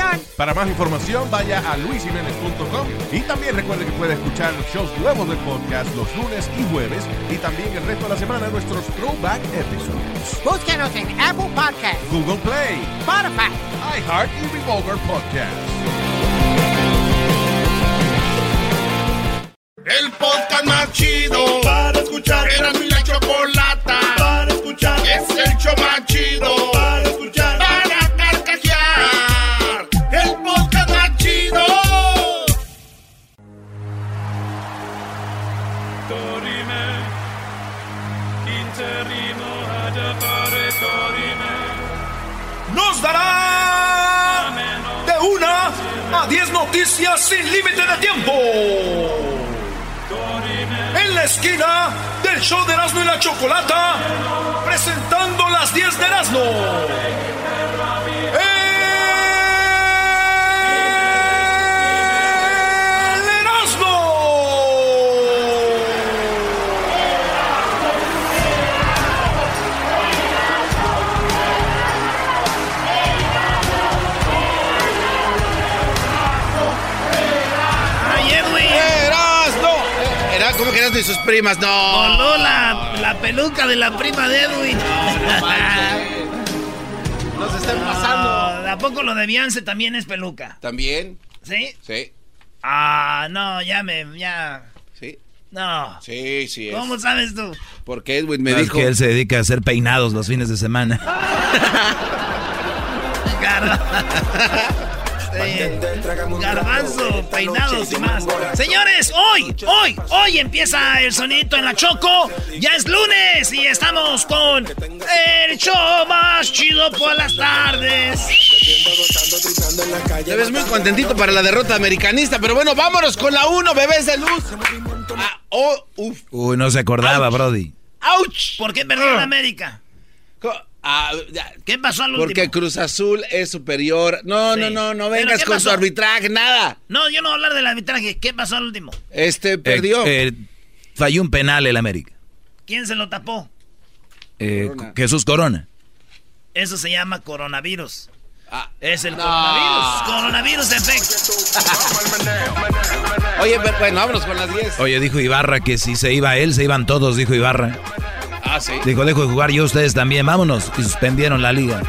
Señor. Para más información, vaya a luisimenez.com y también recuerde que puede escuchar shows nuevos del podcast los lunes y jueves y también el resto de la semana nuestros throwback episodes. Búsquenos en Apple Podcasts, Google Play, Spotify, iHeart y Revolver Podcast. El podcast más chido para escuchar. Era mi la chocolata para escuchar. Es el show más chido para escuchar. Nos dará de una a 10 noticias sin límite de tiempo. En la esquina del show de Erasmo y la Chocolata, presentando las 10 de Erasmo. No! Como que eras de sus primas, no. Voló la, la peluca de la prima de Edwin. Nos están pasando. ¿A poco lo de Beyoncé también es peluca? ¿También? ¿Sí? Sí. Ah, no, ya me, ya. Sí. No. Sí, sí es. ¿Cómo sabes tú? Porque Edwin me Es dijo. que él se dedica a hacer peinados los fines de semana. Eh, garbanzo, peinados y más. Señores, hoy, hoy, hoy empieza el sonito en la Choco. Ya es lunes y estamos con el show más chido por las tardes. Te ves muy contentito para la derrota americanista, pero bueno, vámonos con la 1, bebés de luz. Ah, oh, uf. Uy, no se acordaba, Brody. ¡Auch! ¿Por qué perdió la América? Ah, ¿Qué pasó al último? porque Cruz Azul es superior. No, Sí. no, no, no ¿Pero vengas con pasó? tu arbitraje, nada. No, yo no voy a hablar del arbitraje. ¿Qué pasó al último? Este perdió. Eh, eh, falló un penal el América. ¿Quién se lo tapó? Eh, Corona. Jesús Corona. Eso se llama coronavirus. Ah, Es el No. coronavirus. Coronavirus effect. Oye, pero bueno, vámonos con las 10. Oye, dijo Ibarra que si se iba él, se iban todos, dijo Ibarra. Ah, sí. Dijo, dejo de jugar yo, ustedes también, vámonos. Y suspendieron la liga.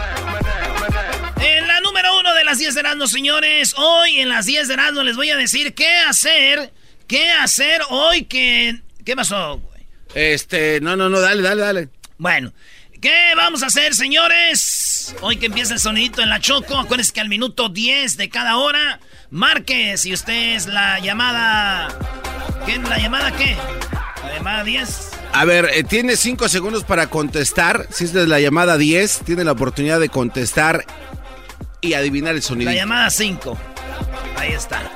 En la número uno de las 10 de Erasmo, señores. Hoy en las 10 de Erasmo les voy a decir qué hacer. ¿Qué hacer hoy que... ¿Qué pasó, güey? Este, no, no, no, dale, dale, dale. Bueno, ¿qué vamos a hacer, señores? Hoy que empieza el sonidito en la Choco, acuérdense que al minuto 10 de cada hora, marque si usted es la llamada... ¿Qué? ¿La llamada qué? ¿La llamada 10? A ver, eh, tiene cinco segundos para contestar. Si es la llamada 10, tiene la oportunidad de contestar y adivinar el sonido. La llamada 5. Ahí está.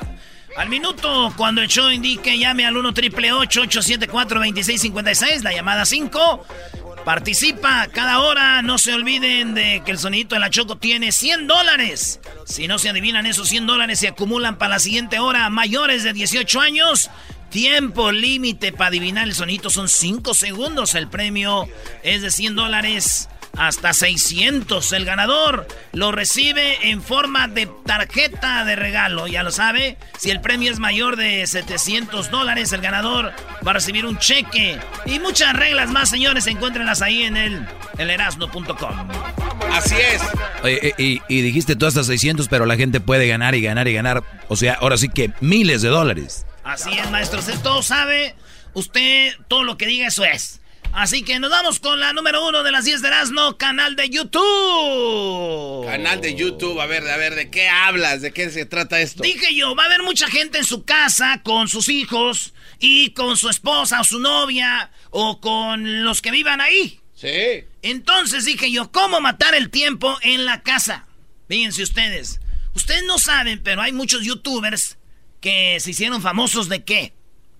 Al minuto, cuando el show indique, llame al 1 triple 874 2656 la llamada 5. Participa cada hora. No se olviden de que el sonidito de la Choco tiene 100 dólares. Si no se adivinan esos 100 dólares, se acumulan para la siguiente hora. Mayores de 18 años. Tiempo límite para adivinar el sonito son 5 segundos. El premio es de 100 dólares hasta 600. El ganador lo recibe en forma de tarjeta de regalo. Ya lo sabe. Si el premio es mayor de 700 dólares, el ganador va a recibir un cheque. Y muchas reglas más, señores. Encuéntrenlas ahí en el elerasno.com. Así es. Oye, eh, y, y dijiste tú hasta 600, pero la gente puede ganar y ganar y ganar. O sea, ahora sí que miles de dólares. Así es, maestro. Usted todo sabe. Usted todo lo que diga, eso es. Así que nos vamos con la número uno de las 10 de Erasmo, canal de YouTube. Canal de YouTube, a ver, a ver, ¿de qué hablas? ¿De qué se trata esto? Dije yo, va a haber mucha gente en su casa con sus hijos y con su esposa o su novia o con los que vivan ahí. Sí. Entonces dije yo, ¿cómo matar el tiempo en la casa? Fíjense ustedes. Ustedes no saben, pero hay muchos youtubers que se hicieron famosos de qué?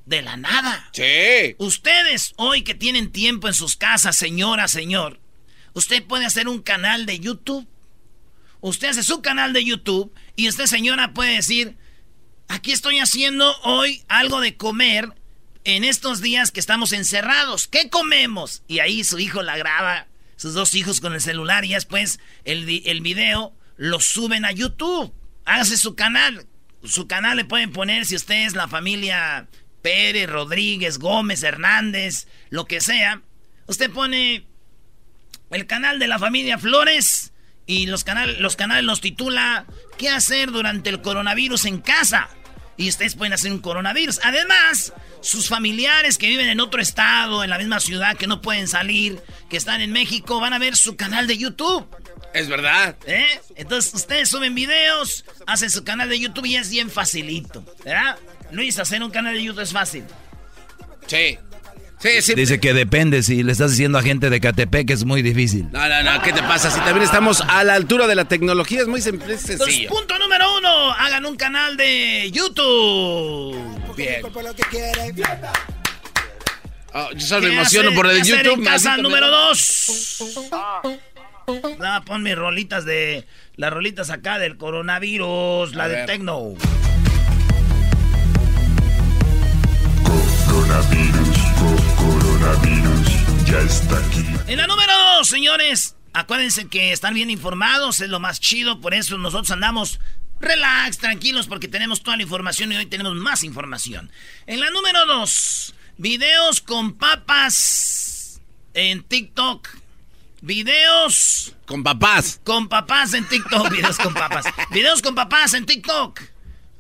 De la nada. Sí. Ustedes hoy que tienen tiempo en sus casas, señora, señor, usted puede hacer un canal de YouTube. Usted hace su canal de YouTube y usted, señora, puede decir, aquí estoy haciendo hoy algo de comer en estos días que estamos encerrados. ¿Qué comemos? Y ahí su hijo la graba, sus dos hijos con el celular y después el, el video lo suben a YouTube. Hágase su canal. Su canal le pueden poner si usted es la familia Pérez, Rodríguez, Gómez, Hernández, lo que sea. Usted pone el canal de la familia Flores y los, canal, los canales nos titula ¿Qué hacer durante el coronavirus en casa? Y ustedes pueden hacer un coronavirus. Además, sus familiares que viven en otro estado, en la misma ciudad, que no pueden salir, que están en México, van a ver su canal de YouTube. Es verdad. ¿Eh? Entonces ustedes suben videos, hacen su canal de YouTube y es bien facilito. ¿Verdad? Luis, hacer un canal de YouTube es fácil. Sí. Sí, sí. Dice que depende si le estás diciendo a gente de Catepec que es muy difícil. No, no, no, ¿qué te pasa? Si también estamos a la altura de la tecnología, es muy simple, es Entonces, sencillo. punto número uno, hagan un canal de YouTube. Bien. Oh, yo solo me ¿Qué emociono hacer- por el YouTube. en casa número me- dos. Ah, pon mis rolitas de... Las rolitas acá del coronavirus, la de. Tecno. Ya está aquí. En la número dos, señores, acuérdense que están bien informados, es lo más chido, por eso nosotros andamos relax, tranquilos, porque tenemos toda la información y hoy tenemos más información. En la número dos, videos con papas en TikTok. Videos Con papás. con papás en TikTok. Videos con papás. Videos con papás en TikTok.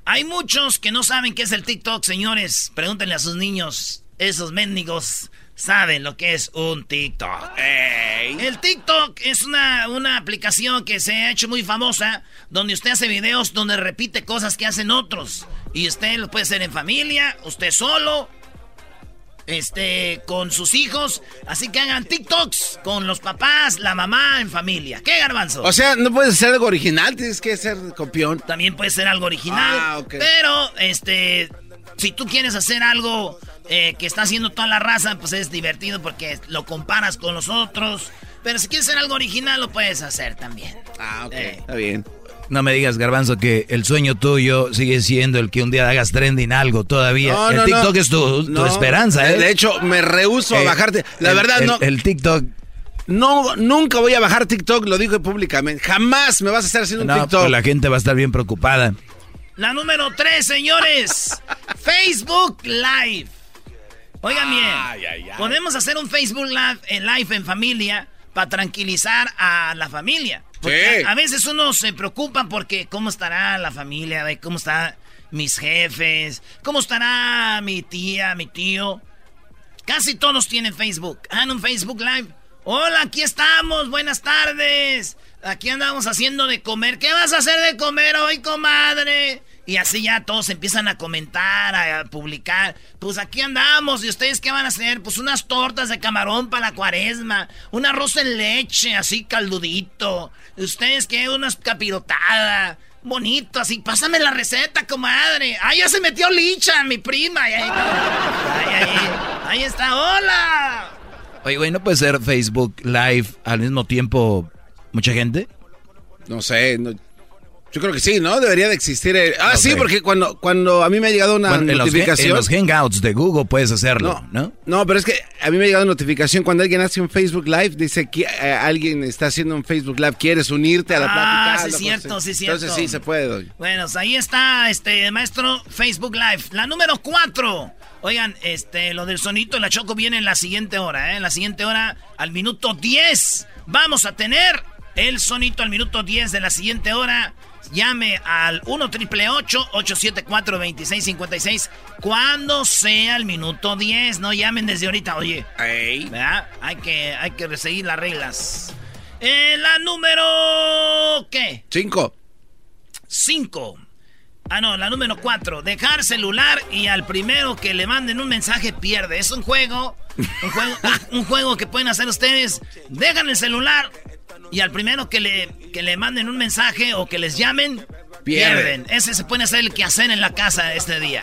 Hay muchos que no saben qué es el TikTok, señores. Pregúntenle a sus niños. Esos mendigos saben lo que es un TikTok. El TikTok es una, una aplicación que se ha hecho muy famosa, donde usted hace videos donde repite cosas que hacen otros. Y usted lo puede hacer en familia, usted solo, este, con sus hijos. Así que hagan TikToks con los papás, la mamá, en familia. ¿Qué garbanzo? O sea, no puedes hacer algo original, tienes que ser copión. También puede ser algo original. Ah, ok. Pero, este, si tú quieres hacer algo eh, que está haciendo toda la raza, pues es divertido porque lo comparas con los otros. Pero si quieres hacer algo original, lo puedes hacer también. Ah, ok. Eh. Está bien. No me digas, Garbanzo, que el sueño tuyo sigue siendo el que un día hagas trending algo todavía. No, el no, TikTok no. es tu, tu No, esperanza, ¿eh? De hecho, me rehuso a Eh, bajarte. La el- verdad, el- no. El TikTok. No, nunca voy a bajar TikTok, lo digo públicamente. Jamás me vas a estar haciendo un TikTok. pues la gente va a estar bien preocupada. La número 3, señores. Facebook Live. Oigan bien. Ay, ay, ay. Podemos hacer un Facebook Live en, live en familia para tranquilizar a la familia. Porque Sí. a, a veces uno se preocupa porque cómo estará la familia, de cómo están mis jefes, cómo estará mi tía, mi tío. Casi todos tienen Facebook. Hagan un Facebook Live. Hola, aquí estamos. Buenas tardes. Aquí andamos haciendo de comer. ¿Qué vas a hacer de comer hoy, comadre? Y así ya todos empiezan a comentar, a, publicar. Pues aquí andamos. ¿Y ustedes qué van a hacer? Pues unas tortas de camarón para la cuaresma. Un arroz en leche, así caldudito. ¿Y ¿Ustedes qué? Unas capirotada. Bonito, así. Pásame la receta, comadre. ¡Ah, ya se metió licha, mi prima! Ay, ay, ay, ahí está. ¡Hola! Oye, güey, ¿no puede ser Facebook Live al mismo tiempo mucha gente? No sé, no- yo creo que sí, ¿no? Debería de existir. el- Ah, sí, porque cuando, cuando a mí me ha llegado una Bueno, en, los, notificación. en los hangouts de Google puedes hacerlo, no, ¿no? no, pero es que a mí me ha llegado una notificación cuando alguien hace un Facebook Live, dice que eh, alguien está haciendo un Facebook Live, ¿quieres unirte a la Ah, plática? sí, Algo cierto, sí, cierto. Entonces sí se puede, doy. Bueno, pues ahí está, este, maestro, Facebook Live. La número 4. Oigan, este, lo del sonito, la choco viene en la siguiente hora, ¿eh? En la siguiente hora, al minuto 10. Vamos a tener el sonito al minuto 10 de la siguiente hora. Llame al 1 triple 874 2656 cuando sea el minuto 10. No llamen desde ahorita, oye. ¿Verdad? Hay que, hay que seguir las reglas. Eh, la número... ¿Qué? Cinco. 5. Ah, no, la número 4. Dejar celular y al primero que le manden un mensaje pierde. Es un juego. Un juego, un juego que pueden hacer ustedes. Dejan el celular y al primero que le, que le manden un mensaje o que les llamen, Pierden. Pierden. Ese se puede hacer el quehacer en la casa este día.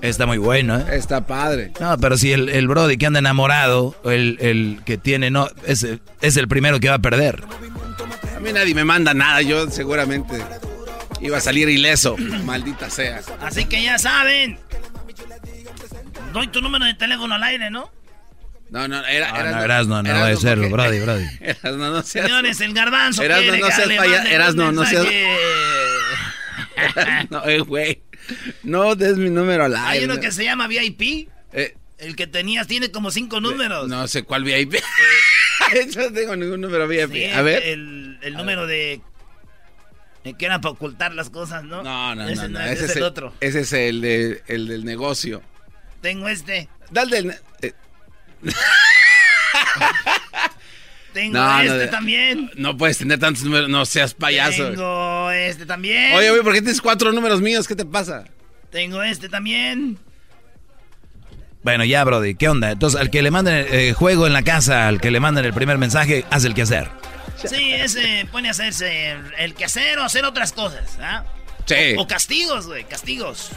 Está muy bueno, ¿eh? Está padre. No, pero si el, el Brody que anda enamorado, el, el que tiene, no, es, es el primero que va a perder. A mí nadie me manda nada, yo seguramente iba a salir ileso, maldita sea. Así que ya saben. Doy tu número de teléfono al aire, ¿no? No, no, era, Ah, era- no, Erasno, no Erasno, a serlo, porque- Brody, Brody. Erasno, no seas- Señores, el garbanzo Erasno, quiere no seas falla- Erasno, no seas- mensaje. no, eh, güey. No des mi número al Hay uno que se llama VIP. Eh, El que tenías tiene como cinco números. no sé cuál VIP. Yo no tengo ningún número VIP. Sí, a ver. El, el número de... de que era para ocultar las cosas, ¿no? No, no, Ese no, no, ese Ese es el otro. Ese es el, de- el del negocio. Tengo este. Dale el. eh, Tengo No, este también. no puedes tener tantos números, no seas payaso. Tengo este también. Oye, güey, ¿por qué tienes cuatro números míos? ¿Qué te pasa? Tengo este también. Bueno, ya, Brody, ¿qué onda? Entonces, al que le manden eh, juego en la casa, al que le manden el primer mensaje, haz el quehacer. Sí, ese pone a hacerse el, el quehacer o hacer otras cosas, ¿ah? Sí. O castigos, güey, castigos.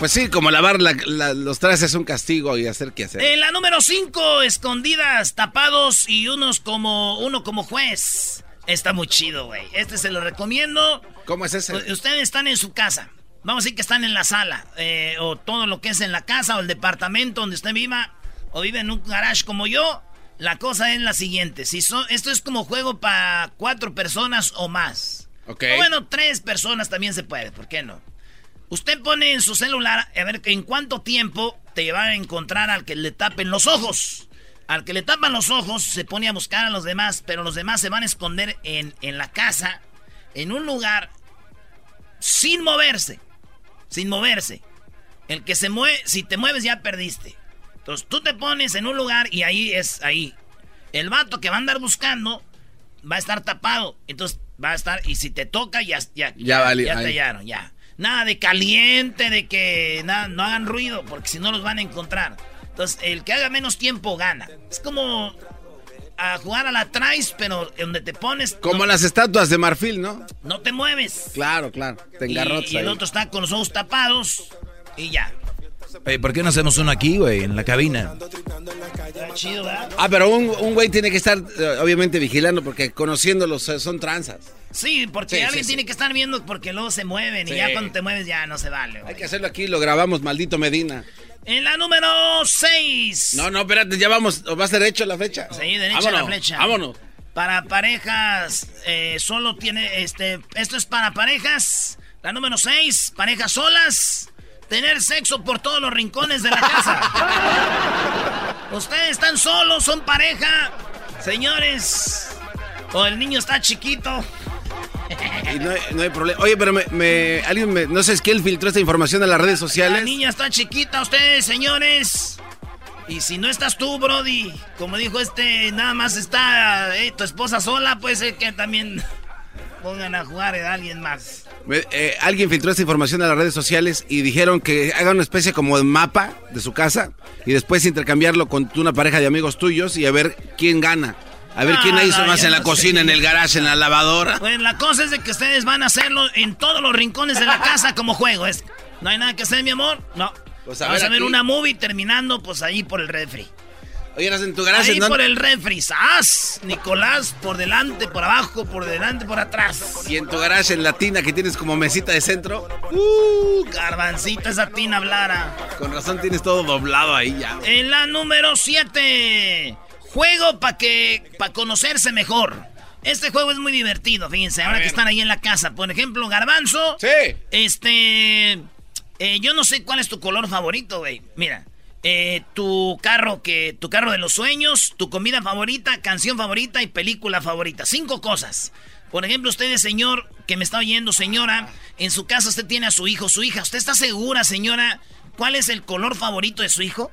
Pues sí, como lavar la- la- los trastes es un castigo y hacer qué hacer. En la número 5, escondidas, tapados y unos como uno como juez. Está muy chido, güey. Este se lo recomiendo. ¿Cómo es ese? Ustedes están en su casa. Vamos a decir que están en la sala. eh, o todo lo que es en la casa o el departamento donde usted viva. O vive en un garage como yo. La cosa es la siguiente. Si son, esto es como juego para cuatro personas o más. Ok. O bueno, tres personas también se puede. ¿Por qué no? Usted pone en su celular a ver en cuánto tiempo te va a encontrar al que le tapen los ojos. Al que le tapan los ojos se pone a buscar a los demás, pero los demás se van a esconder en, en la casa, en un lugar, sin moverse. Sin moverse. El que se mueve, si te mueves ya perdiste. Entonces tú te pones en un lugar y ahí es ahí. El vato que va a andar buscando va a estar tapado. Entonces va a estar, y si te toca, ya, ya, Ya valió, ya te hallaron, ya. Nada de caliente, de que nada, no hagan ruido, porque si no los van a encontrar. Entonces, el que haga menos tiempo gana. Es como a jugar a la traes, pero donde te pones, Como no, las estatuas de marfil, ¿no? no te mueves. Claro, claro. Te Y, engarrotas y el ahí. otro está con los ojos tapados y ya. Oye, ¿por qué no hacemos uno aquí, güey, en la cabina? Ah, pero un, un güey tiene que estar, eh, obviamente, vigilando porque conociéndolos eh, son tranzas. Sí, porque Sí, alguien sí, tiene sí. que estar viendo porque luego se mueven y ya cuando te mueves ya no se vale. Hay güey. que hacerlo aquí, lo grabamos, maldito Medina. En la número 6. No, no, espérate, ya vamos, ¿o va a ser hecho la fecha? Sí, derecha Vámonos, la flecha. Vámonos. Para parejas, eh, solo tiene, este, esto es para parejas. La número 6, parejas solas. Tener sexo por todos los rincones de la casa. Ustedes están solos, son pareja. Señores, o el niño está chiquito. Y no, hay- no hay problema. Oye, pero me, me- alguien me, no sé, es que él filtró esta información en las redes La sociales. niña está chiquita, ustedes, señores. Y si no estás tú, Brody, como dijo este, nada más está eh, tu esposa sola, puede ser que también pongan a jugar a alguien más. Eh, alguien filtró esta información en las redes sociales y dijeron que hagan una especie como de mapa de su casa y después intercambiarlo con una pareja de amigos tuyos y a ver quién gana. A ver Ah, quién hizo no, más en la no cocina, sé. en el garage, en la lavadora. Pues la cosa es de que ustedes van a hacerlo en todos los rincones de la casa como juego. Es, no hay nada que hacer, mi amor. No. Pues a Vamos ver a ver aquí. una movie terminando, pues ahí por el refri. Oye, en tu garage, Ahí ¿no? por el refri. ¡Sas! Nicolás, por delante, por abajo, por delante, por atrás. Y en tu garage, en la tina que tienes como mesita de centro. Uh, garbancita esa tina hablara. Con razón tienes todo doblado ahí ya. En la número 7. Juego para que para conocerse mejor. Este juego es muy divertido, fíjense, ahora que están ahí en la casa. Por ejemplo, Garbanzo. Sí. Este. eh, yo no sé cuál es tu color favorito, güey. Mira. Eh, tu carro que. Tu carro de los sueños, tu comida favorita, canción favorita y película favorita. Cinco cosas. Por ejemplo, usted señor que me está oyendo, señora. En su casa usted tiene a su hijo, su hija. ¿Usted está segura, señora, cuál es el color favorito de su hijo?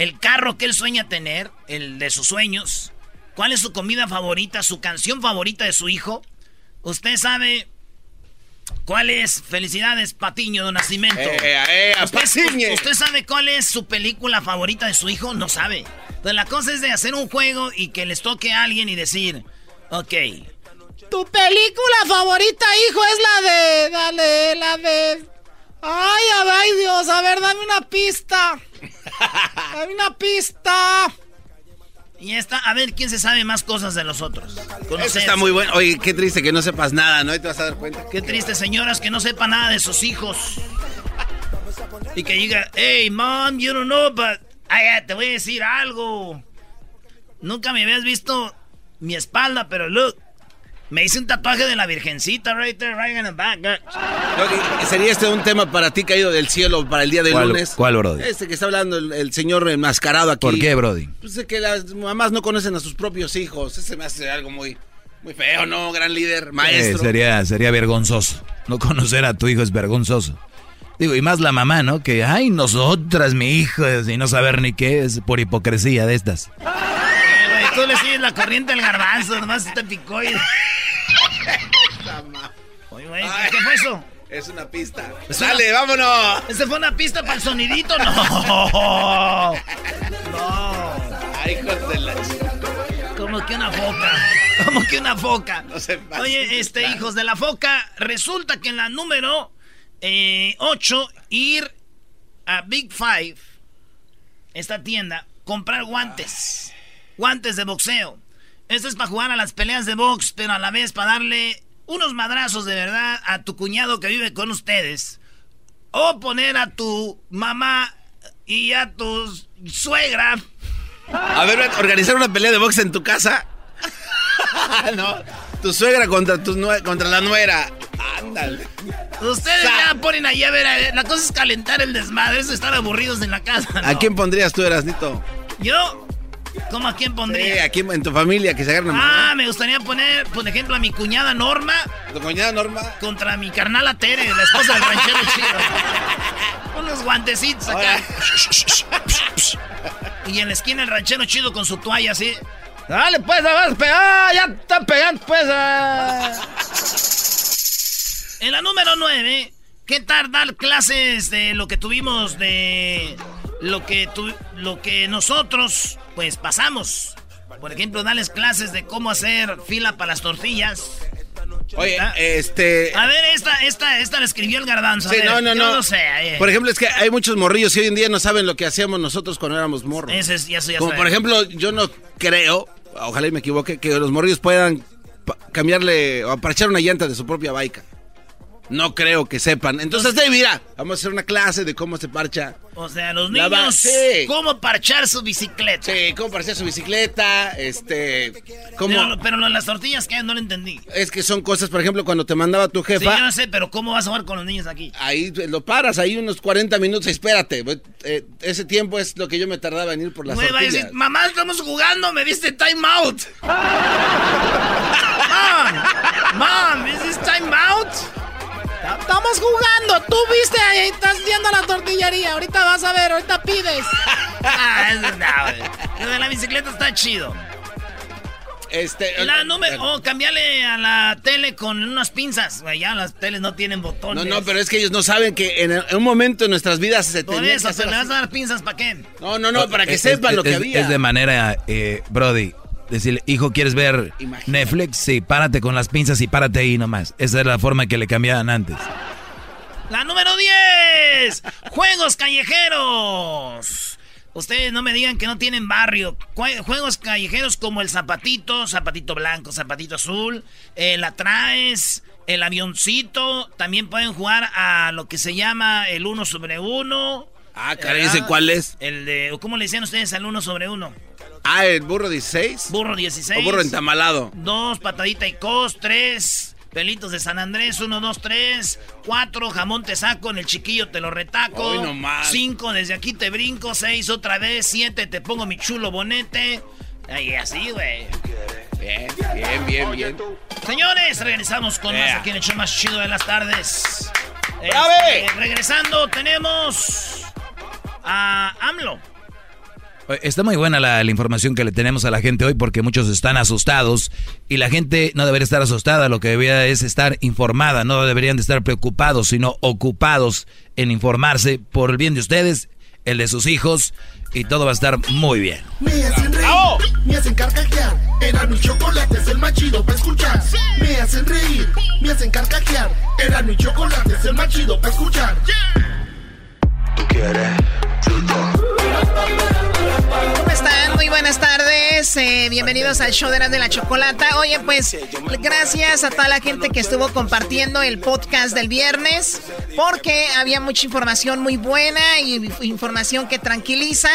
el carro que él sueña tener, el de sus sueños, cuál es su comida favorita, su canción favorita de su hijo. Usted sabe cuál es, felicidades, Patiño de Nacimiento. Eh, eh, ¿Usted, Patiñe. ¿Usted sabe cuál es su película favorita de su hijo? No sabe. Entonces la cosa es de hacer un juego y que les toque a alguien y decir, ok, Tu película favorita, hijo, es la de. Dale, la de. Ay, ay, Dios, a ver, dame una pista. Dame una pista. Y esta, a ver quién se sabe más cosas de los otros. Eso está muy bueno. Oye, qué triste que no sepas nada, ¿no? Ahí te vas a dar cuenta. Qué triste, señoras, que no sepan nada de sus hijos. Y que diga, hey, mom, you don't know, but... Ay, te voy a decir algo. Nunca me habías visto mi espalda, pero look. Me hice un tatuaje de la virgencita right there, right in the back. Doggy, ¿Sería este un tema para ti caído del cielo para el día de ¿Cuál- lunes? cuál, Brody? Este que está hablando el, el señor enmascarado aquí. ¿Por qué, Brody? Pues de que las mamás no conocen a sus propios hijos. Ese me hace algo muy, muy feo, ¿no? Gran líder, Eh, maestro. sería, sería vergonzoso. No conocer a tu hijo es vergonzoso. Digo, y más la mamá, ¿no? Que, ay, nosotras, mi hijo, y no saber ni qué es por hipocresía de estas. Eh, güey, tú le sigues la corriente al garbanzo, nomás te picó y... Oye, güey, ¿qué, fue eso? Es una pista. Es ¡Dale, una- vámonos! ¿Ese fue una pista para el sonidito? No. Ay, hijos de la chica. Como que una foca. Como que una foca. No se Oye, este, hijos de la foca, resulta que en la número 8, ir a Big Five, esta tienda, comprar guantes. Guantes de boxeo. Esto es para jugar a las peleas de box, pero a la vez para darle unos madrazos de verdad a tu cuñado que vive con ustedes. O poner a tu mamá y a tu suegra A ver, organizar una pelea de box en tu casa. no. Tu suegra contra, tu nue- contra la nuera. Ándale. Ustedes Sa- ya ponen ahí a ver, la cosa es calentar el desmadre, es estar aburridos en la casa. ¿no? ¿A quién pondrías tú, Erasnito? Yo, ¿cómo a quién Sí, pondría? ¿A quién en tu familia que se agarren a ah, me gustaría poner, por ejemplo, a mi cuñada Norma Tu cuñada Norma. contra mi carnala Tere, la esposa del ranchero chido. Unos guantecitos acá. y en la esquina el ranchero chido con su toalla así. Dale, pues, vas a pegar, ya está pegando, pues. ah. En la número 9, ¿qué tal dar clases de lo que tuvimos de lo que tu- lo que nosotros pues pasamos? Por ejemplo, darles clases de cómo hacer fila para las tortillas. Oye, Ah. este. A ver, esta, esta, esta la escribió el garbanzo. Sí, ver, no, no, no. No sé. eh. Por ejemplo, es que hay muchos morrillos que hoy en día no saben lo que hacíamos nosotros cuando éramos morros. Ese es, ya, eso ya Como sabe. por ejemplo, yo no creo, ojalá y me equivoque, que los morrillos puedan cambiarle o parchar una llanta de su propia baica. No creo que sepan. Entonces, Dave, mira, vamos a hacer una clase de cómo se parcha. O sea, los niños, cómo parchar su bicicleta. Sí, cómo parchar su bicicleta, este, cómo... Pero, pero las tortillas, ¿qué? No lo entendí. Es que son cosas, por ejemplo, cuando te mandaba tu Sí, jefa, yo no sé, pero ¿cómo vas a jugar con los niños aquí? ahí lo paras, ahí unos 40 minutos, espérate. eh, ese tiempo es lo que yo me tardaba en ir por las Güey, va a tortillas. decir, mamá, estamos jugando, me diste time out. Mom, mom, ¿is this time out? Estamos jugando, tú viste ahí, estás yendo a la tortillería, ahorita vas a ver, ahorita pides. ah, eso no, güey. Lo de la bicicleta está chido. Este, La número, oh, cambiarle a la tele con unas pinzas. Güey, ya las teles no tienen No, botones. no, pero es que ellos no saben que en, en un momento en nuestras vidas se Por eso, que hacer ¿te le vas a dar pinzas para qué? No, no, no, para que Es- sepan es- lo que es- había. Es de manera, eh, Brody, decirle, hijo, ¿quieres ver Imagínate. Netflix? Sí, párate con las pinzas y párate ahí nomás. Esa es la forma que le cambiaban antes. La número 10. Juegos callejeros. Ustedes no me digan que no tienen barrio. Jue- Juegos callejeros como el zapatito, zapatito blanco, zapatito azul, eh, la traes, el avioncito. También pueden jugar a lo que se llama el uno sobre uno. Ah, caray, ¿ese cuál es? El de, ¿cómo le decían ustedes al uno sobre uno? Ah, el burro 16. Burro 16. O burro entamalado. Dos, patadita y cos. Tres, pelitos de San Andrés. Uno, dos, tres. Cuatro, jamón te saco. En el chiquillo te lo retaco. Hoy nomás. Cinco, desde aquí te brinco. Seis, otra vez. Siete, te pongo mi chulo bonete. Ahí, así, güey. Bien, bien, bien, bien. Señores, regresamos con más Yeah. aquí en el show más chido de las tardes. ¡Brave! Este, regresando, tenemos a AMLO. Está muy buena la, la información que le tenemos a la gente hoy porque muchos están asustados y la gente no debería estar asustada, lo que debería es estar informada, no deberían de estar preocupados, sino ocupados en informarse por el bien de ustedes. el de sus hijos y todo va a estar muy bien. Me hacen reír, me hacen carcajear. Era mi chocolate es el más chido para escuchar. Me hacen reír, me hacen carcajear. Era mi chocolate es el más chido para escuchar. ¿Tú quieres? ¿Cómo están? Muy buenas tardes. eh, bienvenidos al show de las de la chocolata. Oye, pues gracias a toda la gente que estuvo compartiendo el podcast del viernes, porque había mucha información muy buena y información que tranquiliza.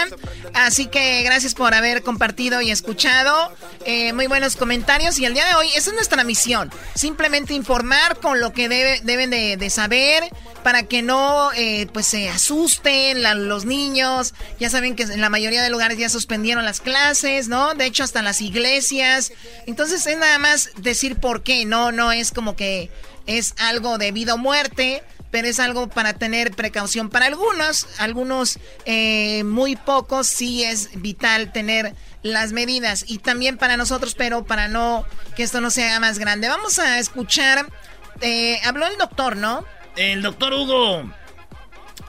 Así que gracias por haber compartido y escuchado. eh, muy buenos comentarios. Y el día de hoy, esa es nuestra misión. Simplemente informar con lo que debe- deben de, de saber para que no eh, pues se asusten los niños. Ya saben que en la mayoría de lugares ya suspendieron las clases, ¿no? De hecho, hasta las iglesias. Entonces es nada más decir por qué. No, no es como que es algo de vida o muerte. Pero es algo para tener precaución. Para algunos, algunos eh, muy pocos, sí es vital tener las medidas. Y también para nosotros, pero para no que esto no se haga más grande. Vamos a escuchar. eh, habló el doctor, ¿no? El doctor Hugo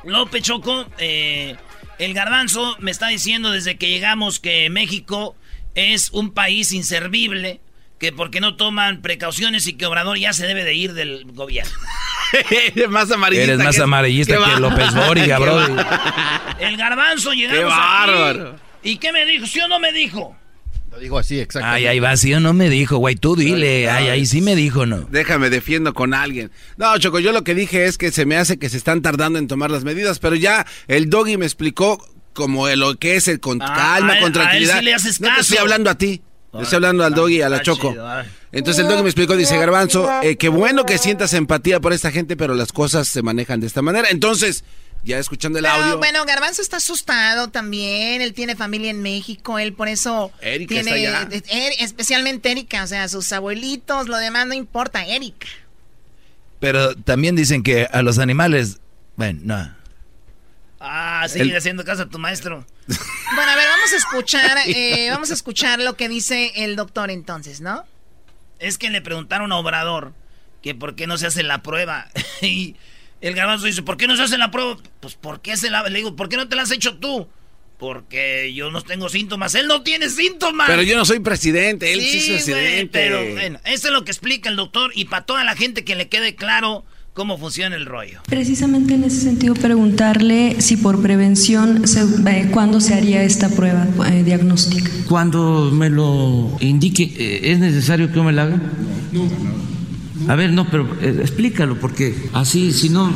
López Choco, eh, el garbanzo me está diciendo desde que llegamos que México es un país inservible, que porque no toman precauciones y que Obrador ya se debe de ir del gobierno. más amarillista. Eres más que- amarillista que. López brody. bárbaro. El garbanzo llegamos Qué bárbaro. aquí. ¿Y qué me dijo? ¿Sí o no me dijo? Lo digo así, exactamente. Ay, ahí va, sí o no me dijo, güey. Tú dile. Ay, ahí sí me dijo, ¿no? Déjame defiendo con alguien. No, Choco, yo lo que dije es que se me hace que se están tardando en tomar las medidas, pero ya el doggy me explicó como lo que es el con Ah, calma, a él- con a él tranquilidad. sí le haces No te estoy caso. hablando a ti. Le estoy hablando al doggy y a la Está Choco. ay. Entonces el doggy me explicó, dice Garbanzo, eh, qué bueno que sientas empatía por esta gente, pero las cosas se manejan de esta manera. Entonces, ya escuchando el Pero, audio. bueno, Garbanzo está asustado también. Él tiene familia en México. Él por eso Erika tiene, está allá. Er- especialmente Erika, o sea, sus abuelitos, lo demás no importa, Erika. Pero también dicen que a los animales. Bueno, no. Ah, sigue El- haciendo caso a tu maestro. Bueno, a ver, vamos a escuchar, eh, vamos a escuchar lo que dice el doctor entonces, ¿no? Es que le preguntaron a Obrador que por qué no se hace la prueba. y el garbanzo dice, ¿por qué no se hace la prueba? Pues, ¿por qué se la...? Le digo, ¿por qué no te la has hecho tú? Porque yo no tengo síntomas. Él no tiene síntomas. Pero yo no soy presidente, él sí, es presidente. pero bueno, eso es lo que explica el doctor y para toda la gente que le quede claro cómo funciona el rollo. Precisamente en ese sentido preguntarle si por prevención, se, eh, ¿cuándo se haría esta prueba eh, diagnóstica? Cuando me lo indique, eh, ¿es necesario que yo me la haga? A ver, no, pero eh, explícalo, porque así, si no...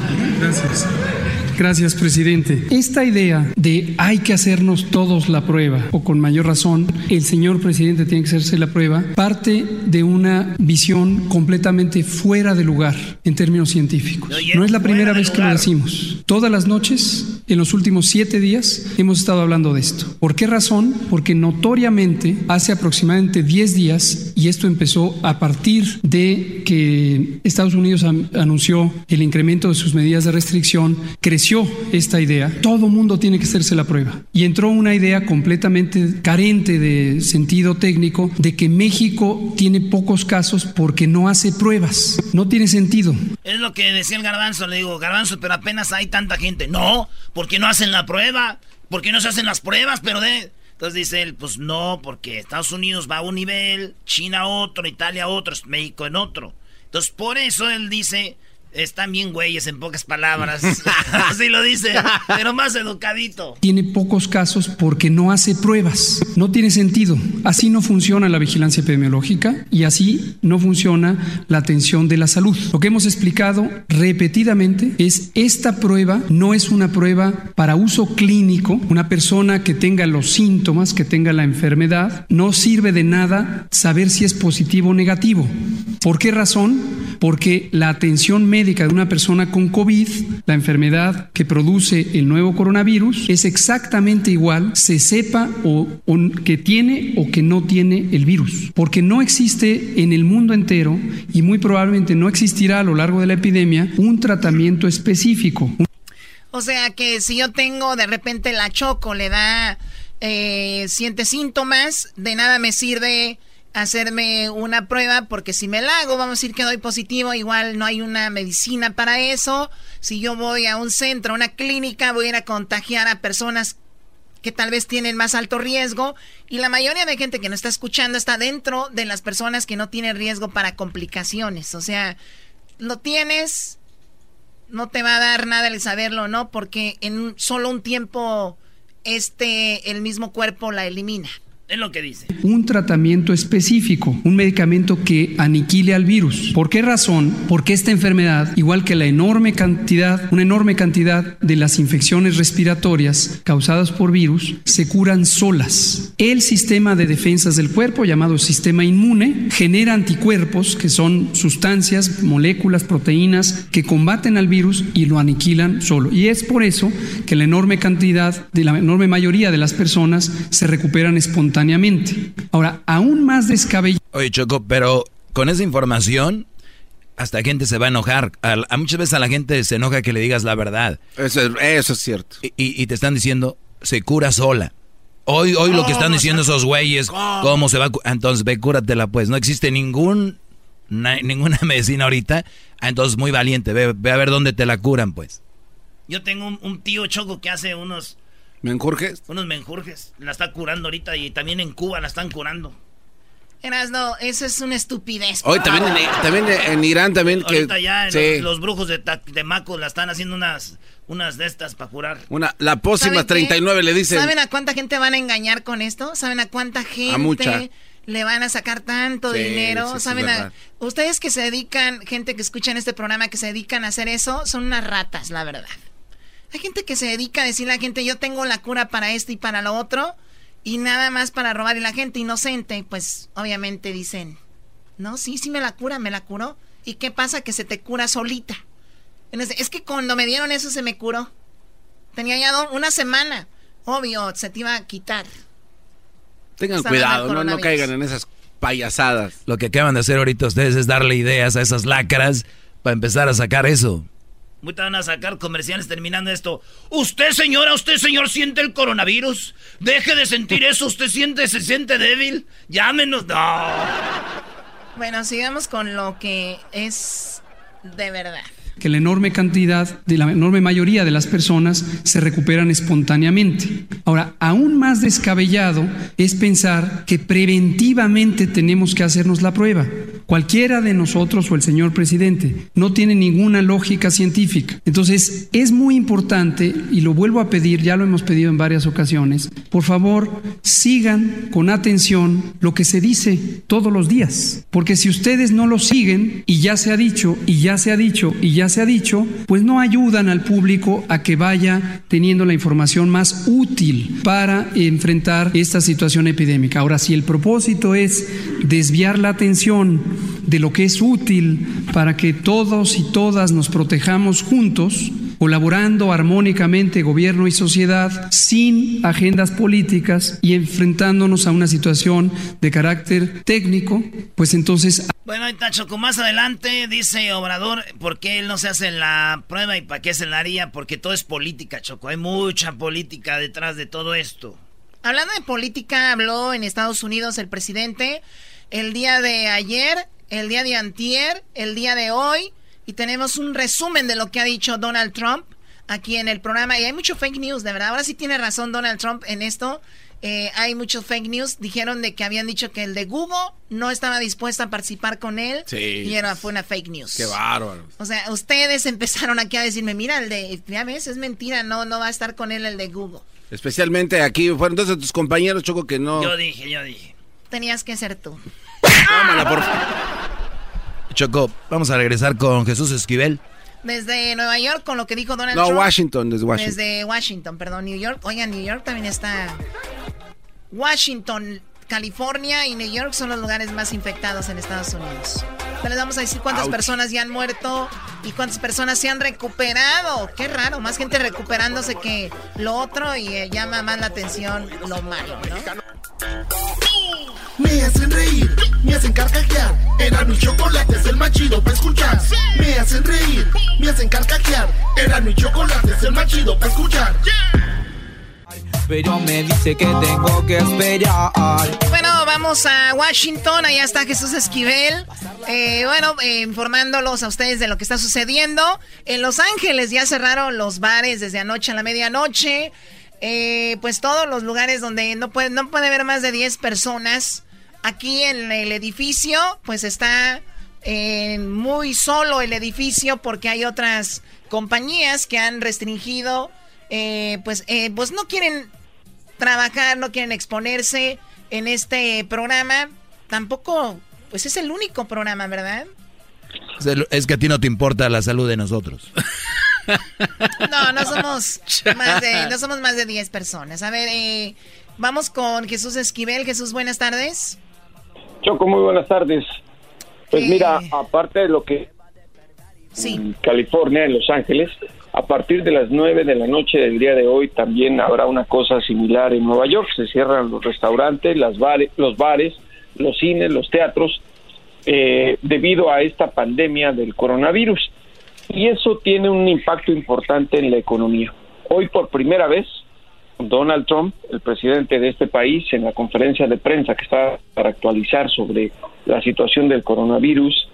Gracias, presidente. Esta idea de hay que hacernos todos la prueba, o con mayor razón, el señor presidente tiene que hacerse la prueba, parte de una visión completamente fuera de lugar en términos científicos. No es la primera vez que lo decimos. Todas las noches, en los últimos siete días, hemos estado hablando de esto. ¿Por qué razón? Porque notoriamente hace aproximadamente 10 días, y esto empezó a partir de que Estados Unidos an- anunció el incremento de sus medidas de restricción, creció esta idea. Todo mundo tiene que hacerse la prueba. Y entró una idea completamente carente de sentido técnico de que México tiene pocos casos porque no hace pruebas. No tiene sentido. Es lo que decía el garbanzo. Le digo, garbanzo, pero apenas hay tanta gente. No, porque no hacen la prueba. ¿Por qué no se hacen las pruebas? Pero de... Entonces dice él, pues no, porque Estados Unidos va a un nivel, China a otro, Italia a otro, México en otro. Entonces por eso él dice, están bien güeyes en pocas palabras. Así lo dice, pero más educadito. tiene pocos casos porque no hace pruebas. No tiene sentido. Así no funciona la vigilancia epidemiológica y así no funciona la atención de la salud. Lo que hemos explicado repetidamente es esta prueba no es una prueba para uso clínico. Una persona que tenga los síntomas, que tenga la enfermedad, no sirve de nada saber si es positivo o negativo. ¿Por qué razón? Porque la atención médica de una persona con COVID, la enfermedad que produce el nuevo coronavirus, es exactamente igual, se sepa o, o que tiene o que no tiene el virus. Porque no existe en el mundo entero y muy probablemente no existirá a lo largo de la epidemia un tratamiento específico. O sea que si yo tengo de repente la choco, le da, eh, siente síntomas, de nada me sirve hacerme una prueba porque si me la hago, vamos a decir que doy positivo, igual no hay una medicina para eso. si yo voy a un centro, a una clínica, voy a ir a contagiar a personas que tal vez tienen más alto riesgo y la mayoría de gente que nos está escuchando está dentro de las personas que no tienen riesgo para complicaciones. O sea, lo tienes, no te va a dar nada el saberlo, ¿no? Porque en solo un tiempo este el mismo cuerpo la elimina. Es lo que dice. Un tratamiento específico, un medicamento que aniquile al virus. ¿Por qué razón? Porque esta enfermedad, igual que la enorme cantidad, una enorme cantidad de las infecciones respiratorias causadas por virus, se curan solas. El sistema de defensas del cuerpo, llamado sistema inmune, genera anticuerpos, que son sustancias, moléculas, proteínas que combaten al virus y lo aniquilan solo. Y es por eso que la enorme cantidad, de la enorme mayoría de las personas se recuperan espontáneamente Ahora, aún más descabellado. Oye, Choco, pero con esa información, hasta gente se va a enojar. A, muchas veces a la gente se enoja que le digas la verdad. Eso, eso es cierto. Y, te están diciendo, se cura sola. Hoy, hoy lo que están diciendo esos güeyes, ¿cómo se va a Entonces ve, cúratela pues. No existe ningún, ninguna medicina ahorita. Ah, entonces muy valiente, ve, ve, a ver dónde te la curan pues. Yo tengo un tío Choco que hace unos ¿Menjurjes? Unos menjurjes. La está curando ahorita y también en Cuba la están curando. no, eso es una estupidez. Hoy también, en, también en Irán también ahorita ya los, brujos de, de Maco la están haciendo unas, unas de estas para curar. Una, la pócima 39 le dicen. ¿Saben a cuánta gente van a engañar con esto? ¿Saben a cuánta gente le van a sacar tanto dinero? ¿Saben a, ustedes que se dedican, gente que escuchan este programa que se dedican a hacer eso, son unas ratas, la verdad. Hay gente que se dedica a decirle a la gente, yo tengo la cura para esto y para lo otro, y nada más para robar. Y la gente inocente, pues obviamente dicen, no, sí, sí me la cura, me la curó. ¿Y qué pasa? Que se te cura solita. Es que cuando me dieron eso se me curó. Tenía ya una semana. Obvio, se te iba a quitar. Tengan cuidado, no, no caigan en esas payasadas. Lo que acaban de hacer ahorita ustedes es darle ideas a esas lacras para empezar a sacar eso. Ahorita van a sacar comerciales terminando esto. Usted, señora, usted, señor, siente el coronavirus. Deje de sentir eso. Usted siente, se siente débil. Llámenos. No. Bueno, sigamos con lo que es de verdad que la enorme cantidad, de la enorme mayoría de las personas se recuperan espontáneamente. Ahora, aún más descabellado es pensar que preventivamente tenemos que hacernos la prueba. Cualquiera de nosotros o el señor presidente no tiene ninguna lógica científica. Entonces, es muy importante, y lo vuelvo a pedir, ya lo hemos pedido en varias ocasiones, por favor, sigan con atención lo que se dice todos los días. Porque si ustedes no lo siguen, y ya se ha dicho, y ya se ha dicho, y ya se ha dicho, pues no ayudan al público a que vaya teniendo la información más útil para enfrentar esta situación epidémica. Ahora, si el propósito es desviar la atención de lo que es útil para que todos y todas nos protejamos juntos, colaborando armónicamente gobierno y sociedad, sin agendas políticas y enfrentándonos a una situación de carácter técnico, pues entonces... Bueno, ahí está Choco, más adelante dice Obrador, ¿por qué él no se hace la prueba y para qué se la haría? Porque todo es política, Choco, hay mucha política detrás de todo esto. Hablando de política, habló en Estados Unidos el presidente el día de ayer, el día de antier, el día de hoy y tenemos un resumen de lo que ha dicho Donald Trump aquí en el programa. Y hay mucho fake news, de verdad. Ahora sí tiene razón Donald Trump en esto. Eh, hay muchos fake news. Dijeron de que habían dicho que el de Google no estaba dispuesto a participar con él. Sí. Y era, fue una fake news. Qué bárbaro. O sea, ustedes empezaron aquí a decirme, mira, el de, ya ves, es mentira, no, no va a estar con él el de Google. Especialmente aquí, fueron entonces tus compañeros, Choco, que no. Yo dije, yo dije. Tenías que ser tú. Tómala, por Choco, vamos a regresar con Jesús Esquivel. Desde Nueva York, con lo que dijo Donald no, Trump. No, Washington, desde Washington. Desde Washington, perdón, New York. Oigan, New York también está. Washington, California y New York son los lugares más infectados en Estados Unidos. les vamos a decir cuántas personas ya han muerto y cuántas personas se han recuperado. Qué raro, más gente recuperándose que lo otro y eh, llama más la atención lo malo, ¿no? Me hacen reír, me hacen carcajear. Era mi chocolate es el más chido para escuchar. Me hacen reír, me hacen carcajear. Era mi chocolate es el más chido para escuchar. pero me dice que tengo que esperar. Bueno, vamos a Washington, allá está Jesús Esquivel. Eh, bueno, eh, informándolos a ustedes de lo que está sucediendo. En Los Ángeles ya cerraron los bares desde anoche a la medianoche. Eh, pues todos los lugares donde no puede, no puede haber más de 10 personas. Aquí en el edificio, pues está muy solo el edificio porque hay otras compañías que han restringido, pues, pues no quieren trabajar, no quieren exponerse en este programa. Tampoco, pues es el único programa, ¿verdad? Es que a ti no te importa la salud de nosotros. No, no somos más de, no somos más de 10 personas. A ver, eh, vamos con Jesús Esquivel. Jesús, buenas tardes. Choco, muy buenas tardes. Pues mira, aparte de lo que en California, en Los Ángeles, a partir de las 9 de la noche del día de hoy también habrá una cosa similar en Nueva York. Se cierran los restaurantes, las bares, los bares, los cines, los teatros, eh, debido a esta pandemia del coronavirus. Y eso tiene un impacto importante en la economía. Hoy por primera vez, Donald Trump, el presidente de este país, en la conferencia de prensa que está para actualizar sobre la situación del coronavirus,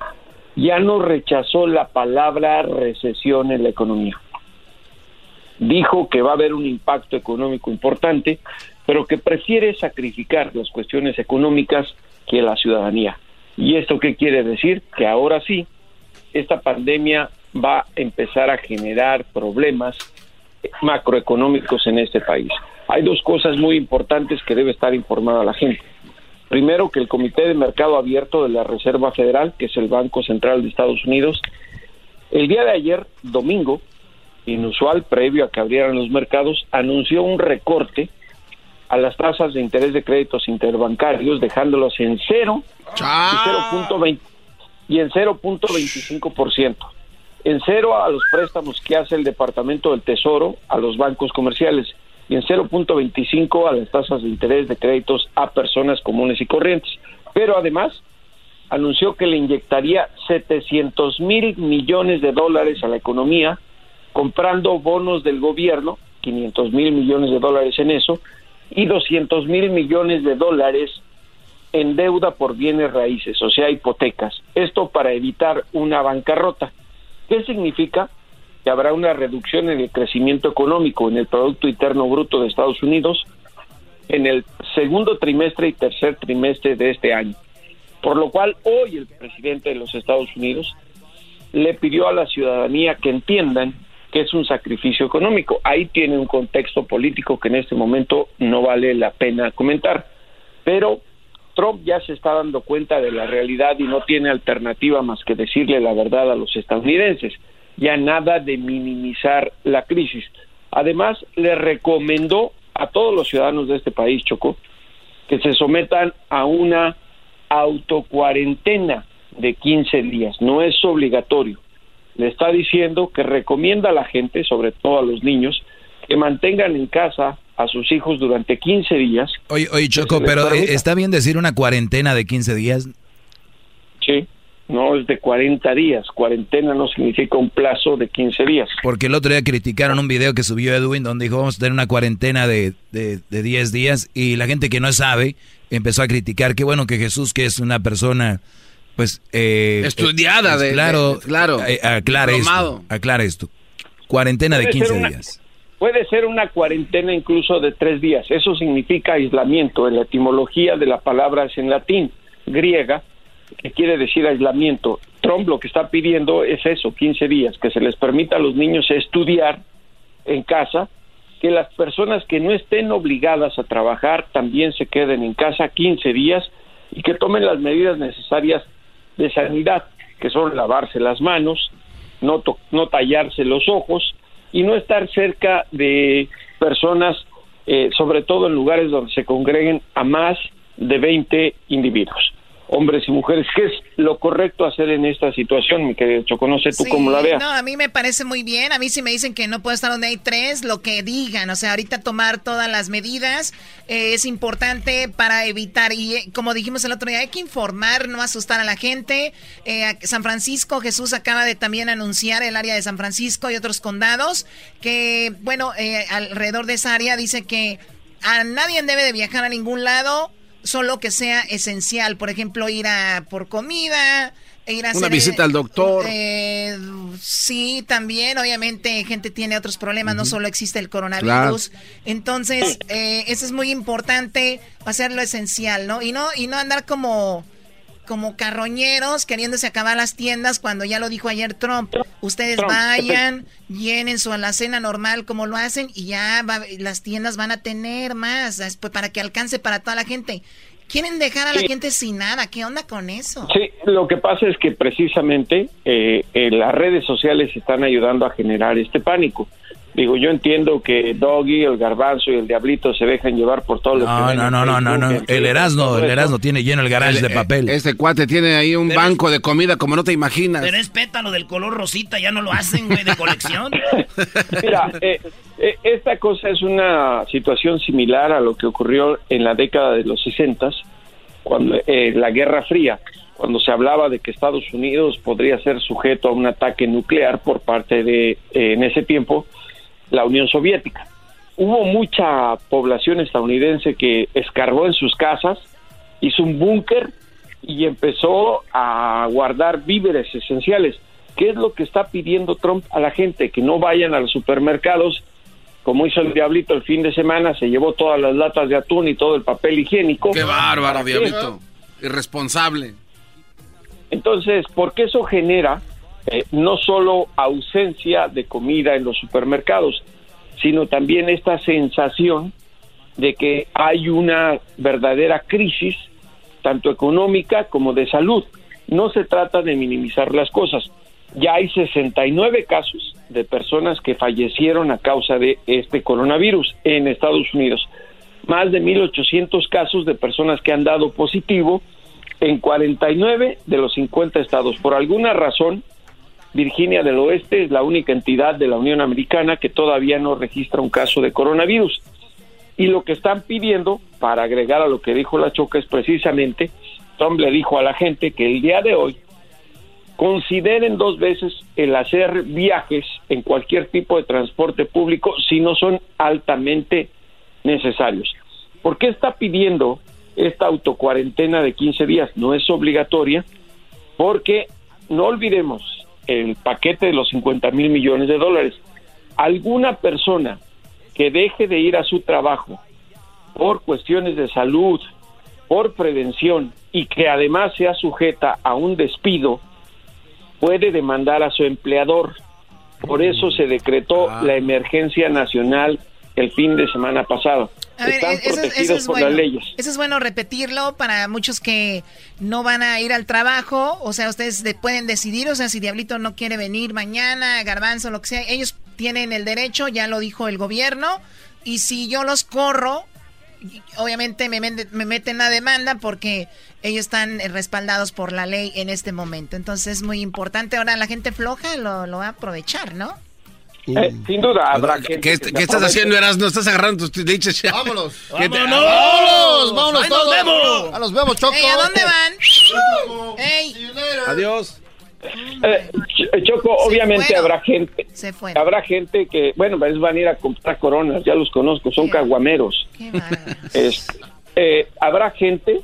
ya no rechazó la palabra recesión en la economía. Dijo que va a haber un impacto económico importante, pero que prefiere sacrificar las cuestiones económicas que la ciudadanía. ¿Y esto qué quiere decir? Que ahora sí, esta pandemia va a empezar a generar problemas macroeconómicos en este país. Hay dos cosas muy importantes que debe estar informada la gente. Primero, que el Comité de Mercado Abierto de la Reserva Federal, que es el Banco Central de Estados Unidos, el día de ayer, domingo, inusual, previo a que abrieran los mercados, anunció un recorte a las tasas de interés de créditos interbancarios, dejándolos en cero y, en 0.25%. En cero a los préstamos que hace el Departamento del Tesoro a los bancos comerciales y en 0.25 a las tasas de interés de créditos a personas comunes y corrientes. Pero además anunció que le inyectaría 700 mil millones de dólares a la economía comprando bonos del gobierno, 500 mil millones de dólares en eso, y 200 mil millones de dólares en deuda por bienes raíces, o sea, hipotecas. Esto para evitar una bancarrota. ¿Qué significa? que habrá una reducción en el crecimiento económico, en el Producto Interno Bruto de Estados Unidos, en el segundo trimestre y tercer trimestre de este año. Por lo cual, hoy el presidente de los Estados Unidos le pidió a la ciudadanía que entiendan que es un sacrificio económico. Ahí tiene un contexto político que en este momento no vale la pena comentar. Pero Trump ya se está dando cuenta de la realidad y no tiene alternativa más que decirle la verdad a los estadounidenses ya nada de minimizar la crisis. Además, le recomendó a todos los ciudadanos de este país, Choco, que se sometan a una autocuarentena de 15 días. No es obligatorio. Le está diciendo que recomienda a la gente, sobre todo a los niños, que mantengan en casa a sus hijos durante 15 días. Oye, oye Choco, pero eh, ¿está bien decir una cuarentena de 15 días? Sí no es de 40 días. Cuarentena no significa un plazo de 15 días. Porque el otro día criticaron un video que subió Edwin donde dijo vamos a tener una cuarentena de, de, 10 días y la gente que no sabe empezó a criticar. Qué bueno que Jesús, que es una persona pues... Eh, Estudiada, pues, de, claro, claro. Eh, aclara esto, aclara esto. Cuarentena de 15 días. Puede ser una cuarentena incluso de tres días. Eso significa aislamiento. En la etimología de la palabra es en latín, griega, que quiere decir aislamiento. Trump lo que está pidiendo es eso, 15 días, que se les permita a los niños estudiar en casa, que las personas que no estén obligadas a trabajar también se queden en casa 15 días y que tomen las medidas necesarias de sanidad, que son lavarse las manos, no, no tallarse los ojos y no estar cerca de personas, eh, sobre todo en lugares donde se congreguen a más de 20 individuos hombres y mujeres. ¿Qué es lo correcto hacer en esta situación, mi querido Choco? No sé tú cómo la veas. No, a mí me parece muy bien. A mí si me dicen que no puedo estar donde hay tres, lo que digan. O sea, ahorita tomar todas las medidas eh, es importante para evitar. Y eh, como dijimos el otro día, hay que informar, no asustar a la gente. Eh, San Francisco, Jesús acaba de también anunciar el área de San Francisco y otros condados que, bueno, alrededor de esa área dice que a nadie debe de viajar a ningún lado, solo que sea esencial. Por ejemplo, ir a por comida, ir a Una hacer, visita al doctor. eh, sí, también, obviamente, gente tiene otros problemas, no solo existe el coronavirus. Entonces, eh, eso es muy importante, hacer lo esencial, ¿no? Y no, y no andar como como carroñeros queriéndose acabar las tiendas cuando ya lo dijo ayer Trump. Ustedes Trump, vayan, llenen su alacena normal como lo hacen y ya va- las tiendas van a tener más después para que alcance para toda la gente. Quieren dejar a la Sí. gente sin nada. ¿Qué onda con eso? Sí, lo que pasa es que precisamente eh, eh, las redes sociales están ayudando a generar este pánico. Digo, yo entiendo que Doggy, el Garbanzo y el Diablito se dejan llevar por todo lo que No, no, no, no, no, no. El Erasmo, el. Erasmo tiene lleno el garage de Eh, papel. Este cuate tiene ahí un banco de comida como no te imaginas. Pero es pétalo del color rosita, ya no lo hacen, güey, de colección. Mira, eh, eh, esta cosa es una situación similar a lo que ocurrió en la década de los 60, cuando eh, la Guerra Fría, cuando se hablaba de que Estados Unidos podría ser sujeto a un ataque nuclear por parte de, eh, en ese tiempo, la Unión Soviética. Hubo mucha población estadounidense que escarbó en sus casas, hizo un búnker y empezó a guardar víveres esenciales. ¿Qué es lo que está pidiendo Trump a la gente? Que no vayan a los supermercados, como hizo el diablito el fin de semana, se llevó todas las latas de atún y todo el papel higiénico. Qué bárbaro, diablito. Irresponsable. Entonces, porque eso genera eh, no solo ausencia de comida en los supermercados, sino también esta sensación de que hay una verdadera crisis, tanto económica como de salud. No se trata de minimizar las cosas. Ya hay 69 casos de personas que fallecieron a causa de este coronavirus en Estados Unidos. Más de 1.800 casos de personas que han dado positivo en 49 de los 50 estados. Por alguna razón, Virginia del Oeste es la única entidad de la Unión Americana que todavía no registra un caso de coronavirus. Y lo que están pidiendo, para agregar a lo que dijo la Choca, es precisamente, Trump le dijo a la gente que el día de hoy consideren dos veces el hacer viajes en cualquier tipo de transporte público si no son altamente necesarios. ¿Por qué está pidiendo esta autocuarentena de 15 días? No es obligatoria porque no olvidemos el paquete de los 50 mil millones de dólares. Alguna persona que deje de ir a su trabajo por cuestiones de salud, por prevención y que además sea sujeta a un despido, puede demandar a su empleador. Por eso se decretó la emergencia nacional el fin de semana pasado. A ver, eso, es- eso es por bueno. las leyes. Eso es bueno repetirlo para muchos que no van a ir al trabajo. O sea, ustedes de- pueden decidir. O sea, si Diablito no quiere venir mañana, Garbanzo, lo que sea, ellos tienen el derecho, ya lo dijo el gobierno. Y si yo los corro, obviamente me, me meten la demanda porque ellos están respaldados por la ley en este momento. Entonces es muy importante. Ahora la gente floja lo, lo va a aprovechar, ¿no? Eh, sin duda habrá ¿Qué, qué- que qué estás haciendo, Erasmo? ¿Estás agarrando tus dichos ya? Vámonos. ¿Qué te- ¡Vámonos! ¡Vámonos! ¡Vámonos ¡Ahí nos todos! vemos! ¡Ah, nos vemos, Choco! Ey, ¿a dónde van? Ey, Adiós. Eh, Ch- Choco, obviamente fueron. habrá gente, se habrá gente que, bueno, pues van a ir a comprar coronas, ya los conozco, son caguameros. Qué bárbaros. Este, eh, habrá gente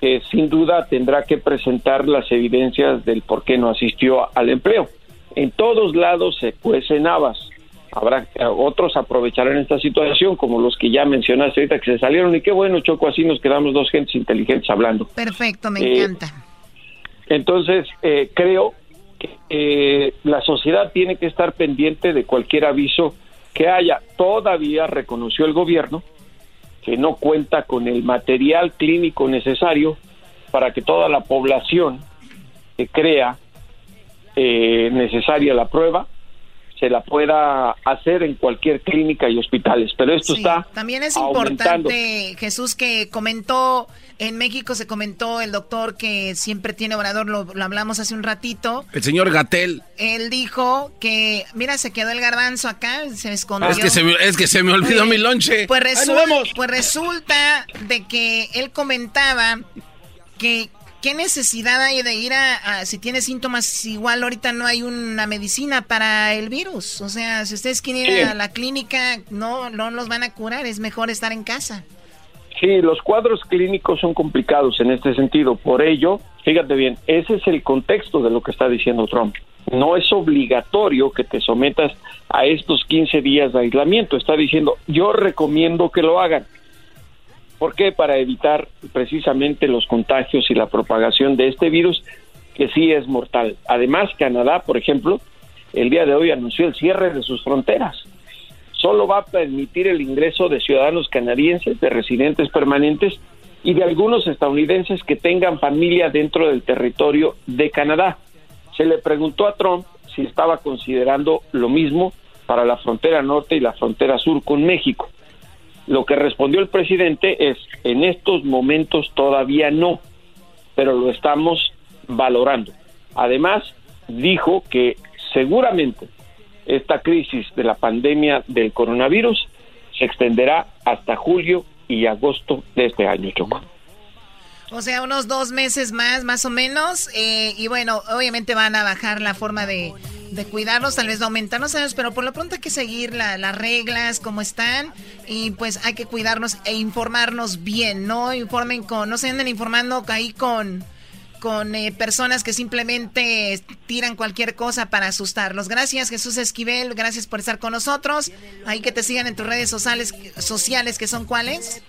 que sin duda tendrá que presentar las evidencias del por qué no asistió al empleo. En todos lados se cuecen habas. Habrá eh, otros aprovecharán esta situación, como los que ya mencionaste ahorita que se salieron. Y qué bueno, Choco, así nos quedamos dos gentes inteligentes hablando. Perfecto, me Eh, encanta. Entonces, eh, creo que eh, la sociedad tiene que estar pendiente de cualquier aviso que haya. Todavía reconoció el gobierno que no cuenta con el material clínico necesario para que toda la población que crea eh, necesaria la prueba se la pueda hacer en cualquier clínica y hospitales. Pero esto Sí, está También es aumentando. importante, Jesús, que comentó, en México se comentó el doctor que siempre tiene obrador, lo, lo hablamos hace un ratito. El señor Gatel. Él dijo que, mira, se quedó el garbanzo acá, se escondió. Es que se me, es que se me olvidó mi lonche. Pues, vemos. pues resulta de que él comentaba que ¿qué necesidad hay de ir a, si tiene síntomas? Igual ahorita no hay una medicina para el virus. O sea, si ustedes quieren ir a la clínica, no, no los van a curar, es mejor estar en casa. Sí, los cuadros clínicos son complicados en este sentido. Por ello, fíjate bien, ese es el contexto de lo que está diciendo Trump. No es obligatorio que te sometas a estos 15 días de aislamiento. Está diciendo, yo recomiendo que lo hagan. ¿Por qué? Para evitar precisamente los contagios y la propagación de este virus que sí es mortal. Además, Canadá, por ejemplo, el día de hoy anunció el cierre de sus fronteras. Solo va a permitir el ingreso de ciudadanos canadienses, de residentes permanentes y de algunos estadounidenses que tengan familia dentro del territorio de Canadá. Se le preguntó a Trump si estaba considerando lo mismo para la frontera norte y la frontera sur con México. Lo que respondió el presidente es, en estos momentos todavía no, pero lo estamos valorando. Además, dijo que seguramente esta crisis de la pandemia del coronavirus se extenderá hasta julio y agosto de este año, Choco. O sea, unos dos meses más, más o menos. Eh, y bueno, obviamente van a bajar la forma de, de cuidarnos, tal vez va a aumentar, no sabemos, pero por lo pronto hay que seguir las reglas como están y pues hay que cuidarnos e informarnos bien, no informen con, no se anden informando ahí con con eh, personas que simplemente tiran cualquier cosa para asustarlos. Gracias Jesús Esquivel, gracias por estar con nosotros. Ahí que te sigan en tus redes sociales, sociales que son cuáles.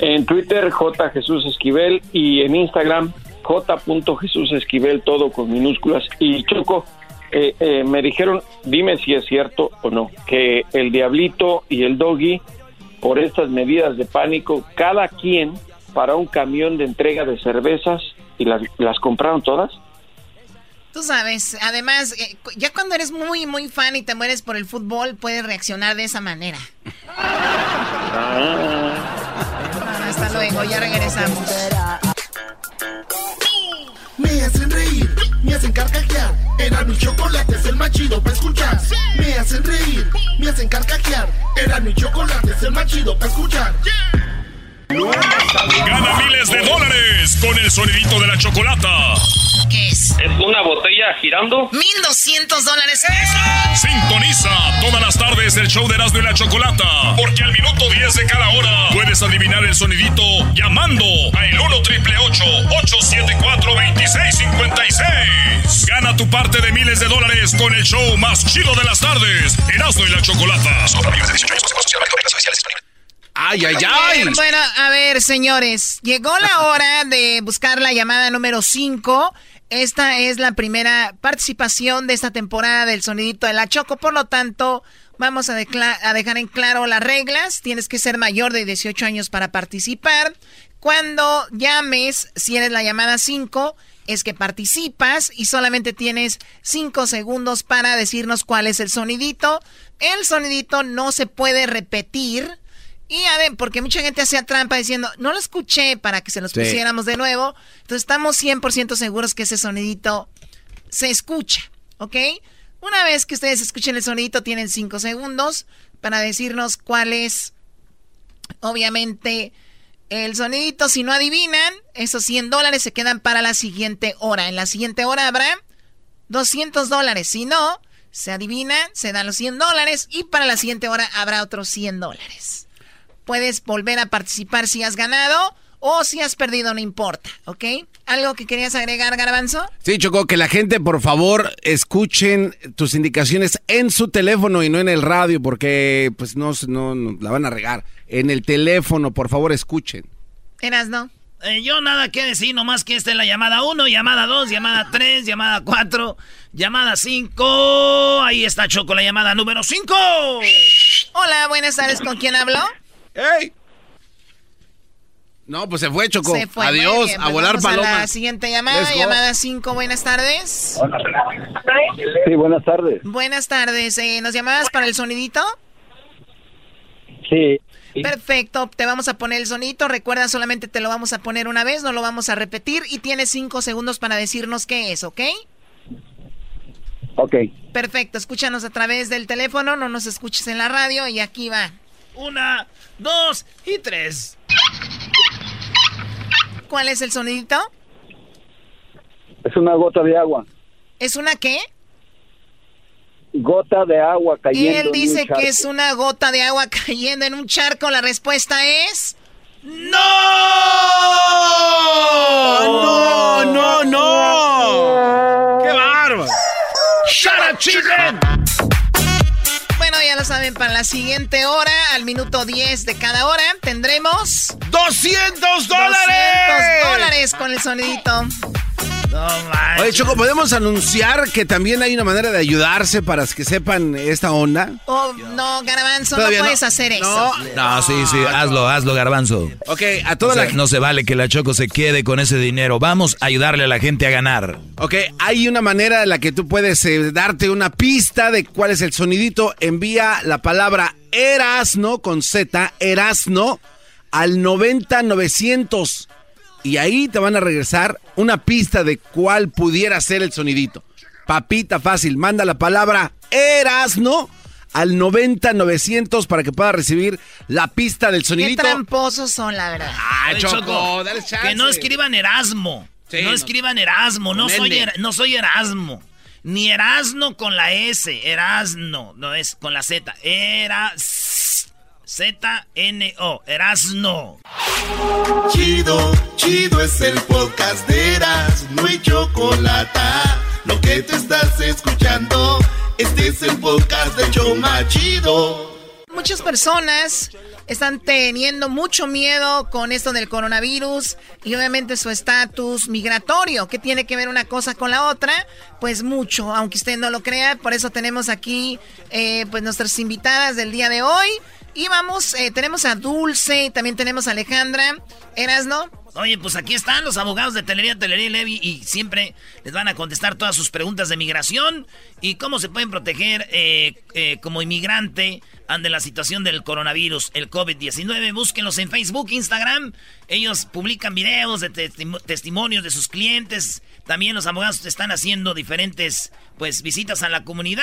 En Twitter J Jesús Esquivel y en Instagram J. Jesús Esquivel, todo con minúsculas. Y Choco, eh, eh, me dijeron, dime si es cierto o no, que el diablito y el doggy, por estas medidas de pánico, cada quien para un camión de entrega de cervezas y las, las compraron todas. Tú sabes, además, eh, ya cuando eres muy, muy fan y te mueres por el fútbol, puedes reaccionar de esa manera. Ah. hasta luego, ya regresamos. Me hacen reír, me hacen carcajear. Era mi chocolate, es el más chido para escuchar. Me hacen reír, me hacen carcajear. Era mi chocolate, es el más chido para escuchar. Gana miles de dólares con el sonidito de la chocolata. ¿Qué es? ¿Es una botella girando? 1200 dólares. Sintoniza todas las tardes el show de Erasmo y la Chocolata. Porque al minuto 10 de cada hora puedes adivinar el sonidito llamando a el 1 triple 874 2656. Gana tu parte de miles de dólares con el show más chido de las tardes. Erasmo y la Chocolata. ¡Ay, ay, ay! Bueno, a ver, señores. Llegó la hora de buscar la llamada número 5. Esta es la primera participación de esta temporada del sonidito de la Choco. Por lo tanto, vamos a, a dejar en claro las reglas. Tienes que ser mayor de 18 años para participar. Cuando llames, si eres la llamada 5, es que participas y solamente tienes 5 segundos para decirnos cuál es el sonidito. El sonidito no se puede repetir y a ver, porque mucha gente hacía trampa diciendo, no lo escuché para que se los pusiéramos de nuevo. Entonces estamos 100% seguros que ese sonidito se escucha, ¿ok? Una vez que ustedes escuchen el sonidito, tienen 5 segundos para decirnos cuál es, obviamente, el sonidito. Si no adivinan, esos 100 dólares se quedan para la siguiente hora. En la siguiente hora habrá 200 dólares. Si no, se adivinan, se dan los 100 dólares y para la siguiente hora habrá otros 100 dólares. Puedes volver a participar si has ganado o si has perdido, no importa, ¿ok? ¿Algo que querías agregar, Garbanzo? Sí, Choco, que la gente, por favor, escuchen tus indicaciones en su teléfono y no en el radio, porque pues no, no, la van a regar. En el teléfono, por favor, escuchen. ¿Eras no? Eh, yo nada que decir, nomás que esta es la llamada 1, llamada 2, llamada 3, llamada 4, llamada 5. Ahí está Choco, la llamada número 5. Hola, buenas tardes, ¿con quién hablo? ¡Ey! No, pues se fue, Choco. Se fue. Adiós, a pues volar paloma. la siguiente llamada, llamada 5, buenas tardes. Sí, buenas tardes. Buenas tardes. Eh, ¿Nos llamabas para el sonidito? Sí. Perfecto, te vamos a poner el sonidito. Recuerda, solamente te lo vamos a poner una vez, no lo vamos a repetir. Y tienes cinco segundos para decirnos qué es, ¿ok? Ok. Perfecto, escúchanos a través del teléfono, no nos escuches en la radio y aquí va. Una, dos y tres. ¿Cuál es el sonidito? Es una gota de agua. ¿Es una qué? Gota de agua cayendo. Él dice que es una gota de agua cayendo en un charco. La respuesta es... ¡No! ¡No, no, no! ¡Qué bárbaro! ¡Shut up, children! Bueno, ya lo saben, para la siguiente hora, al minuto 10 de cada hora, tendremos... ¡200 dólares! 200 dólares con el sonidito. Oye, Choco, ¿podemos anunciar que también hay una manera de ayudarse para que sepan esta onda? Oh, no, Garbanzo, no puedes no. hacer eso. No, sí, sí, hazlo, hazlo, garbanzo. Ok, a toda O sea, la No se vale que la Choco se quede con ese dinero. Vamos a ayudarle a la gente a ganar. Ok, hay una manera en la que tú puedes eh, darte una pista de cuál es el sonidito. Envía la palabra Erasno con Z, Erasno, al 90900. Y ahí te van a regresar una pista de cuál pudiera ser el sonidito. Papita fácil, manda la palabra Erasno al 90900 para que pueda recibir la pista del Qué sonidito. tramposos son, la verdad. Ah, Choco, dale chance. Que no escriban Erasmo. Sí, no no. escriban Erasmo. No soy. Er- no soy Erasmo. Ni Erasno con la S. Erasno. No es con la Z. Eras. Z-N-O. Erasno. Chido, chido es el podcast de Eras, no hay chocolate. Lo que te estás escuchando, este es el podcast de Choma Chido. Muchas personas están teniendo mucho miedo con esto del coronavirus y obviamente su estatus migratorio. ¿Qué tiene que ver una cosa con la otra? Pues mucho, aunque usted no lo crea. Por eso tenemos aquí eh, pues nuestras invitadas del día de hoy. Y vamos, eh, tenemos a Dulce también tenemos a Alejandra. ¿Eras, no? Oye, pues aquí están los abogados de Telería, Telería y Levy y siempre les van a contestar todas sus preguntas de migración y cómo se pueden proteger eh, eh, como inmigrante ante la situación del coronavirus, el COVID-19. Búsquenlos en Facebook, Instagram. Ellos publican videos de testimo- testimonios de sus clientes. También los abogados están haciendo diferentes pues visitas a la comunidad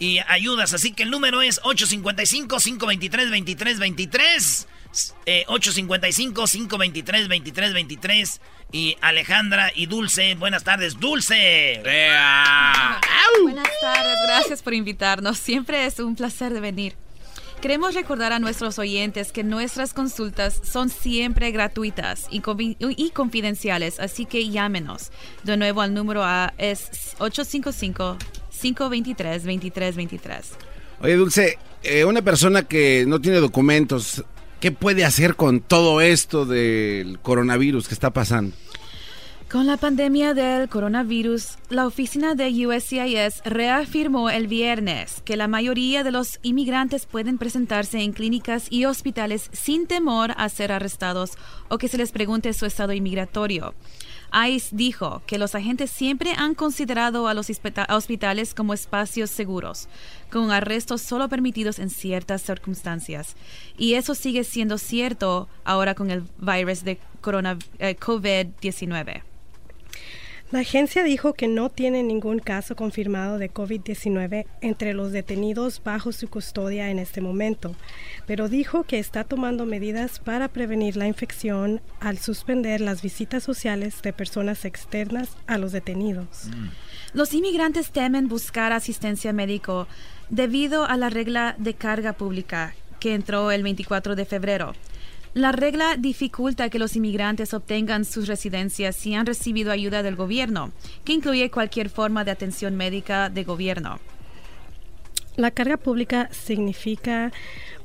y ayudas. Así que el número es 855-523-2323. Eh, 855-523-2323. Y Alejandra y Dulce. Buenas tardes, Dulce. Buenas tardes, gracias por invitarnos. Siempre es un placer de venir. Queremos recordar a nuestros oyentes que nuestras consultas son siempre gratuitas y, y confidenciales, así que llámenos. De nuevo, al número A es 855-523-2323. Oye, Dulce, eh, una persona que no tiene documentos, ¿qué puede hacer con todo esto del coronavirus que está pasando? Con la pandemia del coronavirus, la oficina de USCIS reafirmó el viernes que la mayoría de los inmigrantes pueden presentarse en clínicas y hospitales sin temor a ser arrestados o que se les pregunte su estado inmigratorio. ICE dijo que los agentes siempre han considerado a los hospita- hospitales como espacios seguros, con arrestos solo permitidos en ciertas circunstancias. Y eso sigue siendo cierto ahora con el virus de eh, COVID-19. La agencia dijo que no tiene ningún caso confirmado de COVID-19 entre los detenidos bajo su custodia en este momento, pero dijo que está tomando medidas para prevenir la infección al suspender las visitas sociales de personas externas a los detenidos. Los inmigrantes temen buscar asistencia médica debido a la regla de carga pública que entró el 24 de febrero. La regla dificulta que los inmigrantes obtengan sus residencias si han recibido ayuda del gobierno, que incluye cualquier forma de atención médica de gobierno. La carga pública significa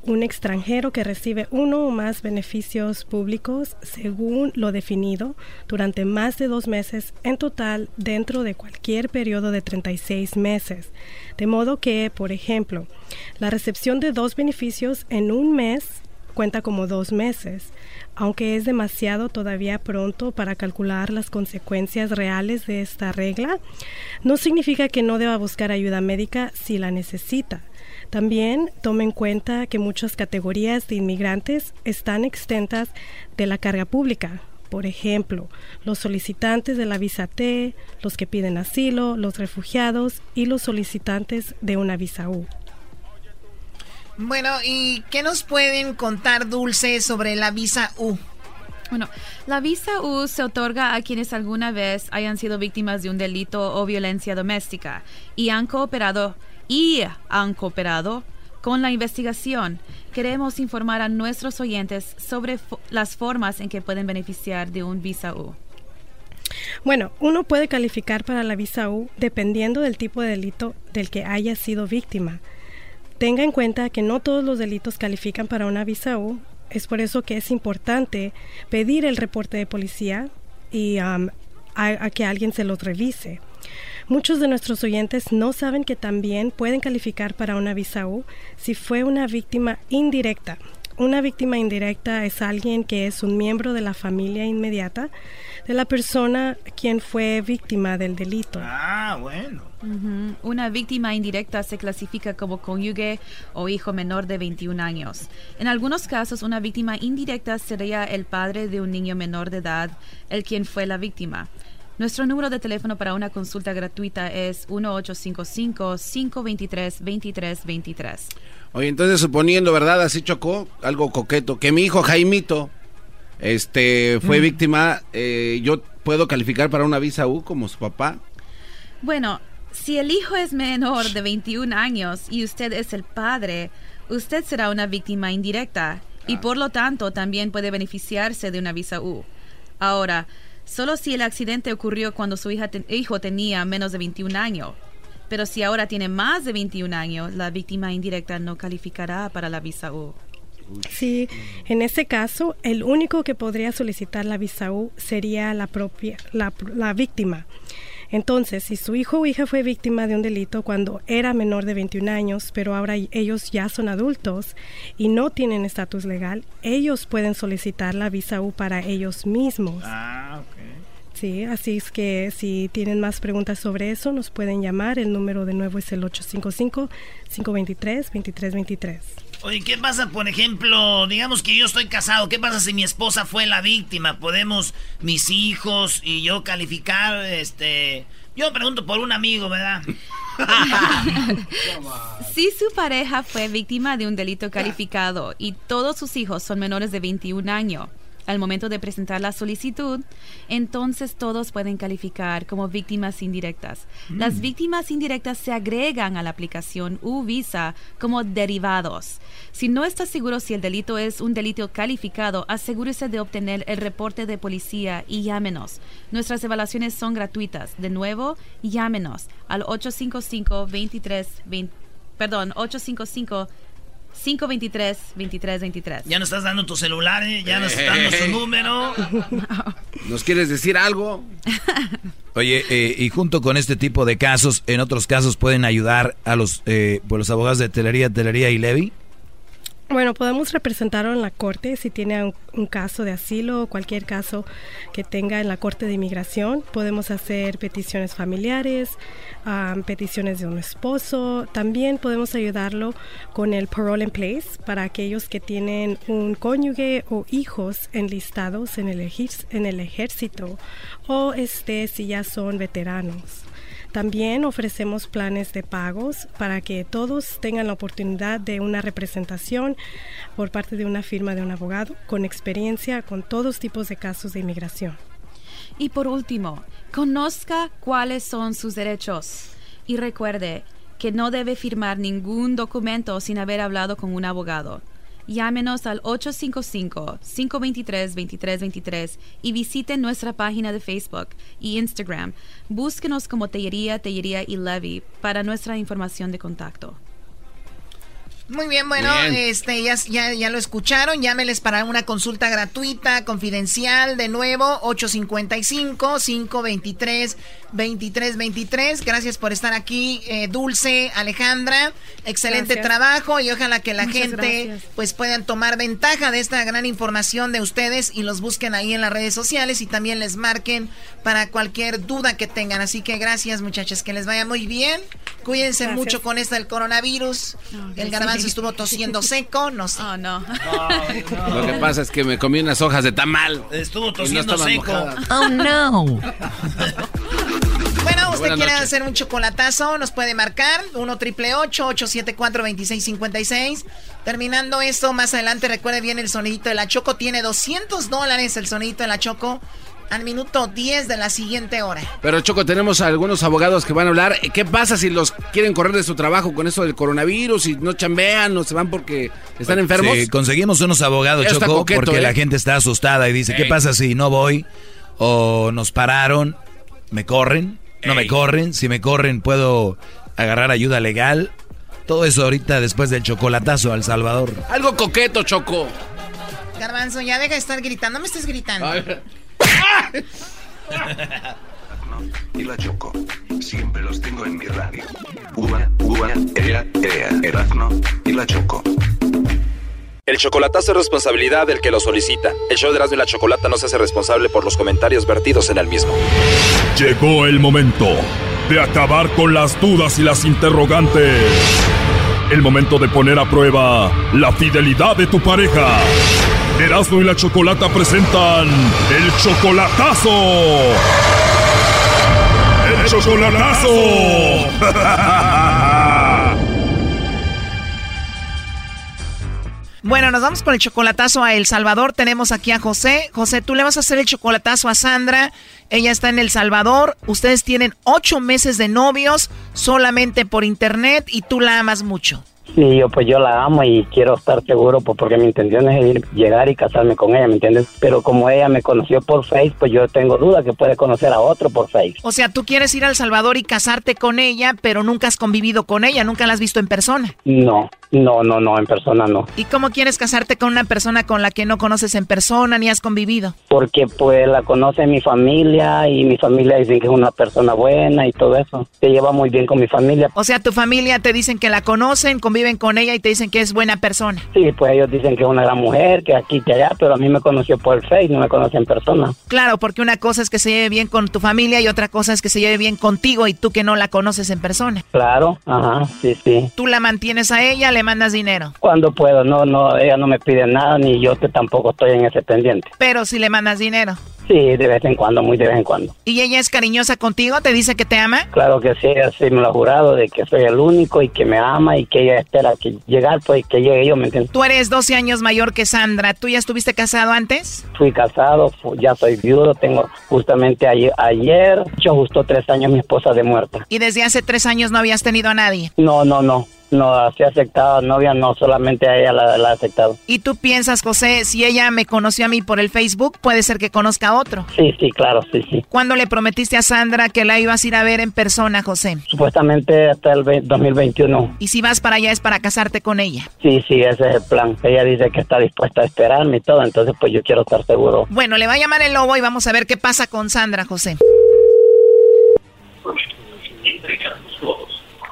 un extranjero que recibe uno o más beneficios públicos según lo definido durante más de dos meses en total dentro de cualquier periodo de 36 meses. De modo que, por ejemplo, la recepción de dos beneficios en un mes cuenta como dos meses, aunque es demasiado todavía pronto para calcular las consecuencias reales de esta regla, no significa que no deba buscar ayuda médica si la necesita. También tome en cuenta que muchas categorías de inmigrantes están exentas de la carga pública. Por ejemplo, los solicitantes de la visa T, los que piden asilo, los refugiados y los solicitantes de una visa U. Bueno, ¿y qué nos pueden contar, Dulce, sobre la visa U? Bueno, la visa U se otorga a quienes alguna vez hayan sido víctimas de un delito o violencia doméstica y han cooperado y han cooperado con la investigación. Queremos informar a nuestros oyentes sobre las formas en que pueden beneficiar de un visa U. Bueno, uno puede calificar para la visa U dependiendo del tipo de delito del que haya sido víctima. Tenga en cuenta que no todos los delitos califican para una visa U. Es por eso que es importante pedir el reporte de policía y um, a, que alguien se lo revise. Muchos de nuestros oyentes no saben que también pueden calificar para una visa U si fue una víctima indirecta. Una víctima indirecta es alguien que es un miembro de la familia inmediata de la persona quien fue víctima del delito. Ah, bueno. Una víctima indirecta se clasifica como cónyuge o hijo menor de 21 años. En algunos casos, una víctima indirecta sería el padre de un niño menor de edad, el quien fue la víctima. Nuestro número de teléfono para una consulta gratuita es 1855-523-2323. Oye, entonces suponiendo, ¿verdad? Así chocó algo coqueto, que mi hijo Jaimito este, fue mm. víctima, eh, ¿yo puedo calificar para una visa U como su papá? Bueno, si el hijo es menor de 21 años y usted es el padre, usted será una víctima indirecta y ah. por lo tanto también puede beneficiarse de una visa U. Ahora, solo si el accidente ocurrió cuando su hija hijo tenía menos de 21 años. Pero si ahora tiene más de 21 años, la víctima indirecta no calificará para la visa U. Sí, en ese caso, el único que podría solicitar la visa U sería la propia la, la víctima. Entonces, si su hijo o hija fue víctima de un delito cuando era menor de 21 años, pero ahora ellos ya son adultos y no tienen estatus legal, ellos pueden solicitar la visa U para ellos mismos. Ah, Sí, así es que si tienen más preguntas sobre eso, nos pueden llamar. El número de nuevo es el 855-523-2323. Oye, ¿qué pasa, por ejemplo, digamos que yo estoy casado, ¿qué pasa si mi esposa fue la víctima? ¿Podemos mis hijos y yo calificar, este... Yo pregunto por un amigo, ¿verdad? si su pareja fue víctima de un delito calificado y todos sus hijos son menores de 21 años, al momento de presentar la solicitud, entonces todos pueden calificar como víctimas indirectas. Las mm. víctimas indirectas se agregan a la aplicación U-Visa como derivados. Si no está seguro si el delito es un delito calificado, asegúrese de obtener el reporte de policía y llámenos. Nuestras evaluaciones son gratuitas. De nuevo, llámenos al 855 23 perdón, 855 523-2323. Ya nos estás dando tu celular, ¿eh? ya nos estás dando su número. ¿Nos quieres decir algo? Oye, eh, y junto con este tipo de casos, en otros casos pueden ayudar a los, eh, pues los abogados de Telería, Telería y Levy. Bueno, podemos representarlo en la corte si tiene un, caso de asilo o cualquier caso que tenga en la corte de inmigración. Podemos hacer peticiones familiares, peticiones de un esposo. También podemos ayudarlo con el parole in place para aquellos que tienen un cónyuge o hijos enlistados en el, en el ejército o este si ya son veteranos. También ofrecemos planes de pagos para que todos tengan la oportunidad de una representación por parte de una firma de un abogado con experiencia con todos tipos de casos de inmigración. Y por último, conozca cuáles son sus derechos y recuerde que no debe firmar ningún documento sin haber hablado con un abogado. Llámenos al 855-523-2323 y visiten nuestra página de Facebook y Instagram. Búsquenos como Tellería, Tellería y Levy para nuestra información de contacto. Muy bien, bueno, este ya, ya, lo escucharon. Llámeles para una consulta gratuita, confidencial, de nuevo, 855-523-2323. Gracias por estar aquí, eh, Dulce, Alejandra. Excelente trabajo y ojalá que la gente pues puedan tomar ventaja de esta gran información de ustedes y los busquen ahí en las redes sociales y también les marquen para cualquier duda que tengan. Así que gracias, muchachos, que les vaya muy bien. Cuídense mucho con esta del coronavirus. el garbanzo estuvo tosiendo seco, no sé. Oh, no. Lo que pasa es que me comí unas hojas de tamal. Estuvo tosiendo seco. Oh, no. bueno, usted quiere hacer un chocolatazo, nos puede marcar 1 triple 874 2656. Terminando esto, más adelante recuerde bien el sonidito de la Choco. Tiene 200 dólares el sonidito de la Choco al minuto 10 de la siguiente hora. Pero Choco, tenemos algunos abogados que van a hablar. ¿Qué pasa si los quieren correr de su trabajo con eso del coronavirus y no chambean o se van porque están enfermos? Sí, conseguimos unos abogados, Choco, porque la ¿eh? gente está asustada y dice, ¿qué pasa si no voy? O nos pararon, me corren, no me corren, si me corren puedo agarrar ayuda legal. Todo eso ahorita después del chocolatazo al Salvador. Algo coqueto, Choco. Garbanzo, ya deja de estar gritando, no me estés gritando. Y la Choco. Siempre los tengo en mi radio. Uva, uva, ea, ea, Erazno y la Choco. El chocolatazo es responsabilidad del que lo solicita. El show de Erasmo y la Chocolata no se hace responsable por los comentarios vertidos en el mismo. Llegó el momento de acabar con las dudas y las interrogantes. El momento de poner a prueba la fidelidad de tu pareja. Erasmo y la Chocolata presentan el chocolatazo. El chocolatazo. Bueno, nos vamos con el chocolatazo a El Salvador. Tenemos aquí a José. José, tú le vas a hacer el chocolatazo a Sandra. Ella está en El Salvador. Ustedes tienen ocho meses de novios solamente por internet y tú la amas mucho. Sí, yo pues yo la amo y quiero estar seguro pues, porque mi intención es ir, llegar y casarme con ella, ¿me entiendes? Pero como ella me conoció por Facebook, pues yo tengo duda que puede conocer a otro por Facebook. O sea, tú quieres ir a El Salvador y casarte con ella, pero nunca has convivido con ella, nunca la has visto en persona. No, no, no, no, en persona no. ¿Y cómo quieres casarte con una persona con la que no conoces en persona ni has convivido? Porque pues la conoce mi familia y mi familia dicen que es una persona buena y todo eso. Se lleva muy bien con mi familia. O sea, tu familia te dicen que la conocen, viven con ella y te dicen que es buena persona. Sí, pues ellos dicen que es una gran mujer, que aquí, que allá, pero a mí me conoció por el Face, no me conoce en persona. Claro, porque una cosa es que se lleve bien con tu familia y otra cosa es que se lleve bien contigo y tú que no la conoces en persona. Claro, ajá, sí, sí. ¿Tú la mantienes a ella, le mandas dinero? Cuando puedo, no, no, ella no me pide nada ni yo que tampoco estoy en ese pendiente. Pero si le mandas dinero. Sí, de vez en cuando, muy de vez en cuando. ¿Y ella es cariñosa contigo? ¿Te dice que te ama? Claro que sí, ella sí me lo ha jurado de que soy el único y que me ama y que ella espera que llegar, pues que llegue yo, ¿me entiendes? Tú eres 12 años mayor que Sandra. ¿Tú ya estuviste casado antes? Fui casado, ya soy viudo, tengo justamente ayer, ayer, yo justo tres años mi esposa de muerta. ¿Y desde hace tres años no habías tenido a nadie? No, no, no. No, así aceptado, novia no, solamente a ella la, la, ha aceptado. ¿Y tú piensas, José, si ella me conoció a mí por el Facebook, puede ser que conozca a otro? Sí, sí, claro, sí, sí. ¿Cuándo le prometiste a Sandra que la ibas a ir a ver en persona, José? Supuestamente hasta el 2021. ¿Y si vas para allá es para casarte con ella? Sí, sí, ese es el plan. Ella dice que está dispuesta a esperarme y todo, entonces pues yo quiero estar seguro. Bueno, le va a llamar el lobo y vamos a ver qué pasa con Sandra, José.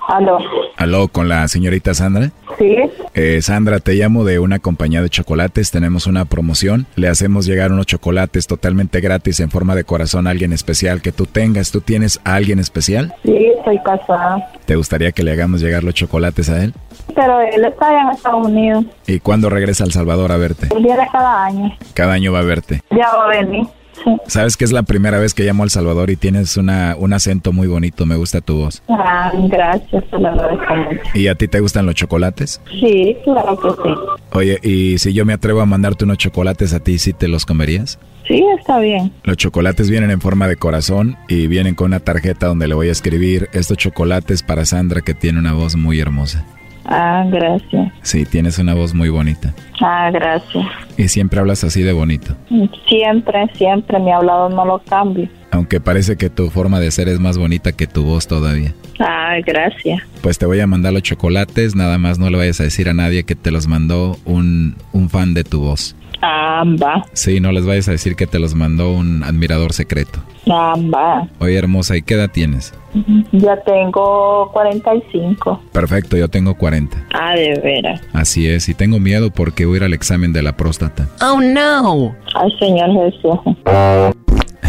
Aló. Aló, con la señorita Sandra. Sí. Eh, Sandra, te llamo de una compañía de chocolates. Tenemos una promoción. Le hacemos llegar unos chocolates totalmente gratis en forma de corazón a alguien especial que tú tengas. ¿Tú tienes a alguien especial? Sí, estoy casada. ¿Te gustaría que le hagamos llegar los chocolates a él? Pero él está en Estados Unidos. ¿Y cuándo regresa a El Salvador a verte? El día de cada año. Cada año va a verte. Ya va a venir. Sabes que es la primera vez que llamo a El Salvador y tienes una, un acento muy bonito, me gusta tu voz. Ah, gracias, te lo agradezco mucho. ¿Y a ti te gustan los chocolates? Sí, claro que sí. Oye, ¿y si yo me atrevo a mandarte unos chocolates a ti, sí te los comerías? Sí, está bien. Los chocolates vienen en forma de corazón y vienen con una tarjeta donde le voy a escribir estos chocolates para Sandra que tiene una voz muy hermosa. Ah, gracias. Sí, tienes una voz muy bonita. Ah, gracias. Y siempre hablas así de bonito. Siempre, siempre. Mi hablado no lo cambio. Aunque parece que tu forma de ser es más bonita que tu voz todavía. Ah, gracias. Pues te voy a mandar los chocolates, nada más no le vayas a decir a nadie que te los mandó un, un fan de tu voz. Va. Sí, no les vayas a decir que te los mandó un admirador secreto. Va. Oye, hermosa, ¿y qué edad tienes? Ya tengo 45. Perfecto, yo tengo 40. Ah, de veras. Así es, y tengo miedo porque voy a ir al examen de la próstata. Oh, no. Ay, Señor Jesús.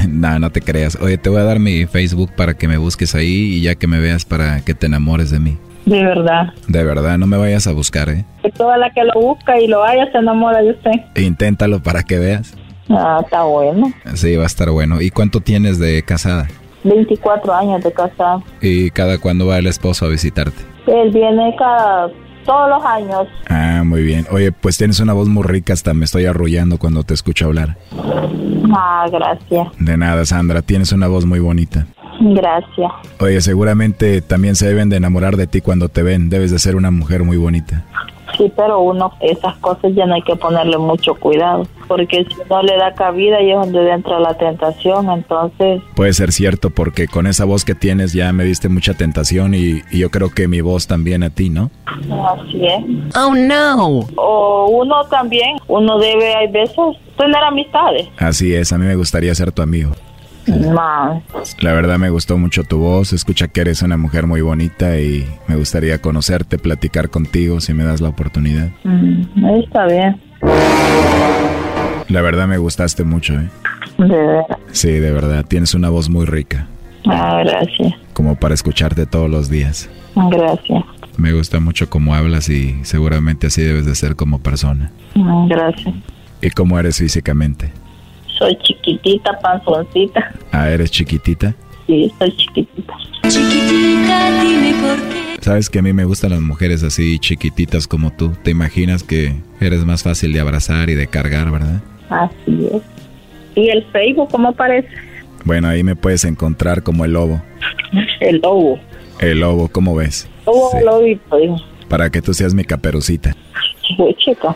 no, no te creas. Oye, te voy a dar mi Facebook para que me busques ahí y ya que me veas para que te enamores de mí. De verdad. De verdad, no me vayas a buscar, ¿eh? Que toda la que lo busca y lo haya se enamora de usted. Inténtalo para que veas. Ah, está bueno. Sí, va a estar bueno. ¿Y cuánto tienes de casada? 24 años de casado. ¿Y cada cuándo va el esposo a visitarte? Él viene cada todos los años. Ah, muy bien. Oye, pues tienes una voz muy rica, hasta me estoy arrullando cuando te escucho hablar. Ah, gracias. De nada, Sandra, tienes una voz muy bonita. Gracias. Oye, seguramente también se deben de enamorar de ti cuando te ven. Debes de ser una mujer muy bonita. Sí, pero uno, esas cosas ya no hay que ponerle mucho cuidado, porque si no le da cabida y es donde entra la tentación, entonces... Puede ser cierto, porque con esa voz que tienes ya me diste mucha tentación y, y yo creo que mi voz también a ti, ¿no? Así es. Oh, no. O uno también, uno debe, hay veces, tener amistades. Así es, a mí me gustaría ser tu amigo. No. La verdad me gustó mucho tu voz, escucha que eres una mujer muy bonita y me gustaría conocerte, platicar contigo si me das la oportunidad. Mm, está bien. La verdad me gustaste mucho, ¿eh? De verdad. Sí, de verdad, tienes una voz muy rica. Ah, gracias. Como para escucharte todos los días. Gracias. Me gusta mucho cómo hablas y seguramente así debes de ser como persona. Mm, Gracias. ¿Y cómo eres físicamente? Soy chiquitita, panzoncita. Ah, ¿eres chiquitita? Sí, soy chiquitita. Chiquitita, dime por qué. Sabes que a mí me gustan las mujeres así chiquititas como tú. ¿Te imaginas que eres más fácil de abrazar y de cargar, verdad? Así es. ¿Y el Facebook cómo parece? Bueno, ahí me puedes encontrar como el lobo. El lobo. El lobo, ¿cómo ves? Lobo, Sí. lobito, dijo. Para que tú seas mi caperucita. Uy, chica.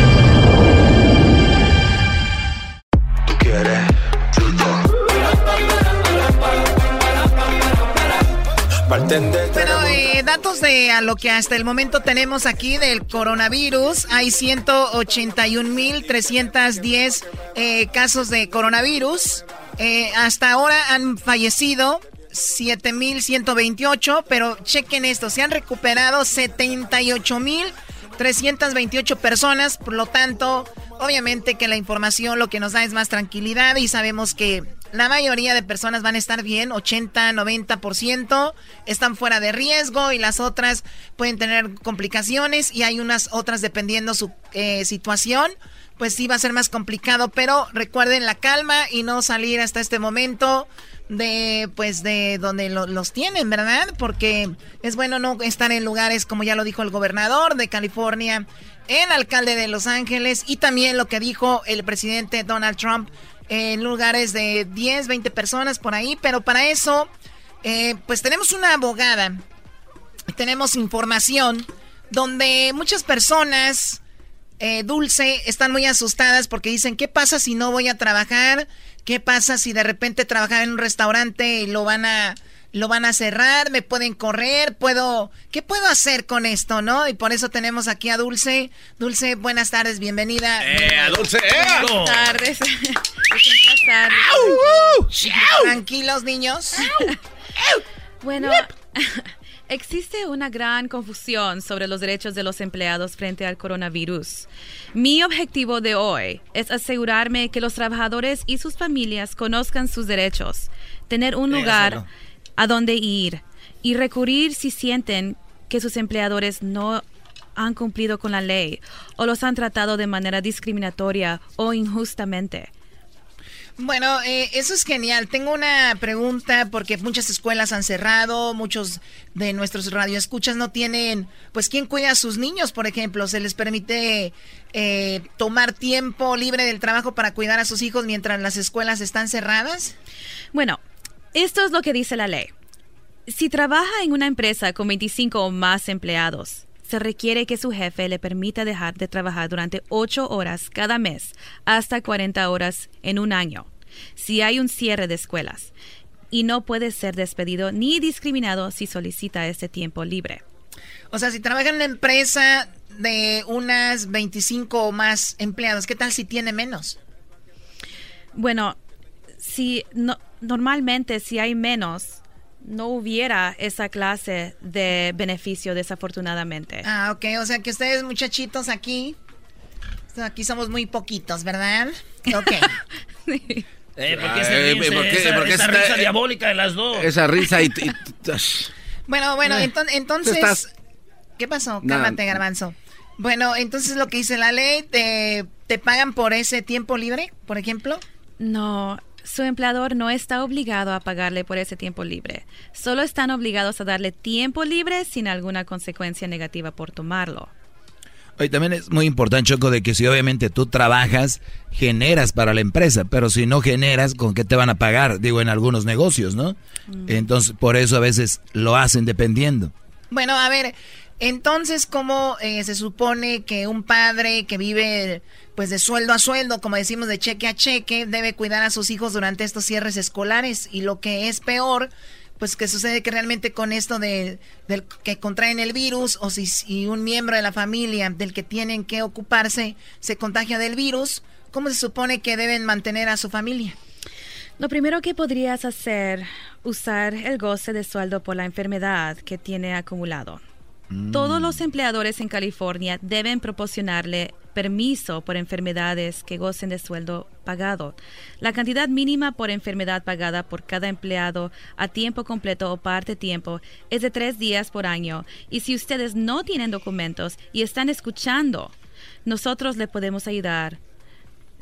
Bueno, eh, datos de a lo que hasta el momento tenemos aquí del coronavirus. Hay 181.310 eh, casos de coronavirus. Eh, hasta ahora han fallecido 7.128, pero chequen esto, se han recuperado 78.328 personas, por lo tanto, obviamente que la información lo que nos da es más tranquilidad y sabemos que la mayoría de personas van a estar bien, 80, 90%, están fuera de riesgo y las otras pueden tener complicaciones y hay unas otras dependiendo su eh, situación, pues sí va a ser más complicado, pero recuerden la calma y no salir hasta este momento de pues de donde lo- los tienen, ¿verdad? Porque es bueno no estar en lugares como ya lo dijo el gobernador de California, el alcalde de Los Ángeles y también lo que dijo el presidente Donald Trump en lugares de 10, 20 personas por ahí, pero para eso eh, pues tenemos una abogada, tenemos información donde muchas personas eh, Dulce están muy asustadas porque dicen, ¿qué pasa si no voy a trabajar? ¿Qué pasa si de repente trabajar en un restaurante y lo van a lo van a cerrar? ¿Me pueden correr? ¿Puedo qué puedo hacer con esto, no? Y por eso tenemos aquí a Dulce. Dulce, buenas tardes, bienvenida. ¡Eh, a Dulce! ¡Eh! Buenas tardes. Es un placer. Tranquilos, niños. Bueno, existe una gran confusión sobre los derechos de los empleados frente al coronavirus. Mi objetivo de hoy es asegurarme que los trabajadores y sus familias conozcan sus derechos, tener un lugar a donde ir y recurrir si sienten que sus empleadores no han cumplido con la ley o los han tratado de manera discriminatoria o injustamente. Bueno, eh, eso es genial. Tengo una pregunta porque muchas escuelas han cerrado, muchos de nuestros radioescuchas no tienen, pues, ¿quién cuida a sus niños, por ejemplo? ¿Se les permite eh, tomar tiempo libre del trabajo para cuidar a sus hijos mientras las escuelas están cerradas? Bueno, esto es lo que dice la ley. Si trabaja en una empresa con 25 o más empleados, se requiere que su jefe le permita dejar de trabajar durante 8 horas cada mes hasta 40 horas en un año, si hay un cierre de escuelas, y no puede ser despedido ni discriminado si solicita este tiempo libre. O sea, si trabaja en una empresa de unas 25 o más empleados, ¿qué tal si tiene menos? Bueno, si no, normalmente si hay menos, no hubiera esa clase de beneficio desafortunadamente. Ah, ok, o sea que ustedes muchachitos aquí, aquí somos muy poquitos, ¿verdad? Ok. Eh, ¿por qué se ríen? esa, risa diabólica de las dos. Esa risa y... bueno, bueno, eh, entonces... ¿Qué pasó? Cálmate, garbanzo. Bueno, entonces lo que dice la ley, ¿te, ¿te pagan por ese tiempo libre, por ejemplo? No, su empleador no está obligado a pagarle por ese tiempo libre. Solo están obligados a darle tiempo libre sin alguna consecuencia negativa por tomarlo. Y también es muy importante, Choco, de que si obviamente tú trabajas, generas para la empresa, pero si no generas, ¿con qué te van a pagar? Digo, en algunos negocios, ¿no? Mm. Entonces, por eso a veces lo hacen dependiendo. Bueno, a ver, entonces, ¿cómo eh, se supone que un padre que vive pues de sueldo a sueldo, como decimos de cheque a cheque, debe cuidar a sus hijos durante estos cierres escolares? Y lo que es peor, pues que sucede que realmente con esto de, que contraen el virus o si, un miembro de la familia del que tienen que ocuparse se contagia del virus, ¿cómo se supone que deben mantener a su familia? Lo primero que podrías hacer, usar el goce de sueldo por la enfermedad que tiene acumulado. Todos los mm. empleadores en California deben proporcionarle permiso por enfermedades que gocen de sueldo pagado. La cantidad mínima por enfermedad pagada por cada empleado a tiempo completo o parte tiempo es de tres días por año. Y si ustedes no tienen documentos y están escuchando, nosotros le podemos ayudar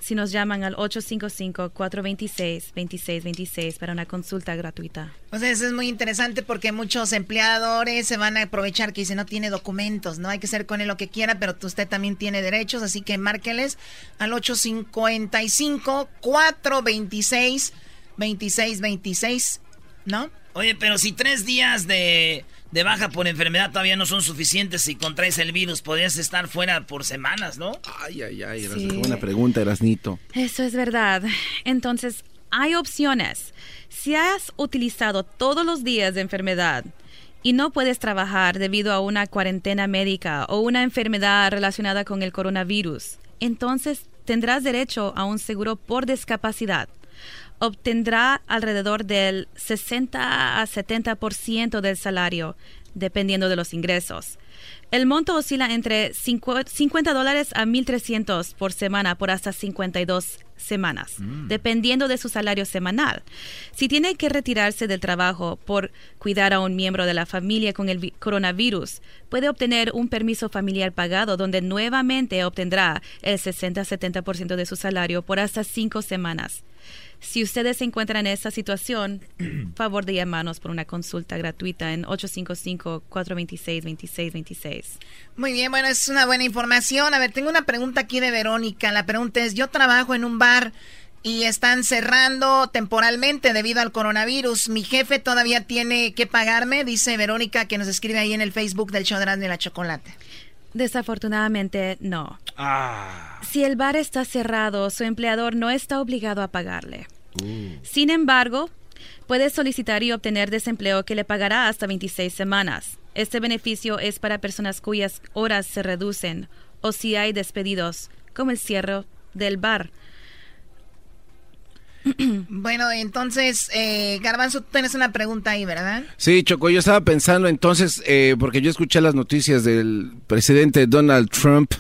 si nos llaman al 855-426-2626 para una consulta gratuita. Pues eso es muy interesante porque muchos empleadores se van a aprovechar que dice no tiene documentos, ¿no? Hay que hacer con él lo que quiera, pero usted también tiene derechos, así que márqueles al 855-426-2626, ¿no? Oye, pero si tres días de de baja por enfermedad todavía no son suficientes si contraes el virus. Podrías estar fuera por semanas, ¿no? Ay, ay, ay. Sí. Buena pregunta, Erasnito. Eso es verdad. Entonces, hay opciones. Si has utilizado todos los días de enfermedad y no puedes trabajar debido a una cuarentena médica o una enfermedad relacionada con el coronavirus, entonces tendrás derecho a un seguro por discapacidad obtendrá alrededor del 60 a 70% del salario, dependiendo de los ingresos. El monto oscila entre 50 dólares a 1.300 por semana por hasta 52 semanas, mm. dependiendo de su salario semanal. Si tiene que retirarse del trabajo por cuidar a un miembro de la familia con el coronavirus, puede obtener un permiso familiar pagado donde nuevamente obtendrá el 60-70% de su salario por hasta cinco semanas. Si ustedes se encuentran en esta situación, favor de llamarnos por una consulta gratuita en 855-426-2626. Muy bien, bueno, es una buena información. A ver, tengo una pregunta aquí de Verónica. La pregunta es, yo trabajo en un bar y están cerrando temporalmente debido al coronavirus. Mi jefe todavía tiene que pagarme, dice Verónica, que nos escribe ahí en el Facebook del show de la chocolate. Desafortunadamente, no. Ah. Si el bar está cerrado, su empleador no está obligado a pagarle. Uh. Sin embargo, puede solicitar y obtener desempleo que le pagará hasta 26 semanas. Este beneficio es para personas cuyas horas se reducen o si hay despedidos, como el cierre del bar bueno, entonces, eh, Garbanzo, tú tienes una pregunta ahí, ¿verdad? Sí, Choco, yo estaba pensando entonces, eh, porque yo escuché las noticias del presidente Donald Trump.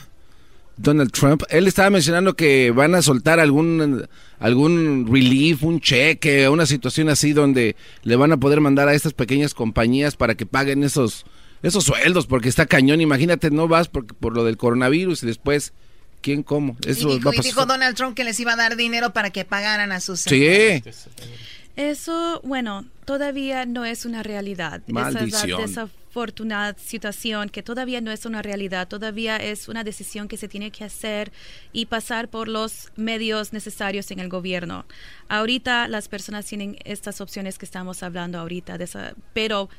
Donald Trump, él estaba mencionando que van a soltar algún algún relief, un cheque, una situación así donde le van a poder mandar a estas pequeñas compañías para que paguen esos esos sueldos, porque está cañón. Imagínate, no vas por, por lo del coronavirus y después ¿Quién cómo? Eso y dijo, Donald Trump que les iba a dar dinero para que pagaran a sus... Sí. Eso, bueno, todavía no es una realidad. Maldición. Esa desafortunada situación que todavía no es una realidad, todavía es una decisión que se tiene que hacer y pasar por los medios necesarios en el gobierno. Ahorita las personas tienen estas opciones que estamos hablando ahorita, de esa, pero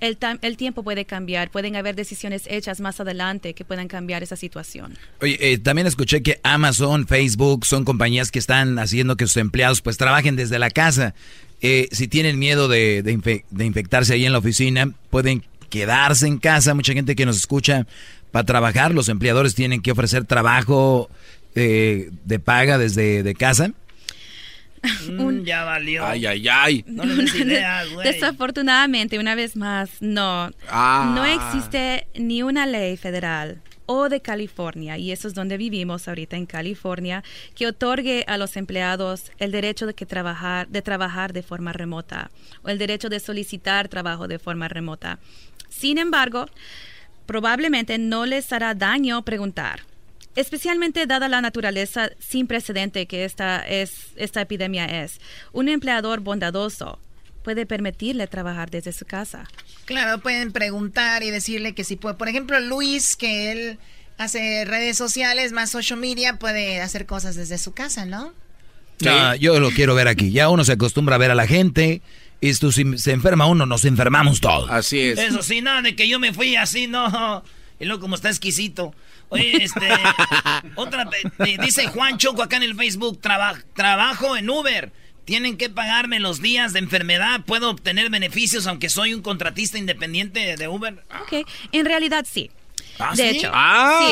el, el, tiempo puede cambiar, pueden haber decisiones hechas más adelante que puedan cambiar esa situación. Oye, eh, también escuché que Amazon, Facebook son compañías que están haciendo que sus empleados pues trabajen desde la casa. Eh, si tienen miedo de, de, infectarse ahí en la oficina, pueden quedarse en casa. Mucha gente que nos escucha para trabajar, los empleadores tienen que ofrecer trabajo eh, de paga desde de casa. Mm, ya valió. Ay, ay, ay. No le des ideas, güey. Desafortunadamente, una vez más, no. Ah. No existe ni una ley federal o de California, y eso es donde vivimos ahorita en California, que otorgue a los empleados el derecho de, que trabajar, de trabajar de forma remota o el derecho de solicitar trabajo de forma remota. Sin embargo, probablemente no les hará daño preguntar especialmente dada la naturaleza sin precedente que esta, es, esta epidemia es. Un empleador bondadoso puede permitirle trabajar desde su casa. Claro, pueden preguntar y decirle que si puede. Por ejemplo, Luis, que él hace redes sociales, más social media, puede hacer cosas desde su casa, ¿no? Ah, yo lo quiero ver aquí. Ya uno se acostumbra a ver a la gente. Y esto, si se enferma uno, nos enfermamos todos. Así es. Eso sí, nada de que yo me fui así, no. Y luego como está exquisito. Oye, este. otra. Dice Juan Choco acá en el Facebook: "Traba- trabajo en Uber. Tienen que pagarme los días de enfermedad. ¿Puedo obtener beneficios aunque soy un contratista independiente de Uber? Ok, en realidad sí. ¿Ah, de sí? hecho, Ah,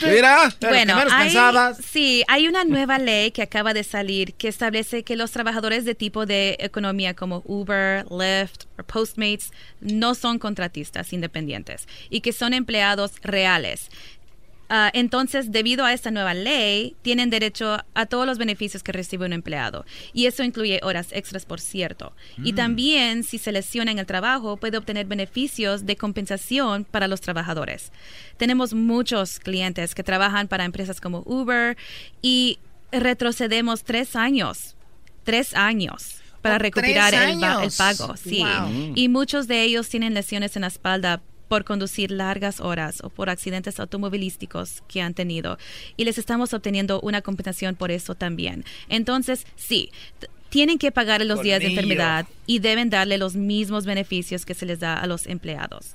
sí. mira. bueno, hay, pensabas. sí, hay una nueva ley que acaba de salir que establece que los trabajadores de tipo de economía como Uber, Lyft o Postmates no son contratistas independientes y que son empleados reales. Ah, entonces, debido a esta nueva ley, tienen derecho a todos los beneficios que recibe un empleado. Y eso incluye horas extras, por cierto. Y Mm. también, si se lesiona en el trabajo, puede obtener beneficios de compensación para los trabajadores. Tenemos muchos clientes que trabajan para empresas como Uber y retrocedemos tres años. Tres años para Oh, recuperar el, pago. Sí. Wow. Y muchos de ellos tienen lesiones en la espalda por conducir largas horas o por accidentes automovilísticos que han tenido. Y les estamos obteniendo una compensación por eso también. Entonces, sí, tienen que pagar los días de enfermedad y deben darle los mismos beneficios que se les da a los empleados.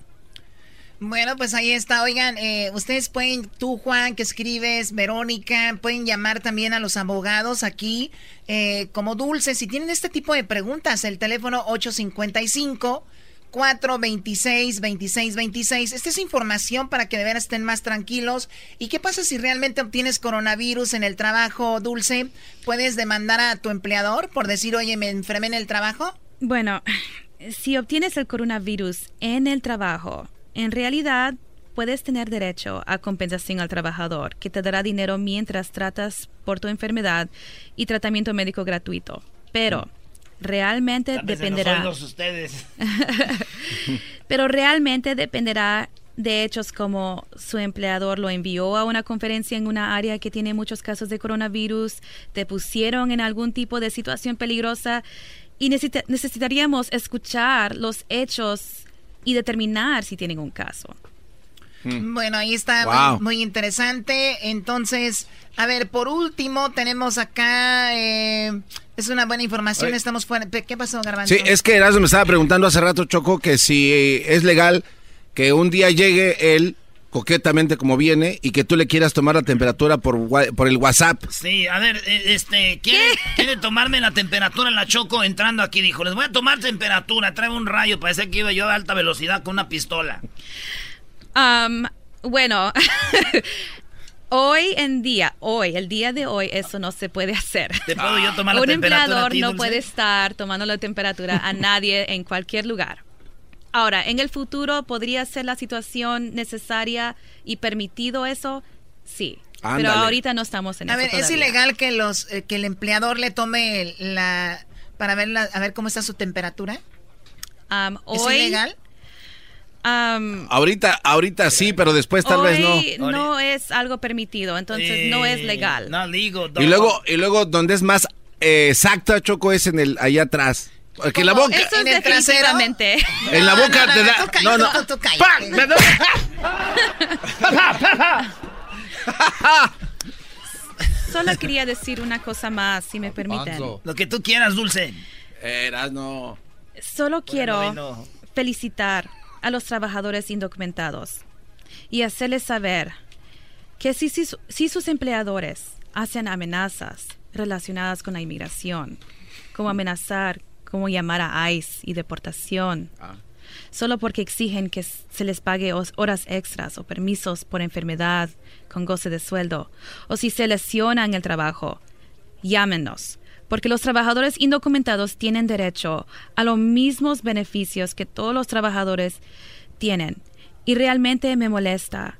Bueno, pues ahí está. Oigan, eh, ustedes pueden, tú Juan, que escribes, Verónica, pueden llamar también a los abogados aquí eh, como Dulce. Si tienen este tipo de preguntas, el teléfono 855. 426-2626. Esta es información para que de veras estén más tranquilos. ¿Y qué pasa si realmente obtienes coronavirus en el trabajo, Dulce? ¿Puedes demandar a tu empleador por decir, oye, me enfermé en el trabajo? Bueno, si obtienes el coronavirus en el trabajo, en realidad puedes tener derecho a compensación al trabajador, que te dará dinero mientras tratas por tu enfermedad y tratamiento médico gratuito. Pero realmente Tápense dependerá. ustedes. Pero realmente dependerá de hechos como su empleador lo envió a una conferencia en una área que tiene muchos casos de coronavirus, te pusieron en algún tipo de situación peligrosa y necesita- necesitaríamos escuchar los hechos y determinar si tienen un caso. Bueno, ahí está Wow. muy, muy interesante. Entonces, a ver, por último, tenemos acá. eh, es una buena información. Oye. Estamos fuera. ¿Qué pasó, Garbanzo? Sí, es que Erasmo me estaba preguntando hace rato, Choco, que si eh, es legal que un día llegue él coquetamente como viene y que tú le quieras tomar la temperatura por, por el WhatsApp. Sí, a ver, eh, este, ¿quiere, quiere tomarme la temperatura en la Choco entrando aquí? Dijo, les voy a tomar temperatura, trae un rayo, parece que iba yo a alta velocidad con una pistola. Am, bueno, hoy en día, hoy, el día de hoy, eso no se puede hacer. ¿Te puedo yo tomar la Un temperatura a empleador ti, no puede estar tomando la temperatura a nadie en cualquier lugar. Ahora, en el futuro podría ser la situación necesaria y permitido eso, sí. Pero ahorita no estamos en A eso ver, ¿es ilegal que los eh, que el empleador le tome la para ver la- a ver cómo está su temperatura? ¿Es hoy, ilegal? Am, Ahorita, ahorita sí, pero después tal vez no. no es algo permitido, entonces no es legal. No digo, Y luego, y luego donde es más eh, exacta, Choco, es en el allá atrás. Porque la boca. Eso es definitivamente. En la boca te da. No, no. ¡Pam! Me da- Solo quería decir una cosa más, si me permiten. Lo que tú quieras, Dulce. Erasmo. Solo quiero bueno. felicitar a los trabajadores indocumentados y hacerles saber que si, si, su- si sus empleadores hacen amenazas relacionadas con la inmigración, como amenazar, como llamar a ICE y deportación, solo porque exigen que se les pague horas extras o permisos por enfermedad con goce de sueldo, o si se lesiona en el trabajo, llámenos. Porque los trabajadores indocumentados tienen derecho a los mismos beneficios que todos los trabajadores tienen. Y realmente me molesta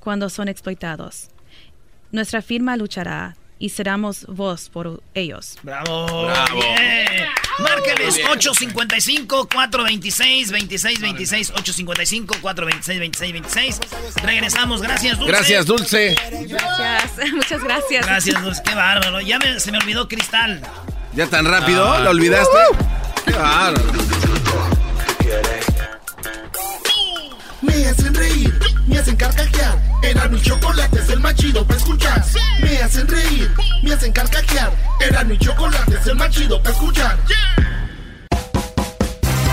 cuando son explotados. Nuestra firma luchará y seremos voz por ellos. ¡Bravo! ¡Bravo! Bien. Márqueles 855-426-2626, 855-426-2626. Regresamos, gracias, Dulce. Gracias, Dulce. Gracias, muchas gracias. Gracias, Dulce, qué bárbaro. Ya me- se me olvidó Cristal. ¿Ya tan rápido? Ah. ¿Lo olvidaste? Qué bárbaro. Me hacen reír, me hacen carcajear. Era mi chocolate es el más chido para escuchar. Me hacen reír, me hacen carcajear. Era mi chocolate es el más chido para escuchar.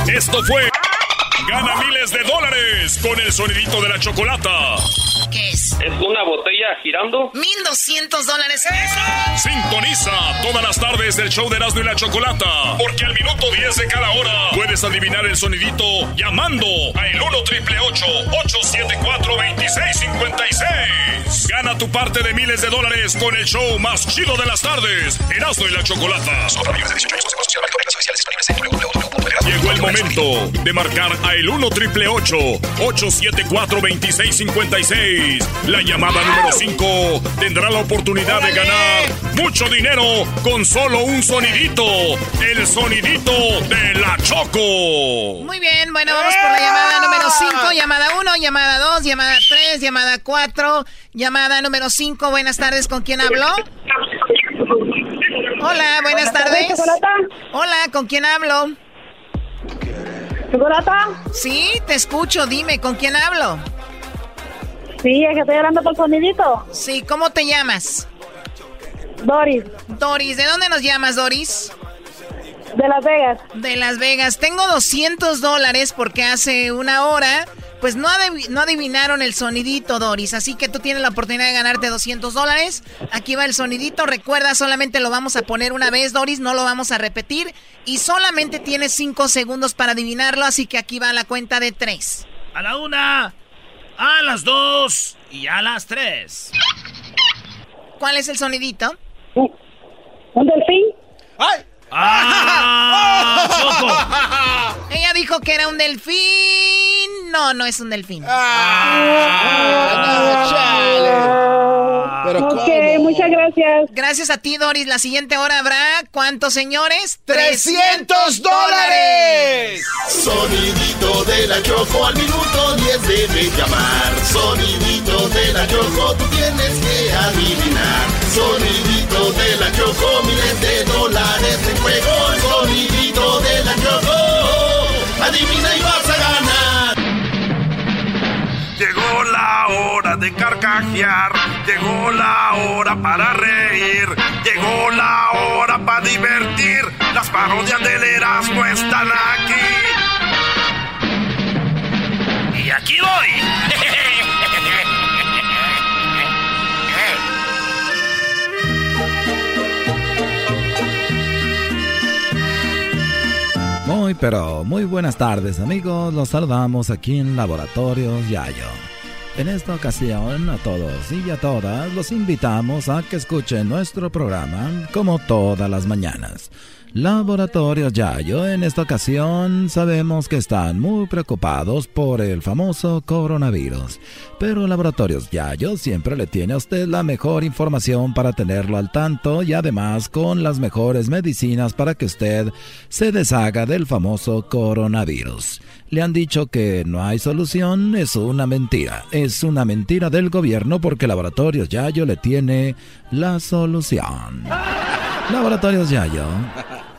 Esto fue Gana miles de dólares con el sonidito de la chocolata. ¿Qué es? ¿Es una botella girando? 1200 dólares. Sintoniza todas las tardes del show de Erasmo y la Chocolata. Porque al minuto 10 de cada hora puedes adivinar el sonidito llamando a el 1 triple 874 2656. Gana tu parte de miles de dólares con el show más chido de las tardes. Erasmo y la Chocolata. Llegó el momento de marcar a el 1 triple 874 2656. La llamada número 5 tendrá la oportunidad de ganar mucho dinero con solo un sonidito. El sonidito de la Choco. Muy bien, bueno, vamos por la llamada número 5, llamada 1, llamada 2, llamada 3, llamada 4, llamada número 5. Buenas tardes, ¿con quién hablo? Hola, buenas tardes. Hola, ¿con quién hablo? ¿Chocolata? Sí, te escucho, dime, ¿con quién hablo? Sí, es que estoy hablando por sonidito. Sí, ¿cómo te llamas? Doris. Doris, ¿de dónde nos llamas, Doris? De Las Vegas. De Las Vegas. Tengo 200 dólares porque hace una hora, pues no, adiv- no adivinaron el sonidito, Doris. Así que tú tienes la oportunidad de ganarte 200 dólares. Aquí va el sonidito. Recuerda, solamente lo vamos a poner una vez, Doris. No lo vamos a repetir. Y solamente tienes 5 segundos para adivinarlo. Así que aquí va la cuenta de 3. A la una, a las dos y a las tres. ¿Cuál es el sonidito? ¿Un delfín? ¡Ay! ¡Ah! Choco. Ella dijo que era un delfín. No, no es un delfín. Pero ok, muchas gracias. Gracias a ti, Doris. La siguiente hora habrá, ¿cuántos señores? ¡300 dólares! Sonidito de la Choco al minuto 10 debe llamar. Sonidito de la Choco, tú tienes que adivinar. Sonidito de la Choco, miles de dólares en juego. Sonidito de la Choco, adivina y vas a ganar. Llegó la hora de carcajear, llegó la hora para reír, llegó la hora para divertir. Las parodias del Erasmo están aquí. Y aquí voy. Muy pero muy buenas tardes amigos, los saludamos aquí en Laboratorios Yayo. En esta ocasión a todos y a todas los invitamos a que escuchen nuestro programa como todas las mañanas. Laboratorios Yayo en esta ocasión sabemos que están muy preocupados por el famoso coronavirus, pero Laboratorios Yayo siempre le tiene a usted la mejor información para tenerlo al tanto y además con las mejores medicinas para que usted se deshaga del famoso coronavirus. Le han dicho que no hay solución, es una mentira. Es una mentira del gobierno porque Laboratorios Yayo le tiene la solución. Laboratorios Yayo.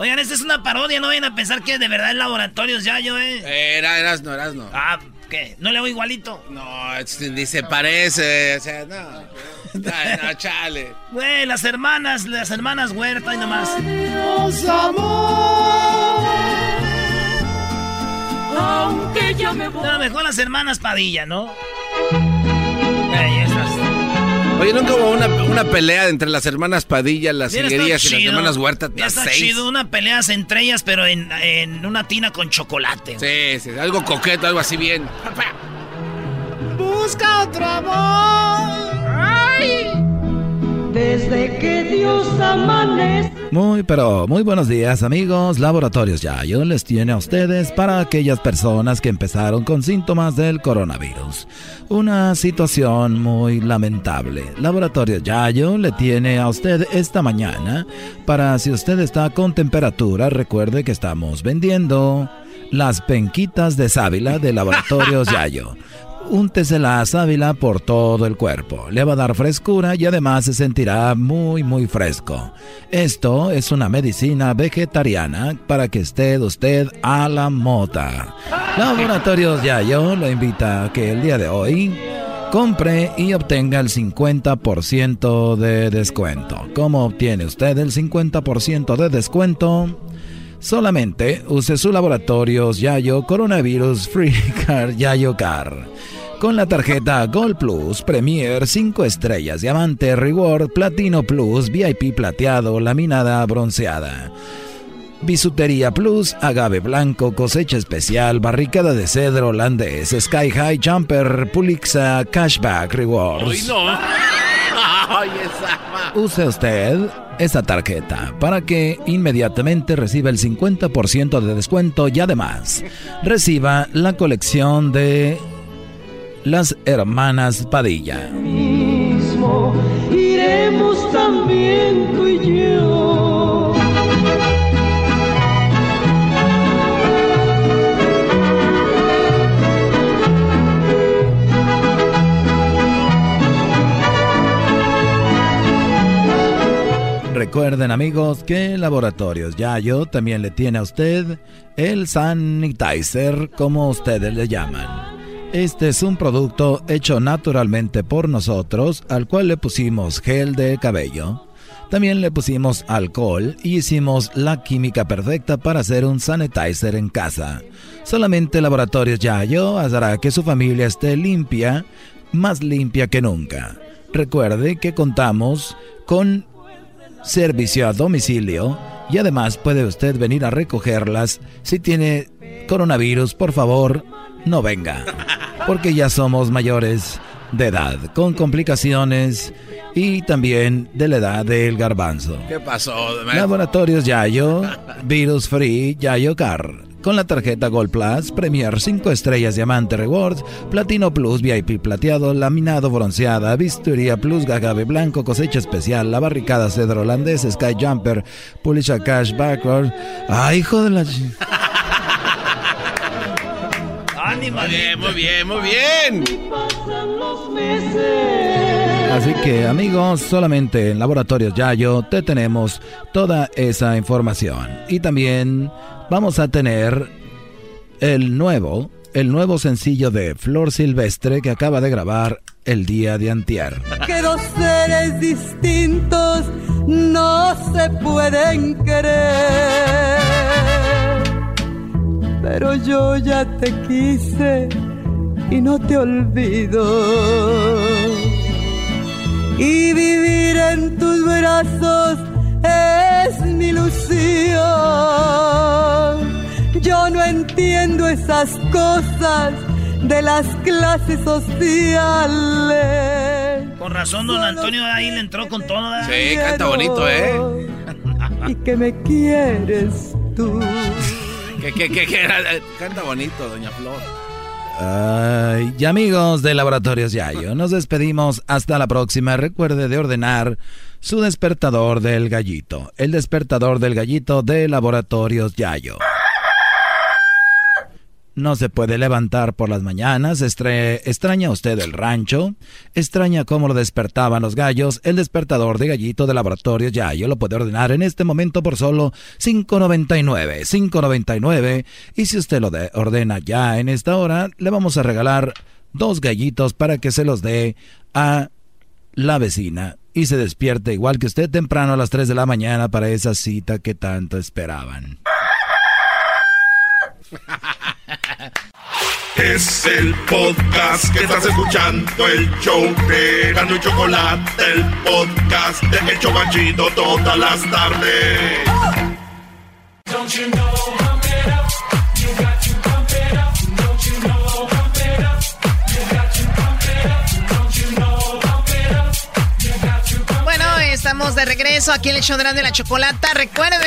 Oigan, esta es una parodia, no vayan a pensar que de verdad el laboratorios ya yo, eh. Era, eras no, eras no. Ah, ¿qué? ¿No le hago igualito? No, es- ni se parece, o sea, no. No, chale. Güey, las hermanas, las hermanas Huerta y nomás. Aunque ya me voy. No, mejor las hermanas Padilla, ¿no? Ahí estás. Oye, nunca hubo una, una pelea entre las hermanas Padilla, las higuerías y las hermanas Huerta. Las estado seis. chido una pelea entre ellas, pero en, en una tina con chocolate. Sí, sí, algo coqueto, algo así bien. Busca otro amor. Ay. Desde que Dios amanece. Muy, pero muy buenos días amigos. Laboratorios Yayo les tiene a ustedes para aquellas personas que empezaron con síntomas del coronavirus. Una situación muy lamentable. Laboratorios Yayo le tiene a usted esta mañana para si usted está con temperatura, recuerde que estamos vendiendo las penquitas de sábila de Laboratorios Yayo úntese la sábila por todo el cuerpo. Le va a dar frescura y además se sentirá muy muy fresco. Esto es una medicina vegetariana para que esté usted a la mota. Laboratorios Yayo lo invita a que el día de hoy compre y obtenga el 50% de descuento. ¿Cómo obtiene usted el 50% de descuento? Solamente use su laboratorios Yayo Coronavirus Free Car Yayo Car. Con la tarjeta Gold Plus, Premier 5 estrellas, Diamante Reward, Platino Plus, VIP plateado, laminada bronceada. Bisutería Plus, agave blanco, cosecha especial, barricada de cedro holandés, Sky High Jumper, Pulixa, Cashback Rewards. Use usted esa tarjeta para que inmediatamente reciba el 50% de descuento y además reciba la colección de las hermanas Padilla. iremos también tú y yo. Recuerden amigos que Laboratorios Yayo también le tiene a usted el sanitizer como ustedes le llaman. Este es un producto hecho naturalmente por nosotros al cual le pusimos gel de cabello. También le pusimos alcohol y hicimos la química perfecta para hacer un sanitizer en casa. Solamente Laboratorios Yayo hará que su familia esté limpia, más limpia que nunca. Recuerde que contamos con servicio a domicilio y además puede usted venir a recogerlas. Si tiene coronavirus, por favor, no venga, porque ya somos mayores de edad, con complicaciones y también de la edad del garbanzo. ¿Qué pasó? Laboratorios Yayo, Virus Free, Yayo Car. Con la tarjeta Gold Plus, Premier 5 estrellas Diamante Rewards, Platino Plus, VIP plateado, laminado bronceada, Bisturía Plus, Gagave blanco, cosecha especial, la barricada cedro holandés, Sky Jumper, Pulisha Cash Backward. ¡Ay, hijo de la... Muy bien, muy bien, muy bien. Así que amigos, solamente en Laboratorios Yayo te tenemos toda esa información. Y también vamos a tener el nuevo, el nuevo sencillo de Flor Silvestre que acaba de grabar el día de antier. Que dos seres distintos no se pueden querer. Pero yo ya te quise y no te olvido. Y vivir en tus brazos es mi ilusión. Yo no entiendo esas cosas de las clases sociales. Con razón, don Antonio ahí le entró con todo. Sí, canta bonito, ¿eh? y que me quieres tú. ¿Qué, qué, qué, qué? Canta bonito, doña Flor. Ay, y amigos de Laboratorios Yayo, nos despedimos hasta la próxima. Recuerde de ordenar su despertador del gallito. El despertador del gallito de Laboratorios Yayo. No se puede levantar por las mañanas, estre extraña usted el rancho, extraña cómo lo despertaban los gallos, el despertador de gallito de laboratorios Yayo lo puede ordenar en este momento por solo 5.99, 5.99 y si usted lo ordena ya en esta hora, le vamos a regalar dos gallitos para que se los dé a la vecina y se despierte igual que usted temprano a las 3 de la mañana para esa cita que tanto esperaban. Es el podcast que estás escuchando, el show de Gano y Chocolate, el podcast de Hecho Banchito todas las tardes. Estamos de regreso aquí en el show de la chocolata. Recuerden,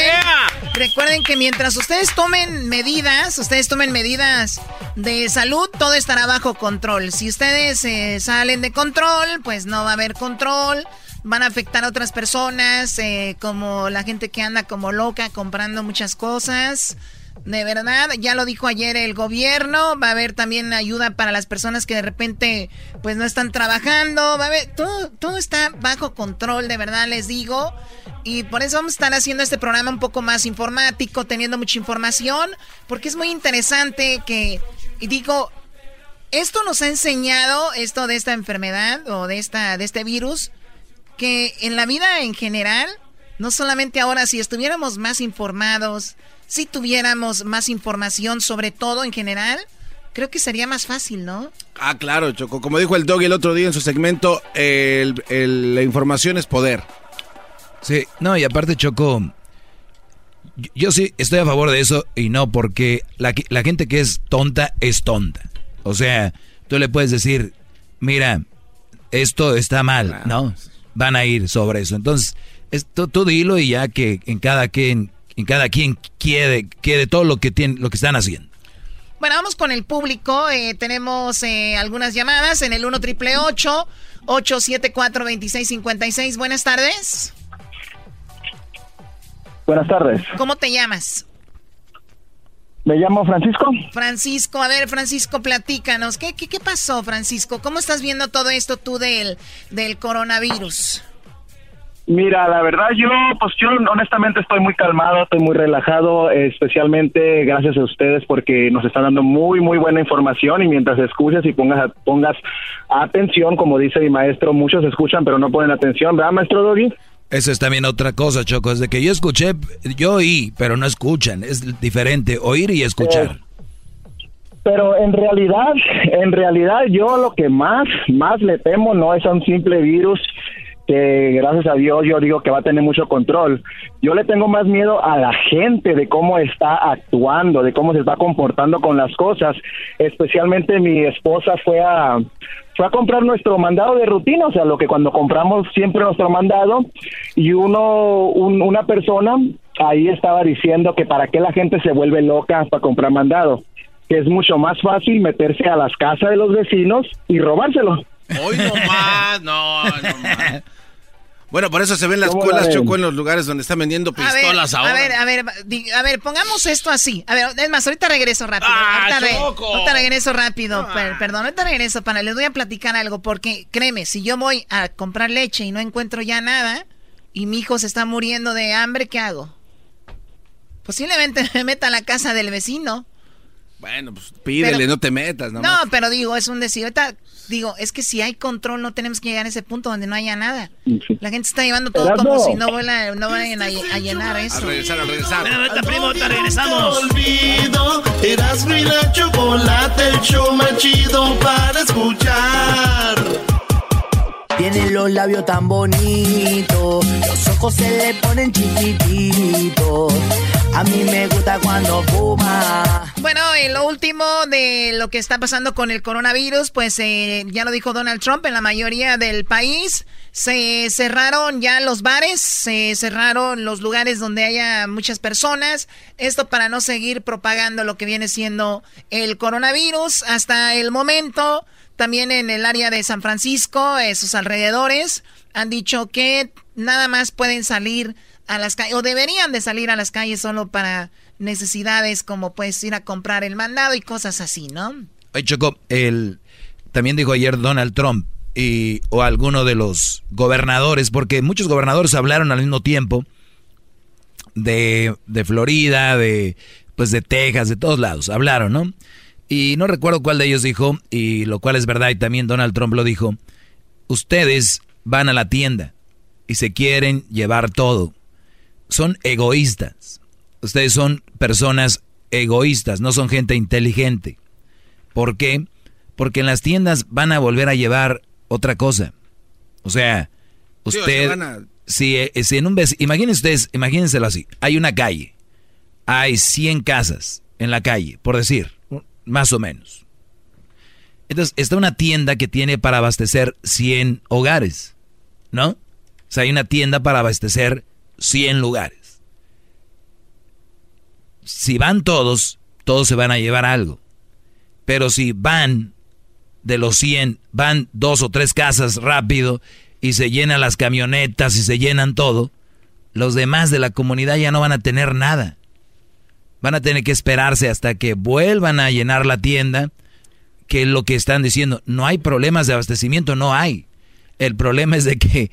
recuerden que mientras ustedes tomen medidas, ustedes tomen medidas de salud, todo estará bajo control. Si ustedes eh, salen de control, pues no va a haber control. Van a afectar a otras personas, eh, como la gente que anda como loca comprando muchas cosas. De verdad, ya lo dijo ayer el gobierno, va a haber también ayuda para las personas que de repente pues no están trabajando, va a haber, todo, todo está bajo control, de verdad les digo. Y por eso vamos a estar haciendo este programa un poco más informático, teniendo mucha información, porque es muy interesante que, y digo, esto nos ha enseñado, esto de esta enfermedad o de, esta, de este virus, que en la vida en general, no solamente ahora, si estuviéramos más informados, si tuviéramos más información sobre todo en general, creo que sería más fácil, ¿no? Ah, claro, Choco. Como dijo el Dog el otro día en su segmento, la información es poder. Sí, no, y aparte, Choco, yo, sí estoy a favor de eso y no porque la, la gente que es tonta es tonta. O sea, tú le puedes decir, mira, esto está mal, ¿no? Van a ir sobre eso. Entonces, esto, tú dilo y ya que en cada quien y cada quien quiere, quiere todo lo que, tiene, lo que están haciendo. Bueno, vamos con el público. Eh, tenemos eh, algunas llamadas en el 1 triple 874 2656. Buenas tardes. Buenas tardes. ¿Cómo te llamas? Me llamo Francisco. Francisco, a ver, Francisco, platícanos. ¿Qué, qué, qué pasó, Francisco? ¿Cómo estás viendo todo esto tú del, del coronavirus? Mira, la verdad yo, pues yo honestamente estoy muy calmado, estoy muy relajado, especialmente gracias a ustedes porque nos están dando muy, muy buena información y mientras escuches y pongas, pongas atención, como dice mi maestro, muchos escuchan pero no ponen atención, ¿verdad, maestro Doggy? Esa es también otra cosa, Choco, es de que yo escuché, yo oí, pero no escuchan, es diferente oír y escuchar. Eh, pero en realidad, en realidad yo lo que más, más le temo no es a un simple virus que gracias a Dios yo digo que va a tener mucho control. Yo le tengo más miedo a la gente de cómo está actuando, de cómo se está comportando con las cosas. Especialmente mi esposa fue a fue a comprar nuestro mandado de rutina, o sea, lo que cuando compramos siempre nuestro mandado y uno una persona ahí estaba diciendo que para qué la gente se vuelve loca para comprar mandado, que es mucho más fácil meterse a las casas de los vecinos y robárselo. Hoy no más, no, no más. Bueno, por eso se ven las escuelas, Choco, en los lugares donde están vendiendo pistolas a ahora. A ver, a ver, a ver, pongamos esto así. A ver, es más, ahorita regreso rápido. Ah, ahorita, regreso rápido. Ah. perdón, ahorita regreso para, les voy a platicar algo, porque créeme, si yo voy a comprar leche y no encuentro ya nada, y mi hijo se está muriendo de hambre, ¿qué hago? Posiblemente me meta a la casa del vecino. Bueno, pues pídele, no te metas. No, pero digo, es un decir. Ahorita digo, es que si hay control no tenemos que llegar a ese punto donde no haya nada. La gente está llevando todo como si no, no vayan a, llenar eso. A regresar, a regresar. Primo, te regresamos. olvido, eras mi la chocolate, el show más chido para escuchar. Tiene los labios tan bonitos, los ojos se le ponen chiquititos. A mí me gusta cuando fuma. Bueno, y lo último de lo que está pasando con el coronavirus, pues eh, ya lo dijo Donald Trump, en la mayoría del país se cerraron ya los bares, se cerraron los lugares donde haya muchas personas. Esto para no seguir propagando lo que viene siendo el coronavirus. Hasta el momento también en el área de San Francisco, sus alrededores, han dicho que nada más pueden salir a las calles, o deberían de salir a las calles solo para necesidades como puedes ir a comprar el mandado y cosas así, ¿no? Oye, Choco, el, también dijo ayer Donald Trump y, o alguno de los gobernadores, porque muchos gobernadores hablaron al mismo tiempo de, de Florida, de, pues de Texas, de todos lados, hablaron, ¿no? Y no recuerdo cuál de ellos dijo, y lo cual es verdad, y también Donald Trump lo dijo, ustedes van a la tienda y se quieren llevar todo. Son egoístas. Ustedes son personas egoístas, no son gente inteligente. ¿Por qué? Porque en las tiendas van a volver a llevar otra cosa. O sea, usted... si, eh, si, en un imagínense ustedes, imagínenselo así. Hay una calle. Hay 100 casas en la calle, por decir más o menos. Entonces, está una tienda que tiene para abastecer 100 hogares, ¿no? sea, hay una tienda para abastecer 100 lugares. Si van todos, todos se van a llevar algo. Pero si van de los 100, van dos o tres casas rápido y se llenan las camionetas y se llenan todo, los demás de la comunidad ya no van a tener nada. Van a tener que esperarse hasta que vuelvan a llenar la tienda, que es lo que están diciendo. No hay problemas de abastecimiento, no hay. El problema es de que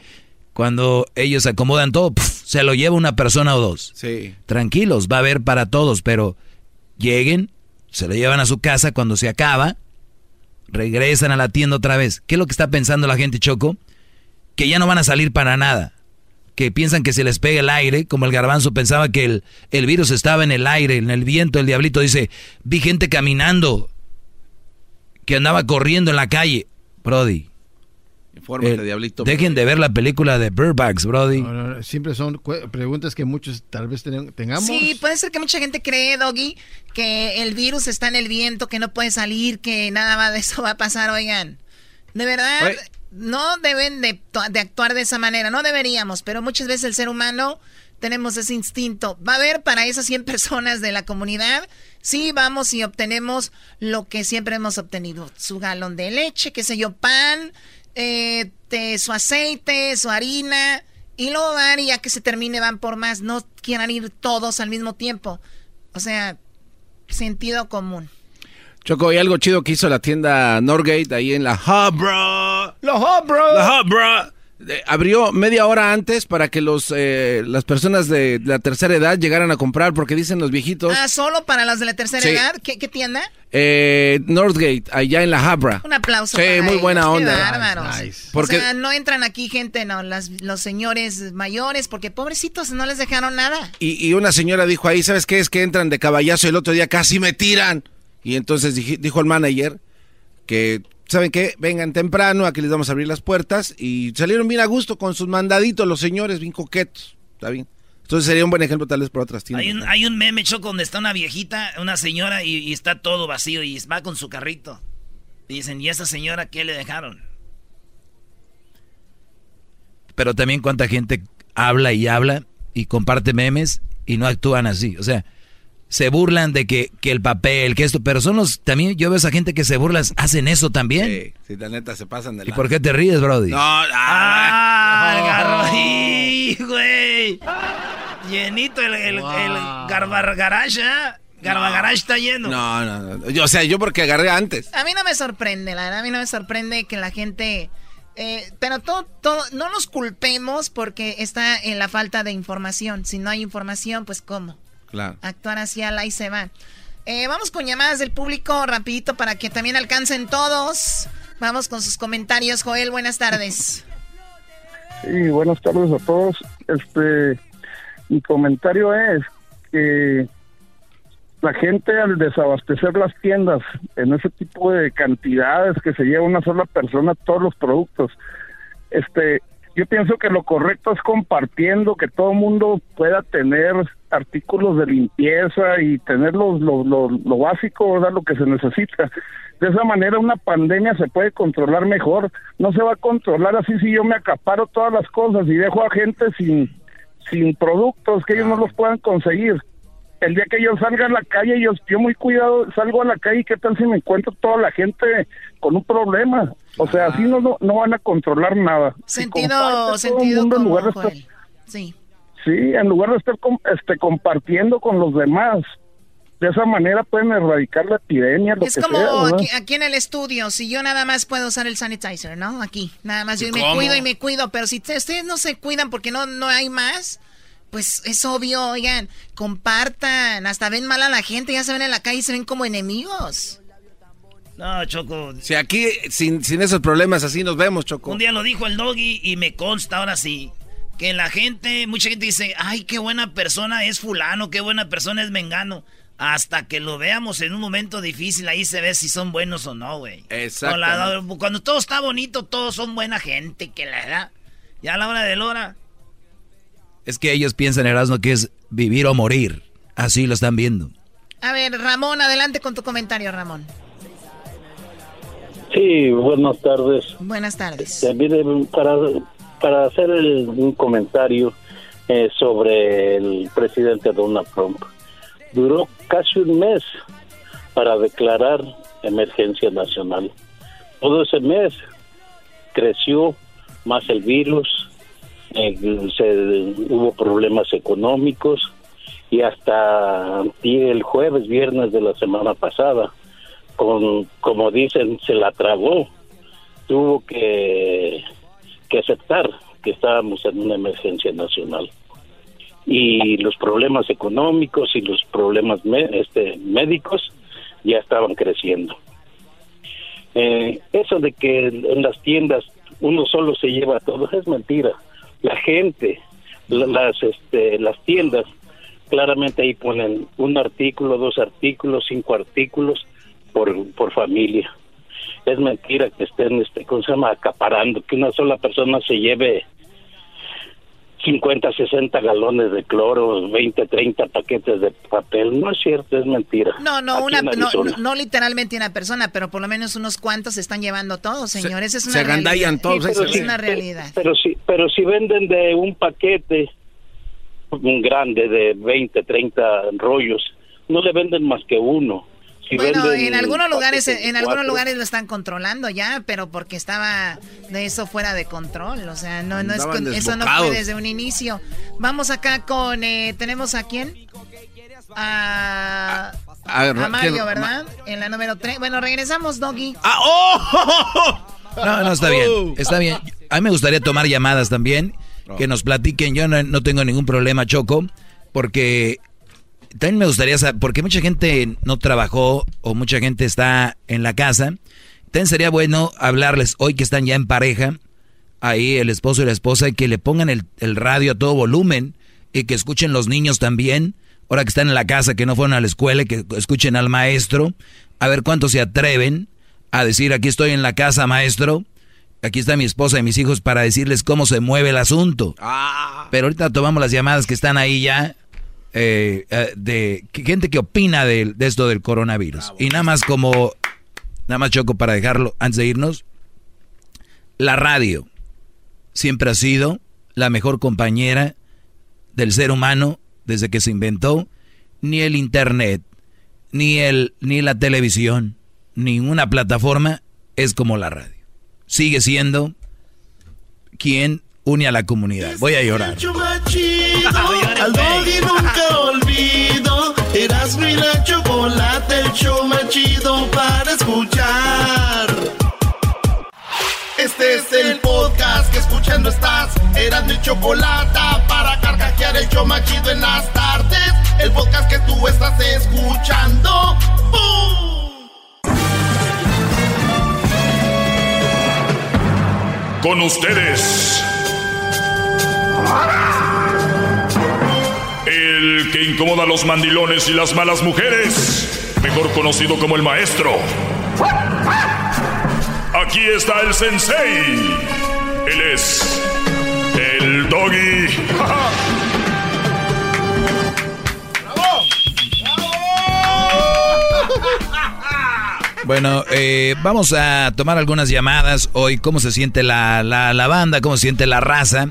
cuando ellos acomodan todo, se lo lleva una persona o dos. Sí. Tranquilos, va a haber para todos, pero lleguen, se lo llevan a su casa cuando se acaba, regresan a la tienda otra vez. ¿Qué es lo que está pensando la gente, Choco? Que ya no van a salir para nada que piensan que se les pega el aire, como el garbanzo pensaba que el, el virus estaba en el aire, en el viento, el diablito dice, vi gente caminando, que andaba corriendo en la calle. Brody. Infórmate, eh, diablito. Dejen de ver la película de Burbacks, Brody. siempre son preguntas que muchos tal vez tengamos. Sí, puede ser que mucha gente cree, Doggy, que el virus está en el viento, que no puede salir, que nada de eso va a pasar, oigan. De verdad no deben de, actuar de esa manera, no deberíamos, pero muchas veces el ser humano tenemos ese instinto. ¿Va a haber para esas 100 personas de la comunidad? Sí, vamos y obtenemos lo que siempre hemos obtenido. Su galón de leche, qué sé yo, pan, eh, su aceite, su harina. Y luego van y ya que se termine van por más. No quieran ir todos al mismo tiempo. O sea, sentido común. Choco, hay algo chido que hizo la tienda Norgate ahí en la Hubra. La Hubra. La Hubra. abrió media hora antes para que los eh, las personas de la tercera edad llegaran a comprar porque dicen los viejitos. Ah, solo para las de la tercera edad. ¿Qué, tienda? Eh, Northgate, allá en la Habra. Un aplauso. Sí, muy buena onda. Qué bárbaros. Porque... O sea, no entran aquí gente, no, las, los señores mayores, porque pobrecitos no les dejaron nada. Y, y una señora dijo ahí, ¿sabes qué? Es que entran de caballazo el otro día casi me tiran. Y entonces dijo el manager que, ¿saben qué? Vengan temprano, aquí les vamos a abrir las puertas. Y salieron bien a gusto con sus mandaditos los señores, bien coquetos. Está bien. Entonces sería un buen ejemplo tal vez para otras tiendas. Hay un, hay un meme, Choco, donde está una viejita, una señora, y, está todo vacío y va con su carrito. Y dicen, ¿y esa señora qué le dejaron? Pero también cuánta gente habla y habla y comparte memes y no actúan así. O sea, se burlan de que, que, el papel, que esto, pero son los, también yo veo a esa gente que se burla, hacen eso también. Sí, sí la neta se pasan de ¿Y por qué te ríes, Brody? No, ah, no. güey. Llenito el, el, wow. garage, ¿eh? Está lleno. No, no, no. o sea, yo porque agarré antes. A mí no me sorprende, la verdad, a mí no me sorprende que la gente... Eh, pero todo, todo, no nos culpemos porque está en la falta de información. Si no hay información, pues ¿cómo? Actuar así al ahí se va. Eh, vamos con llamadas del público rapidito para que también alcancen todos. Vamos con sus comentarios. Joel, buenas tardes. Sí, buenas tardes a todos. Este, mi comentario es que la gente al desabastecer las tiendas en ese tipo de cantidades que se lleva una sola persona todos los productos, este, yo pienso que lo correcto es compartiendo, que todo el mundo pueda tener artículos de limpieza y tener lo, lo, lo, básico, ¿verdad? lo que se necesita. De esa manera una pandemia se puede controlar mejor. No se va a controlar así si yo me acaparo todas las cosas y dejo a gente sin, sin productos que ellos no los puedan conseguir el día que yo salga a la calle, yo, yo muy cuidado, salgo a la calle, ¿qué tal si me encuentro toda la gente con un problema? O sea, así no, no, van a controlar nada. Sentido, sentido en lugar de estar, Sí. Sí, en lugar de estar este, compartiendo con los demás. De esa manera pueden erradicar la epidemia. Lo es como aquí, en el estudio, si yo nada más puedo usar el sanitizer, ¿no? Aquí, nada más yo me cuido y me cuido, pero si ustedes no se cuidan porque no, no hay más, pues es obvio, oigan, compartan, hasta ven mal a la gente, ya se ven en la calle y se ven como enemigos. No, Choco. Si aquí, sin, sin esos problemas, así nos vemos, Choco. Un día lo dijo el doggy y me consta ahora sí. Que la gente, mucha gente dice, ay, qué buena persona es fulano, qué buena persona es mengano. Hasta que lo veamos en un momento difícil, ahí se ve si son buenos o no, güey. Exacto. Cuando todo está bonito, todos son buena gente, que la da. Ya a la hora de hora, es que ellos piensan, Erasmo, que es vivir o morir. Así lo están viendo. A ver, Ramón, adelante con tu comentario, Ramón. Sí, buenas tardes. Buenas tardes. Este, para, para hacer el- un comentario eh, sobre el presidente Donald Trump. Duró casi un mes para declarar emergencia nacional. Todo ese mes creció más el virus, eh, se- hubo problemas económicos y hasta el jueves, viernes de la semana pasada, con como dicen, se la tragó, tuvo que, que aceptar que estábamos en una emergencia nacional y los problemas económicos y los problemas este, médicos ya estaban creciendo. Eh, eso de que en las tiendas uno solo se lleva todo es mentira. La gente, la- las, este, las tiendas, claramente ahí ponen un artículo, dos artículos, cinco artículos por, por familia. Es mentira que estén, este, ¿cómo se llama? Acaparando, que una sola persona se lleve 50, 60 galones de cloro, 20, 30 paquetes de papel. No es cierto, es mentira. No, no, Aquí una, no, no- no literalmente una persona, pero por lo menos unos cuantos se están llevando todos, señores. es una se agandallan realidad. todos, Sí, pero se es ven. una realidad. Pero si, pero si venden de un paquete un grande de 20, 30 rollos, no le venden más que uno. Si Bueno, en algunos lugares, en algunos lugares lo están controlando ya, pero porque estaba de eso fuera de control, o sea, no, no es eso no fue desde un inicio. Vamos acá con, eh, tenemos a quién? A, A a Mario. ¿verdad? En la número 3. Bueno, regresamos, Doggy. Ah, oh. No, no, está bien, está bien. A mí me gustaría tomar llamadas también, que nos platiquen. Yo no, no tengo ningún problema, Choco, porque también me gustaría saber, porque mucha gente no trabajó o mucha gente está en la casa. También sería bueno hablarles hoy que están ya en pareja, ahí el esposo y la esposa, y que le pongan el, el radio a todo volumen y que escuchen los niños también. Ahora que están en la casa, que no fueron a la escuela, y que escuchen al maestro, a ver cuántos se atreven a decir, aquí estoy en la casa, maestro, aquí está mi esposa y mis hijos para decirles cómo se mueve el asunto. Pero ahorita tomamos las llamadas que están ahí ya, eh, eh, de gente que opina de, de esto del coronavirus. Y nada más como, nada más choco para dejarlo antes de irnos, la radio siempre ha sido la mejor compañera del ser humano desde que se inventó, ni el internet, ni el ni la televisión, ninguna plataforma es como la radio. Sigue siendo quien une a la comunidad. Voy a llorar. Chido, al doggy nunca olvido. Erasmo y la chocolate, el show más chido para escuchar. Este es el podcast que escuchando estás. Erasmo y chocolate para carcajear el show más chido en las tardes. El podcast que tú estás escuchando. ¡Bum! Con ustedes. El que incomoda a los mandilones y las malas mujeres. Mejor conocido como el maestro. Aquí está el sensei. Él es el doggy. Bueno, eh, vamos a tomar algunas llamadas hoy. ¿Cómo se siente la, la, la banda? ¿Cómo se siente la raza?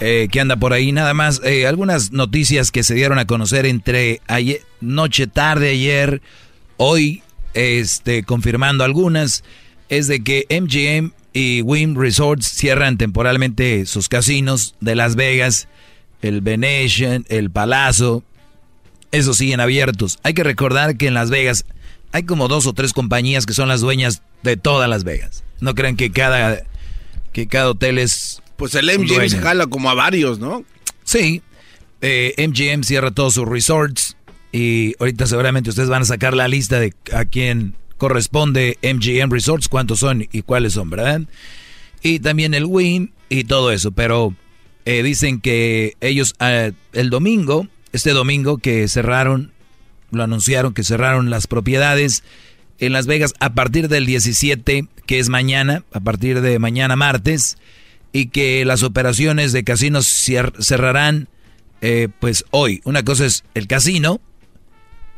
Eh, que anda por ahí. Nada más, eh, algunas noticias que se dieron a conocer entre ayer, noche, tarde, ayer, hoy, este, confirmando algunas, es de que MGM y Wynn Resorts cierran temporalmente sus casinos de Las Vegas, el Venetian, el Palazzo, esos siguen abiertos. Hay que recordar que en Las Vegas hay como dos o tres compañías que son las dueñas de todas Las Vegas. No crean que cada, que cada hotel es... Pues el MGM se jala como a varios, ¿no? Sí. Eh, MGM cierra todos sus resorts y ahorita seguramente ustedes van a sacar la lista de a quién corresponde MGM Resorts, cuántos son y cuáles son, ¿verdad? Y también el Win y todo eso, pero eh, dicen que ellos eh, el domingo, este domingo que cerraron, lo anunciaron que cerraron las propiedades en Las Vegas a partir del 17, que es mañana, a partir de mañana martes, y que las operaciones de casinos cerrarán eh, pues hoy. Una cosa es el casino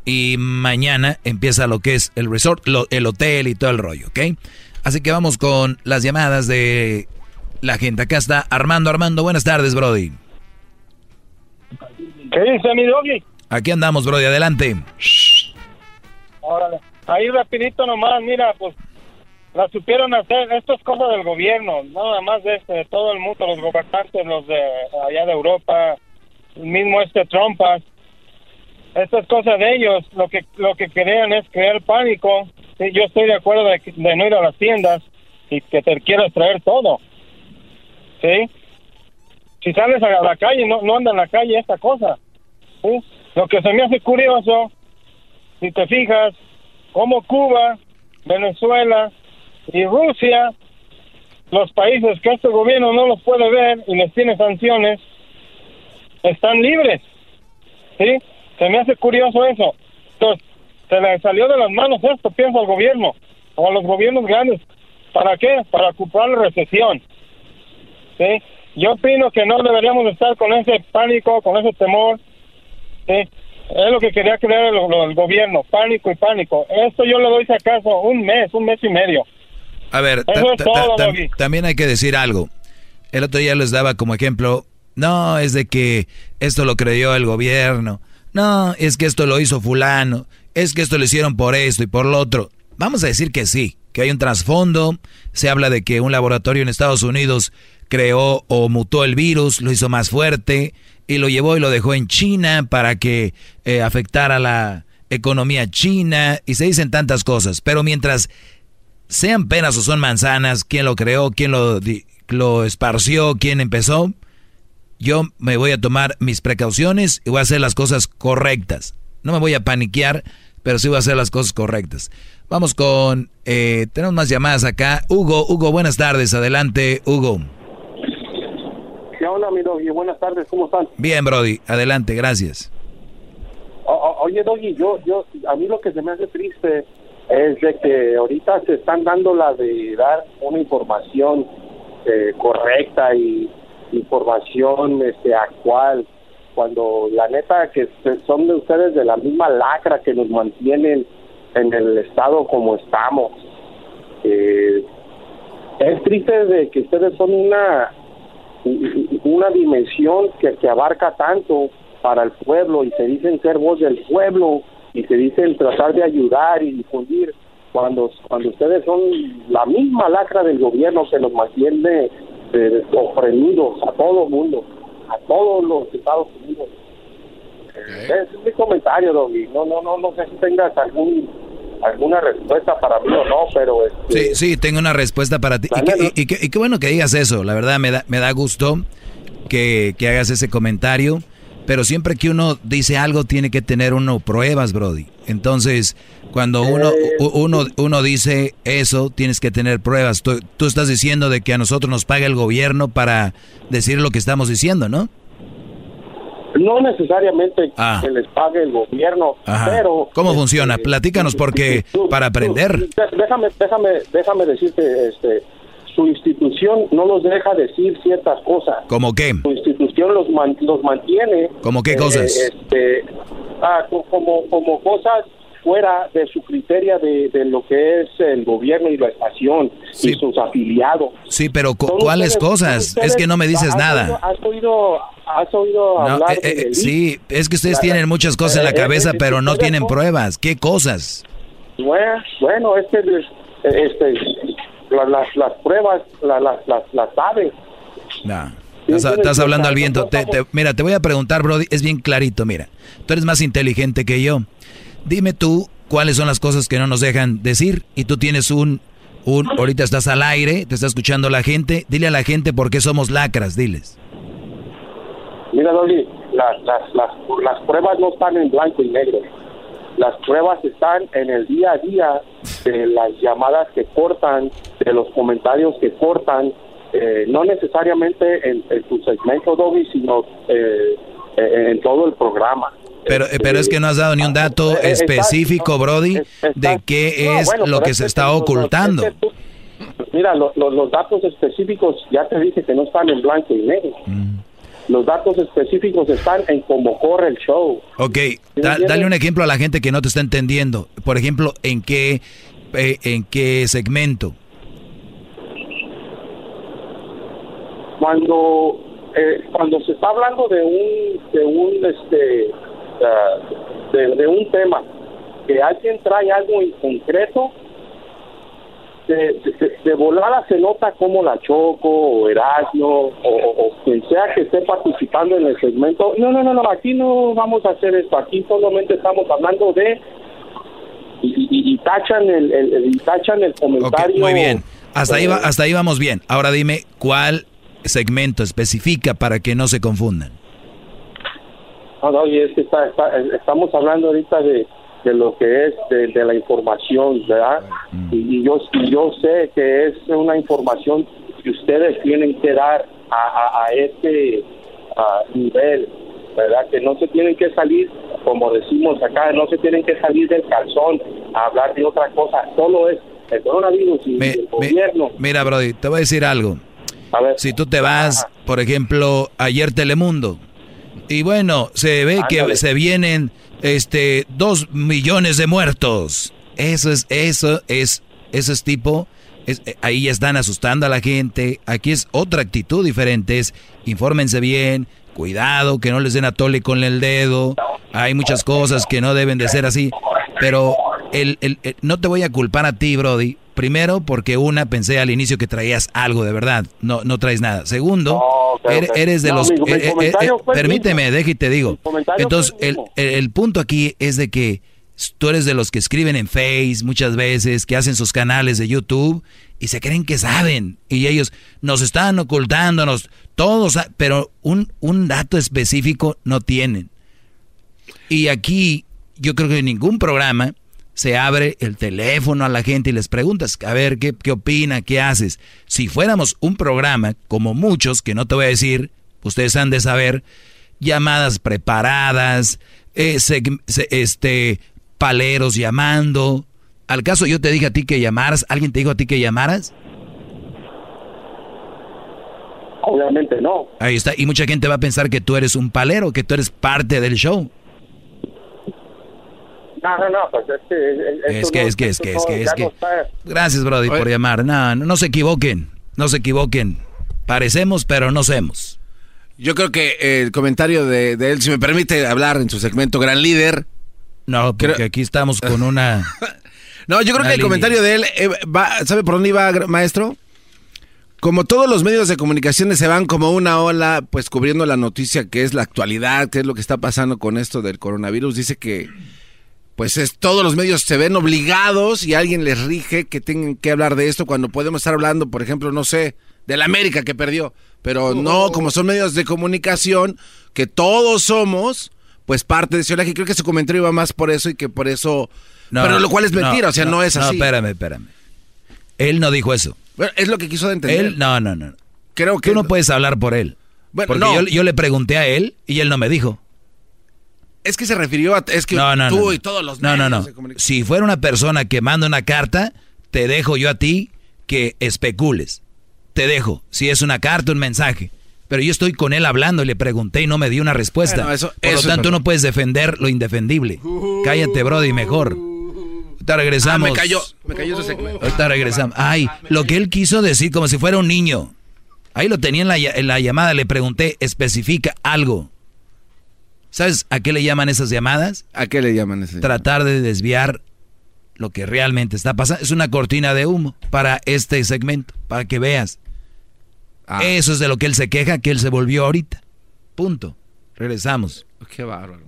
y mañana empieza lo que es el resort, lo- el hotel y todo el rollo, ¿ok? Así que vamos con las llamadas de la gente. Acá está Armando. Armando, buenas tardes, Brody. ¿Qué dice mi doggy? Aquí andamos, Brody, adelante. Órale. Ahí rapidito nomás, mira, pues la supieron hacer, esto es cosa del gobierno, nada más de este, de todo el mundo, los gobernantes, los de allá de Europa, el mismo este Trumpas, esto es cosa de ellos, lo que lo que querían es crear pánico, sí, yo estoy de acuerdo de, de no ir a las tiendas y que te quieras traer todo, ¿sí? Si sales a la calle, no, no anda en la calle esta cosa. Lo que se me hace curioso, si te fijas, como Cuba, Venezuela, y Rusia, los países que este gobierno no los puede ver y les tiene sanciones, están libres. ¿Sí? Se me hace curioso eso. Entonces, se le salió de las manos esto, pienso al gobierno, o a los gobiernos grandes. ¿Para qué? Para ocupar la recesión. ¿Sí? Yo opino que no deberíamos estar con ese pánico, con ese temor. ¿Sí? Es lo que quería crear el, el gobierno, pánico y pánico. Esto yo le doy si acaso un mes, un mes y medio. A ver, también hay que decir algo. El otro día les daba como ejemplo, no, es de que esto lo creyó el gobierno, no, es que esto lo hizo fulano, es que esto lo hicieron por esto y por lo otro. Vamos a decir que sí, que hay un trasfondo, se habla de que un laboratorio en Estados Unidos creó o mutó el virus, lo hizo más fuerte y lo llevó y lo dejó en China para que eh, afectara la economía china y se dicen tantas cosas, pero mientras sean penas o son manzanas, quién lo creó, quién lo, lo esparció, quién empezó, yo me voy a tomar mis precauciones y voy a hacer las cosas correctas. No me voy a paniquear, pero sí voy a hacer las cosas correctas. Vamos con, eh, tenemos más llamadas acá. Hugo, Hugo, buenas tardes, adelante, Hugo. ¿Qué onda, mi Doggy? Buenas tardes, ¿cómo están? Bien, Brody, adelante, gracias. oye, Doggy, yo, yo, a mí lo que se me hace triste es de que ahorita se están dando la de dar una información eh, correcta y información este actual cuando la neta que son de ustedes de la misma lacra que nos mantienen en el estado como estamos. Eh, es triste de que ustedes son una una dimensión que, que abarca tanto para el pueblo y se dicen ser voz del pueblo y se dicen tratar de ayudar y difundir cuando cuando ustedes son la misma lacra del gobierno que nos mantiene eh, a todo el mundo, a todos los Estados Unidos. Es mi comentario, Doggy. No, no, no, no sé si tengas algún alguna respuesta para mí o no, pero... Este, sí, sí, tengo una respuesta para ti. Y, qué, bueno que digas eso, la verdad me da, me da gusto que, que hagas ese comentario pero siempre que uno dice algo tiene que tener uno pruebas, Brody. Entonces, cuando uno, uno, uno dice eso, tienes que tener pruebas. Tú, tú, estás diciendo de que a nosotros nos paga el gobierno para decir lo que estamos diciendo, ¿no? No necesariamente ah. que les pague el gobierno, pero... ¿Cómo este, funciona? Platícanos porque para aprender... déjame, déjame, déjame decirte, este, su institución no los deja decir ciertas cosas. ¿Cómo qué? Su institución los, los mantiene. ¿Cómo qué cosas? Eh, este, ah, como, como cosas fuera de su criterio de, de, lo que es el gobierno y la estación y sus afiliados. Sí, pero ¿cuáles cosas? es que no me dices nada. ¿Has oído, has oído hablar eh, eh, Sí, es que ustedes tienen muchas cosas en la cabeza, pero no tienen pruebas. ¿Qué cosas? Bueno, bueno este, este las, las pruebas las, las, las sabe. Estás, hablando al viento. mira, te voy a preguntar, Brody, es bien clarito, mira. Tú eres más inteligente que yo. Dime tú cuáles son las cosas que no nos dejan decir y tú tienes un, un ahorita estás al aire, te está escuchando la gente, dile a la gente por qué somos lacras, diles. Mira, Dolly, las, las, las, las pruebas no están en blanco y negro las pruebas están en el día a día de las llamadas que cortan, de los comentarios que cortan, eh, no necesariamente en, tu segmento, Dobby, sino eh, eh, en todo el programa. Pero, pero es que no has dado ni un dato específico, Brody, de qué es lo que se está ocultando. mira, los datos específicos ya te dije que no están en blanco y negro. Mm. Los datos específicos están en cómo corre el show. Ok, dale un ejemplo a la gente que no te está entendiendo. Por ejemplo, ¿en qué, eh, en qué segmento? cuando eh, cuando se está hablando de un de un este de, de un tema que alguien trae algo en concreto de, de, de volada se nota como la Choco o Erasmo o, o- o quien sea que esté participando en el segmento. No, no, no, no, aquí no vamos a hacer esto, aquí solamente estamos hablando de... Y, y- y tachan el, el- el- y tachan el comentario. muy bien. Hasta ahí, va- hasta ahí vamos bien. Ahora dime cuál segmento especifica para que no se confundan. No, no, y es que está, está- estamos hablando ahorita de, de lo que es de, de la información, ¿verdad? Y, y yo, y yo sé que es una información que ustedes tienen que dar a, a, a este nivel, ¿verdad? Que no se tienen que salir, como decimos acá, no se tienen que salir del calzón a hablar de otra cosa, solo es el coronavirus y el gobierno. Mira, Brody, te voy a decir algo. Si tú te vas, por ejemplo, ayer Telemundo, y bueno, se ve que se vienen este dos millones de muertos. Eso es, eso es, eso es tipo, eh, ahí ya están asustando a la gente. Aquí es otra actitud diferente, es infórmense bien, cuidado, que no les den a tole con el dedo. Hay muchas cosas que no deben de ser así. Pero el, el- el- no te voy a culpar a ti, Brody. Primero, porque una, pensé al inicio que traías algo de verdad. No, no traes nada. Segundo, eres, de No, los... mi- mi eh, eh, eh, permíteme, y te digo. Entonces, el el, el- punto aquí es de que tú eres de los que escriben en Face muchas veces, que hacen sus canales de YouTube y se creen que saben. Y ellos nos están ocultándonos, todos, sa- pero un, un dato específico no tienen. Y aquí yo creo que en ningún programa se abre el teléfono a la gente y les preguntas, a ver, ¿qué, qué opina? ¿Qué haces? Si fuéramos un programa, como muchos, que no te voy a decir, ustedes han de saber, llamadas preparadas, eh, se- este, paleros llamando. ¿Al caso yo te dije a ti que llamaras? ¿Alguien te dijo a ti que llamaras? Obviamente no. Ahí está. Y mucha gente va a pensar que tú eres un palero, que tú eres parte del show. No, no, no, pues es que... Es que, no- es que, es que, no- es que, es Gracias, Brody, por llamar. No, no, no se equivoquen. No se equivoquen. Parecemos, pero no somos. Yo creo que el comentario de, de él, si me permite hablar en su segmento Gran Líder. No, porque aquí estamos con una. No, yo creo que el línea. comentario de él, eh, va, ¿sabe por dónde iba, maestro? Como todos los medios de comunicación se van como una ola, pues cubriendo la noticia que es la actualidad, que es lo que está pasando con esto del coronavirus, dice que pues es todos los medios se ven obligados y alguien les rige que tengan que hablar de esto cuando podemos estar hablando, por ejemplo, no sé, de la América que perdió, pero no, como son medios de comunicación que todos somos, pues parte de ese oleaje. Creo que su comentario iba más por eso y que por eso pero lo cual es mentira, o sea, no, es así. No, espérame, espérame. Él no dijo eso. Bueno, es lo que quiso de entender. Él, no, no, no. Creo que Tú no puedes hablar por él. Bueno, porque no. yo, yo le pregunté a él y él no me dijo. Es que se refirió a es que No, no, tú no, y todos los No, no, no. Si fuera una persona que manda una carta, te dejo yo a ti que especules. Te dejo. Si es una carta, un mensaje. Pero yo estoy con él hablando y le pregunté y no me dio una respuesta. Bueno, eso- Por eso lo tanto, no puedes defender lo indefendible. Cállate, Brody, mejor. Ahorita regresamos. Ah, me cayó, me cayó ese segmento. Ahorita regresamos. Ay, lo que él quiso decir como si fuera un niño. Ahí lo tenía en la, en la llamada, le pregunté, especifica algo. ¿Sabes a qué le llaman esas llamadas? ¿A qué le llaman esas Tratar de desviar lo que realmente está pasando. Es una cortina de humo para este segmento, para que veas. Ah. Eso es de lo que él se queja, que él se volvió ahorita. Punto. Regresamos. Qué bárbaro.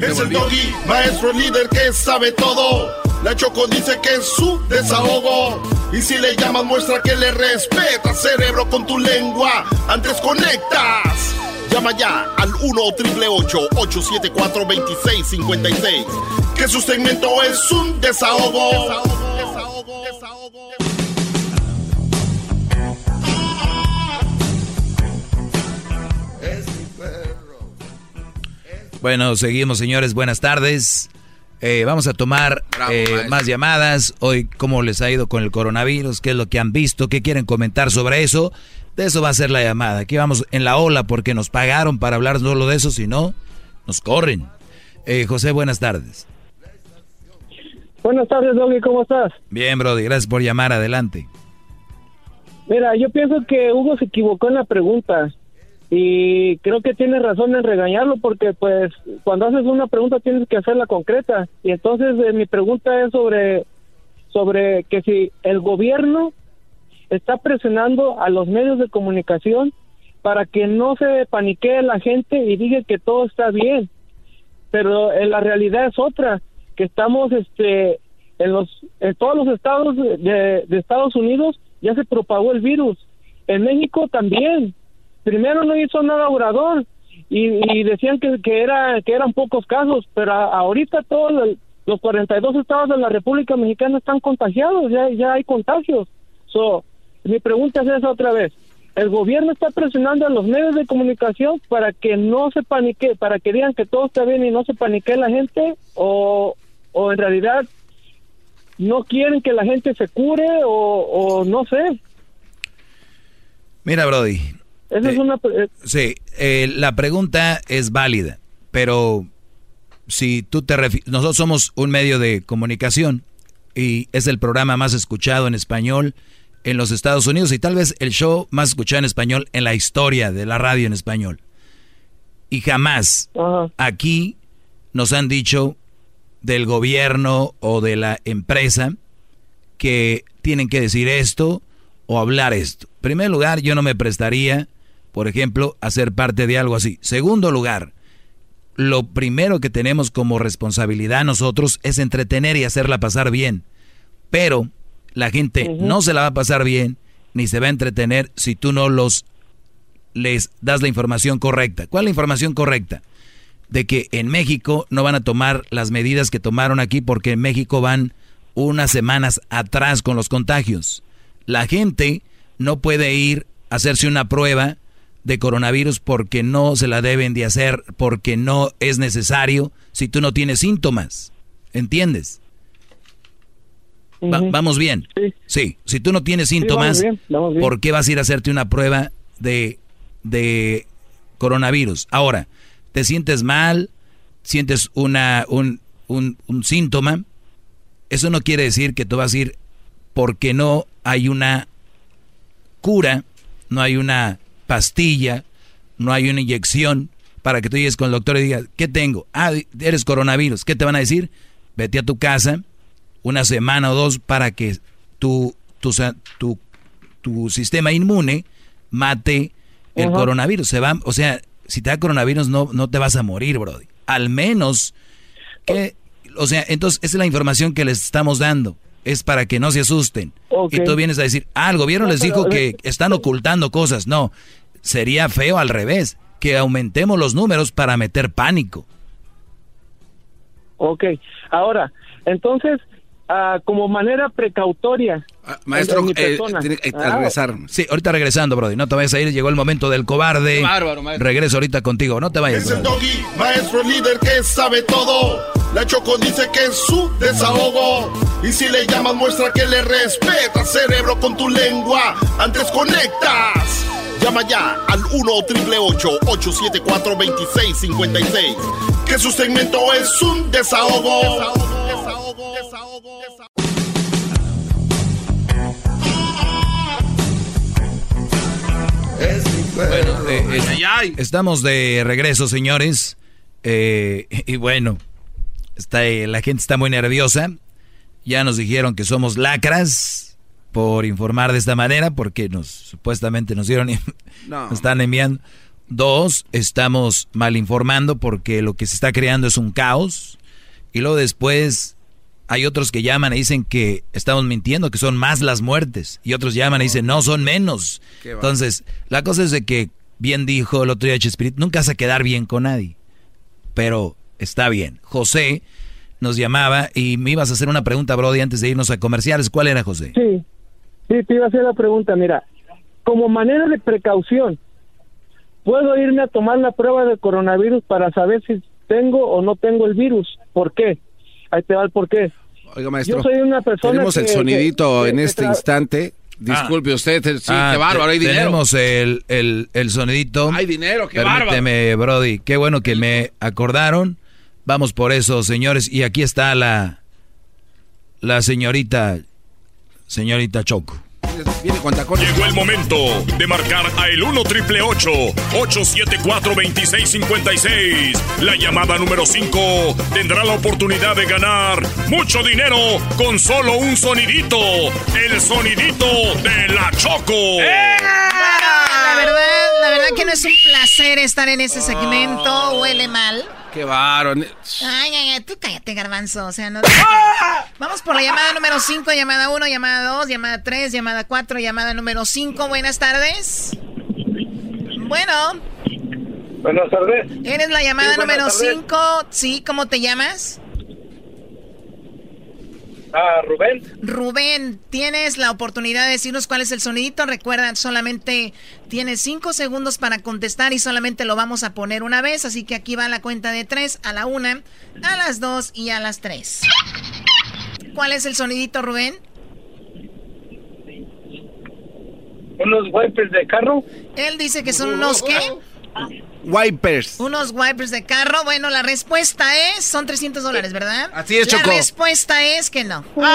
Es el doggy, maestro líder que sabe todo. La Choco dice que es su desahogo. Y si le llamas, muestra que le respeta, cerebro, con tu lengua. Antes conectas. Llama ya al 1-888-874-2656. Que su segmento es un desahogo. Desahogo, desahogo, desahogo. Bueno, seguimos, señores. Buenas tardes. Eh, vamos a tomar Bravo, eh, más llamadas. Hoy, ¿cómo les ha ido con el coronavirus? ¿Qué es lo que han visto? ¿Qué quieren comentar sobre eso? De eso va a ser la llamada. Aquí vamos en la ola porque nos pagaron para hablar solo de eso. Si no, nos corren. Eh, José, buenas tardes. Buenas tardes, Doggy, ¿cómo estás? Bien, Brody. Gracias por llamar. Adelante. Mira, yo pienso que Hugo se equivocó en la pregunta y creo que tiene razón en regañarlo porque pues cuando haces una pregunta tienes que hacerla concreta y entonces eh, mi pregunta es sobre sobre que si el gobierno está presionando a los medios de comunicación para que no se paniquee la gente y diga que todo está bien. Pero en la realidad es otra que estamos este en los en todos los estados de, de Estados Unidos ya se propagó el virus. En México también. Primero no hizo nada Obrador y, decían que, que, era que eran pocos casos, pero ahorita todos los 42 estados de la República Mexicana están contagiados, ya, ya hay contagios. So, mi pregunta es esa otra vez. El gobierno está presionando a los medios de comunicación para que no se panique, para que digan que todo está bien y no se panique la gente, o, o en realidad no quieren que la gente se cure, o, o no sé. Mira, Brody, esa es una... Eh, sí, eh, la pregunta es válida, pero si tú te refieres... Nosotros somos un medio de comunicación y es el programa más escuchado en español en los Estados Unidos y tal vez el show más escuchado en español en la historia de la radio en español. Y jamás aquí nos han dicho del gobierno o de la empresa que tienen que decir esto o hablar esto. En primer lugar, yo no me prestaría por ejemplo, hacer parte de algo así. Segundo lugar, lo primero que tenemos como responsabilidad nosotros es entretener y hacerla pasar bien. Pero la gente no se la va a pasar bien ni se va a entretener si tú no los les das la información correcta. ¿Cuál es la información correcta? De que en México no van a tomar las medidas que tomaron aquí porque en México van unas semanas atrás con los contagios. La gente no puede ir a hacerse una prueba de coronavirus porque no se la deben de hacer, porque no es necesario si tú no tienes síntomas. ¿Entiendes? ¿Vamos bien? Sí. Si tú no tienes síntomas, ¿por qué vas a ir a hacerte una prueba de, de coronavirus? Ahora, ¿te sientes mal? ¿Sientes una, un, un, un síntoma? Eso no quiere decir que tú vas a ir porque no hay una cura, no hay una pastilla, no hay una inyección para que tú llegues con el doctor y digas, ¿qué tengo? Ah, eres coronavirus. ¿Qué te van a decir? Vete a tu casa una semana o dos para que tu, tu, tu, tu sistema inmune mate el coronavirus. Se va, o sea, si te da coronavirus no, no te vas a morir, Brody. Al menos que, o sea, entonces esa es la información que les estamos dando. Es para que no se asusten. Y tú vienes a decir, ah, el gobierno les dijo que están ocultando cosas. No, sería feo al revés, que aumentemos los números para meter pánico. Ok, ahora, entonces, ah, como manera precautoria. Ah, maestro, eh, tiene que ah. regresar. Sí, ahorita regresando, Brody. No te vayas a ir, llegó el momento del cobarde. Bárbaro, maestro. Regreso ahorita contigo, no te vayas. Es el doggy, maestro líder que sabe todo. La Choco dice que es su desahogo. Y si le llamas, muestra que le respeta, cerebro, con tu lengua. Antes conectas. Llama ya al 1-888-874-2656. Que su segmento es un desahogo. Desahogo, desahogo, desahogo. Bueno, eh, estamos de regreso, señores. Eh, y bueno, está, eh, la gente está muy nerviosa. Ya nos dijeron que somos lacras por informar de esta manera, porque nos supuestamente nos dieron, nos están enviando. Dos, estamos mal informando porque lo que se está creando es un caos. Y luego después hay otros que llaman y dicen que estamos mintiendo, que son más las muertes. Y otros llaman y dicen, no, son menos. Entonces, la cosa es de que, bien dijo el otro día Chespirito, nunca vas a quedar bien con nadie. Pero está bien. José nos llamaba y me ibas a hacer una pregunta, Brody, antes de irnos a comerciales. ¿Cuál era, José? Sí, sí, te iba a hacer la pregunta. Mira, como manera de precaución, ¿puedo irme a tomar la prueba de coronavirus para saber si tengo o no tengo el virus? ¿Por qué? Ahí te va el por qué. Oiga, maestro, Yo soy una persona tenemos el sonidito en este instante. Disculpe usted, sí, ah, qué bárbaro, hay dinero. Tenemos el, el, el sonidito. Hay dinero, qué Permíteme, Brody, qué bueno que me acordaron. Vamos por eso, señores. Y aquí está la, la señorita, señorita Choco. viene con tacones. Llegó el momento de marcar a el 1 triple 874 2656. La llamada número 5 tendrá la oportunidad de ganar mucho dinero con solo un sonidito. El sonidito de la Choco. La verdad, la verdad que no es un placer estar en ese segmento. Huele mal. Qué varón. Ay, ay, ay, tú cállate, garbanzo. O sea, no. Vamos por la llamada número 5, llamada 1, llamada 2, llamada 3, llamada 4, llamada número 5. Buenas tardes. Bueno. Buenas tardes. ¿Eres la llamada Sí, número tardes. 5? Sí, ¿cómo te llamas? Ah, Rubén. Rubén, tienes la oportunidad de decirnos cuál es el sonidito. Recuerda, solamente tienes cinco segundos para contestar y solamente lo vamos a poner una vez. Así que aquí va la cuenta de tres, a la una, a las dos y a las tres. ¿Cuál es el sonidito, Rubén? Unos wipers de carro. Él dice que son unos qué? Wipers. Unos wipers de carro. Bueno, la respuesta es, son 300 dólares, ¿verdad? Así es, Choco. La respuesta es que no. bueno.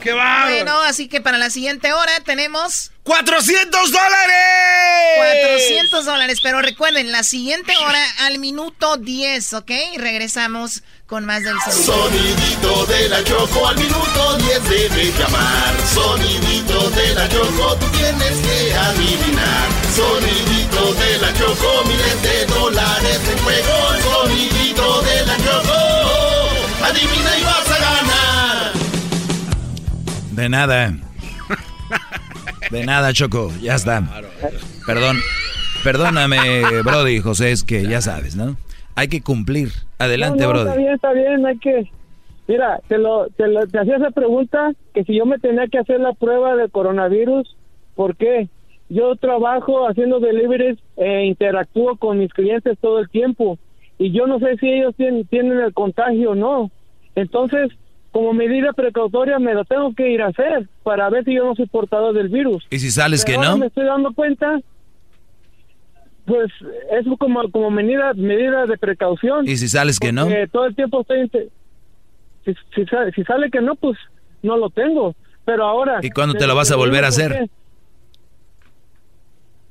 ¡Qué va! Bueno, así que para la siguiente hora tenemos... ¡400 dólares! 400 dólares, pero recuerden, la siguiente hora al minuto 10, ¿ok? Y regresamos con más del sonido. Sonidito de la Choco al minuto 10 debe llamar. Sonidito de la Choco, tú tienes que adivinar. Sonidito de la Choco, miles de dólares en juego. Sonidito de la Choco, adivina y vas a ganar. De nada. De nada, Choco. Ya está. Perdón. Perdóname, Brody, José, es que ya sabes, ¿no? Hay que cumplir. Adelante, No, no, Brody. Está bien, está bien, hay que... Mira, te, lo, te, lo- te hacía esa pregunta que si yo me tenía que hacer la prueba de coronavirus, ¿por qué? Yo trabajo haciendo deliveries e interactúo con mis clientes todo el tiempo y yo no sé si ellos tienen, tienen el contagio o no. Entonces, como medida precautoria me lo tengo que ir a hacer para ver si yo no soy portador del virus. ¿Y si sales que Pero ahora no? me estoy dando cuenta, pues es como, como medida, medida de precaución. ¿Y si sales que no? Todo el tiempo estoy... Si, si sale, si sale que no, pues no lo tengo. Pero ahora... ¿Y cuándo te lo vas a volver a hacer?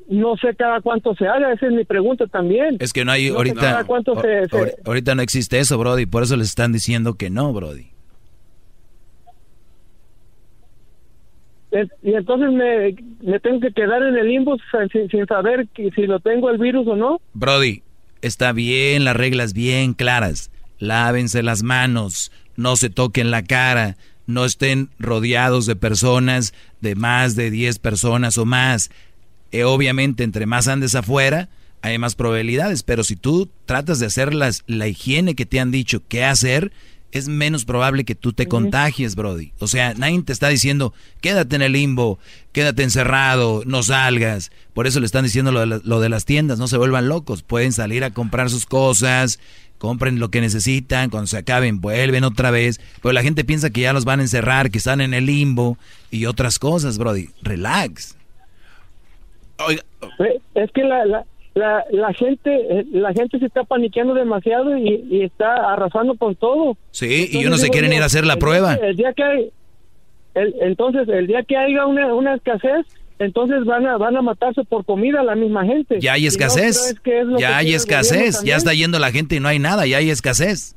No sé cada cuánto se haga, esa es mi pregunta también. Es que no hay No ahorita. cada cuánto se- se- ahor- Ahorita no existe eso, Brody. Por eso les están diciendo que no, Brody. Y entonces me, tengo que quedar en el limbo sin, saber que, si lo tengo el virus o no. Brody, está bien, las reglas bien claras. Lávense las manos, no se toquen la cara, no estén rodeados de personas, de más de 10 personas o más. Eh, obviamente, entre más andes afuera, hay más probabilidades, pero si tú tratas de hacer las, la higiene que te han dicho qué hacer, es menos probable que tú te contagies, Brody. O sea, nadie te está diciendo, quédate en el limbo, quédate encerrado, no salgas. Por eso le están diciendo lo de, la- lo de las tiendas, no se vuelvan locos. Pueden salir a comprar sus cosas, compren lo que necesitan, cuando se acaben vuelven otra vez. Pero la gente piensa que ya los van a encerrar, que están en el limbo y otras cosas, Brody. Relax. Eh, Es que la, la, la, la gente eh, la gente se está paniqueando demasiado y, y está arrasando con todo. Sí, y Entonces uno se quieren yo, ir a hacer la el prueba. El día que hay, el- entonces el día que haya una, una escasez, entonces van a van a matarse por comida la misma gente. Ya hay no escasez. es ya hay escasez. Ya está yendo la gente y no hay nada. Ya hay escasez.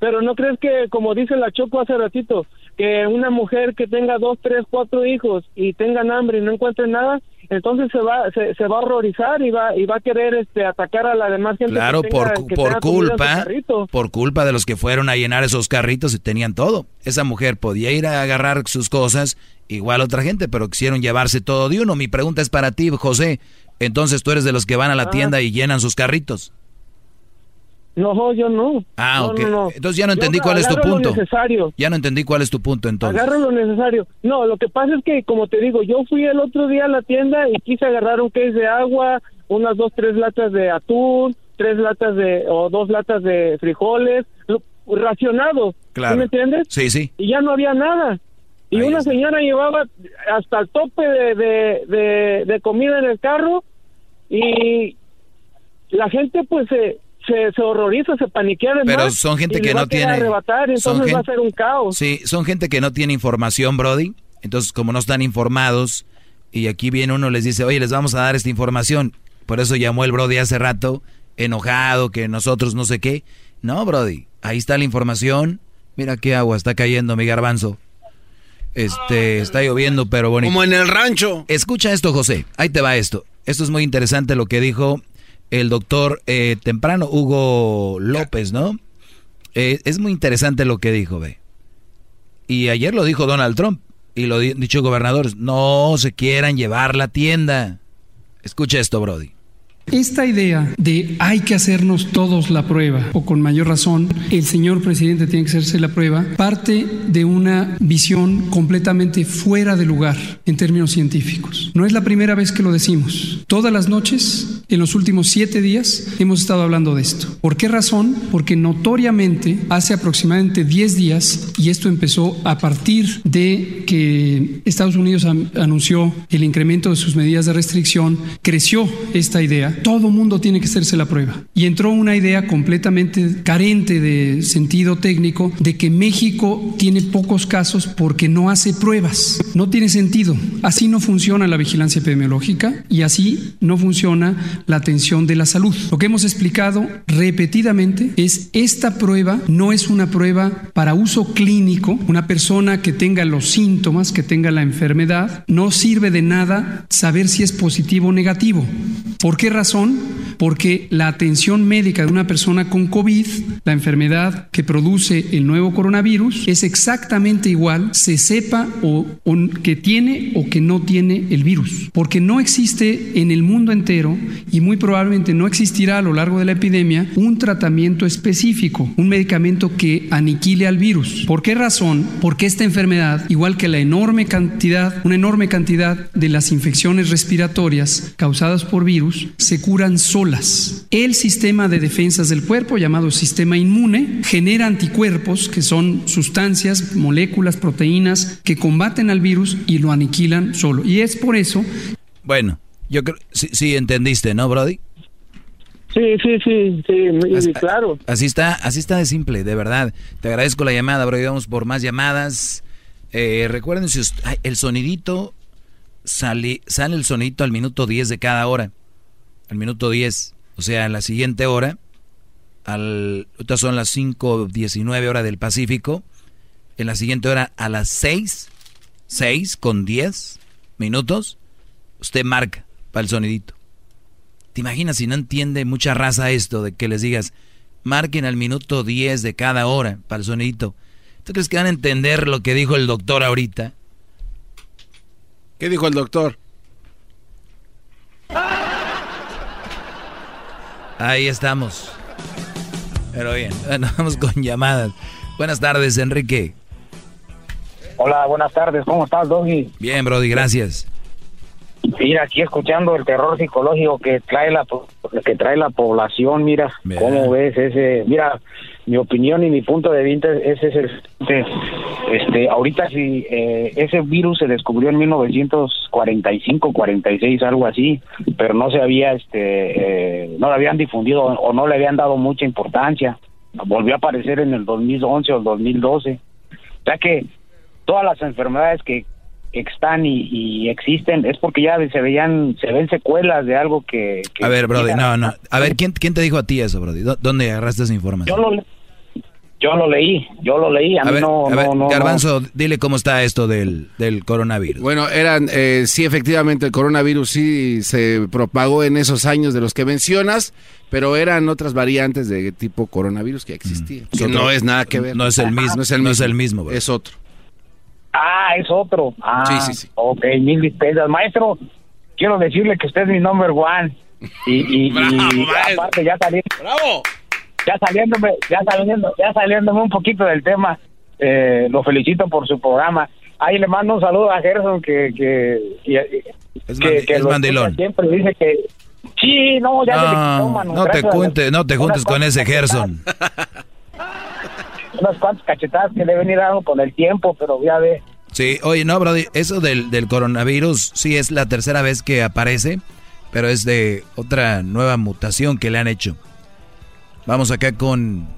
Pero no crees que, como dice la Choco hace ratito, que una mujer que tenga dos, tres, cuatro hijos y tengan hambre y no encuentre nada, entonces se va se, se va a horrorizar y va y va a querer este atacar a la demás gente. Claro, que por, tenga- cu- que por culpa, por culpa de los que fueron a llenar esos carritos y tenían todo. Esa mujer podía ir a agarrar sus cosas, igual otra gente, pero quisieron llevarse todo de uno. Mi pregunta es para ti, José. Entonces tú eres de los que van a la Ah. tienda y llenan sus carritos. No, yo no. Ah, No, ok. no, no. Entonces ya no Yo entendí cuál es tu agarro lo punto. necesario. Ya no entendí cuál es tu punto entonces. Agarro lo necesario. No, lo que pasa es que, como te digo, yo fui el otro día a la tienda y quise agarrar un case de agua, unas dos, tres latas de atún, tres latas de, o dos latas de frijoles, lo- racionado. Claro. ¿Sí me entiendes? Sí, sí. Y ya no había nada. Y una señora llevaba hasta el tope de, de, de, de comida en el carro y la gente pues se, se, se horroriza, se paniquea de Pero son gente que no tiene... Arrebatar, entonces va a ser un caos. Sí, son gente que no tiene información, Brody. Entonces, como no están informados, y aquí viene uno les dice, oye, les vamos a dar esta información. Por eso llamó el Brody hace rato, enojado, que nosotros no sé qué. No, Brody, ahí está la información. Mira qué agua está cayendo, mi garbanzo. Este, está lloviendo, pero bonito. Como en el rancho. Escucha esto, José. Ahí te va esto. Esto es muy interesante lo que dijo el doctor eh, temprano, Hugo López, ¿no? Eh, es muy interesante lo que dijo, ve. Y ayer lo dijo Donald Trump y lo dicho gobernadores. No se quieran llevar la tienda. Escucha esto, Brody. Esta idea de hay que hacernos todos la prueba, o con mayor razón, el señor presidente tiene que hacerse la prueba, parte de una visión completamente fuera de lugar en términos científicos. No es la primera vez que lo decimos. Todas las noches, en los últimos siete días, hemos estado hablando de esto. ¿Por qué razón? Porque notoriamente hace aproximadamente 10 días, y esto empezó a partir de que Estados Unidos anunció el incremento de sus medidas de restricción, creció esta idea todo mundo tiene que hacerse la prueba. Y entró una idea completamente carente de sentido técnico de que México tiene pocos casos porque no hace pruebas. No tiene sentido. Así no funciona la vigilancia epidemiológica y así no funciona la atención de la salud. Lo que hemos explicado repetidamente es esta prueba no es una prueba para uso clínico. Una persona que tenga los síntomas, que tenga la enfermedad, no sirve de nada saber si es positivo o negativo. ¿Por qué razón? Razón porque la atención médica de una persona con COVID, la enfermedad que produce el nuevo coronavirus, es exactamente igual, se sepa o, que tiene o que no tiene el virus. Porque no existe en el mundo entero y muy probablemente no existirá a lo largo de la epidemia un tratamiento específico, un medicamento que aniquile al virus. ¿Por qué razón? Porque esta enfermedad, igual que la enorme cantidad, una enorme cantidad de las infecciones respiratorias causadas por virus, se curan solas. El sistema de defensas del cuerpo, llamado sistema inmune, genera anticuerpos, que son sustancias, moléculas, proteínas, que combaten al virus y lo aniquilan solo. Y es por eso... Bueno, yo creo... Sí, entendiste, ¿no, Brody? Sí, sí, sí, sí, claro. Así está, así está de simple, de verdad. Te agradezco la llamada, Brody. Vamos por más llamadas. Eh, recuerden, si el sonidito sale, sale el sonidito al minuto 10 de cada hora al minuto 10, o sea, en la siguiente hora, al, estas son las 5.19 horas del Pacífico, en la siguiente hora a las 6, 6 con 10 minutos, usted marca para el sonidito. ¿Te imaginas si no entiende mucha raza esto de que les digas, marquen al minuto 10 de cada hora para el sonidito? ¿Tú crees que van a entender lo que dijo el doctor ahorita? ¿Qué dijo el doctor? Ahí estamos. Pero bien, vamos con llamadas. Buenas tardes, Enrique. Hola, buenas tardes. ¿Cómo estás, Doggy? Bien, Brody, gracias. Mira, aquí escuchando el terror psicológico que trae la que trae la población, mira, cómo ves ese, mira, mi opinión y mi punto de vista es ese, este, este ahorita si eh, ese virus se descubrió en 1945, 46, algo así, pero no se había, este, eh, no lo habían difundido o no le habían dado mucha importancia, volvió a aparecer en el 2011 o el 2012, o sea que todas las enfermedades que están y, existen es porque ya se veían se ven secuelas de algo que, a ver Brody no no. A ver quién quién te dijo a ti eso Brody dónde agarraste esa información yo lo yo lo leí yo lo leí a, mí no, no, Garbanzo dile cómo está esto del, del coronavirus. Bueno eran eh, sí efectivamente el coronavirus sí se propagó en esos años de los que mencionas pero eran otras variantes de tipo coronavirus que existían que no es nada que ver. No es el mismo no es el mismo, es, el mismo es otro. Ah, es otro. Ah, sí, sí, sí. Ok, mil disculpas. Maestro, quiero decirle que usted es mi number one. Y, y, aparte ya saliendo, ¡Bravo! Ya saliéndome, ya saliendo, ya saliéndome un poquito del tema, eh, lo felicito por su programa. Ahí le mando un saludo a Gerson que que, es, que, es mandilón. siempre dice que sí, no, ya no, no te juntes, no te juntes con ese Gerson. unas cuantas cachetadas que le venir dando con el tiempo, pero ya ve. Sí, oye, no, Brody, eso del, del coronavirus sí es la tercera vez que aparece, pero es de otra nueva mutación que le han hecho. Vamos acá con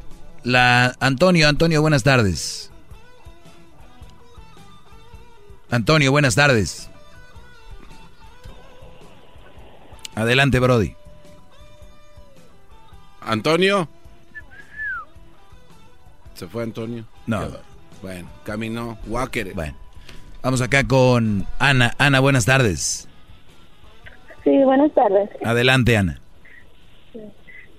la Antonio. Antonio, buenas tardes. Antonio, buenas tardes. Adelante, Brody. Antonio. ¿Se fue Antonio? No. Bueno, caminó. Walker. Bueno. Vamos acá con Ana. Ana, buenas tardes. Sí, buenas tardes. Adelante, Ana.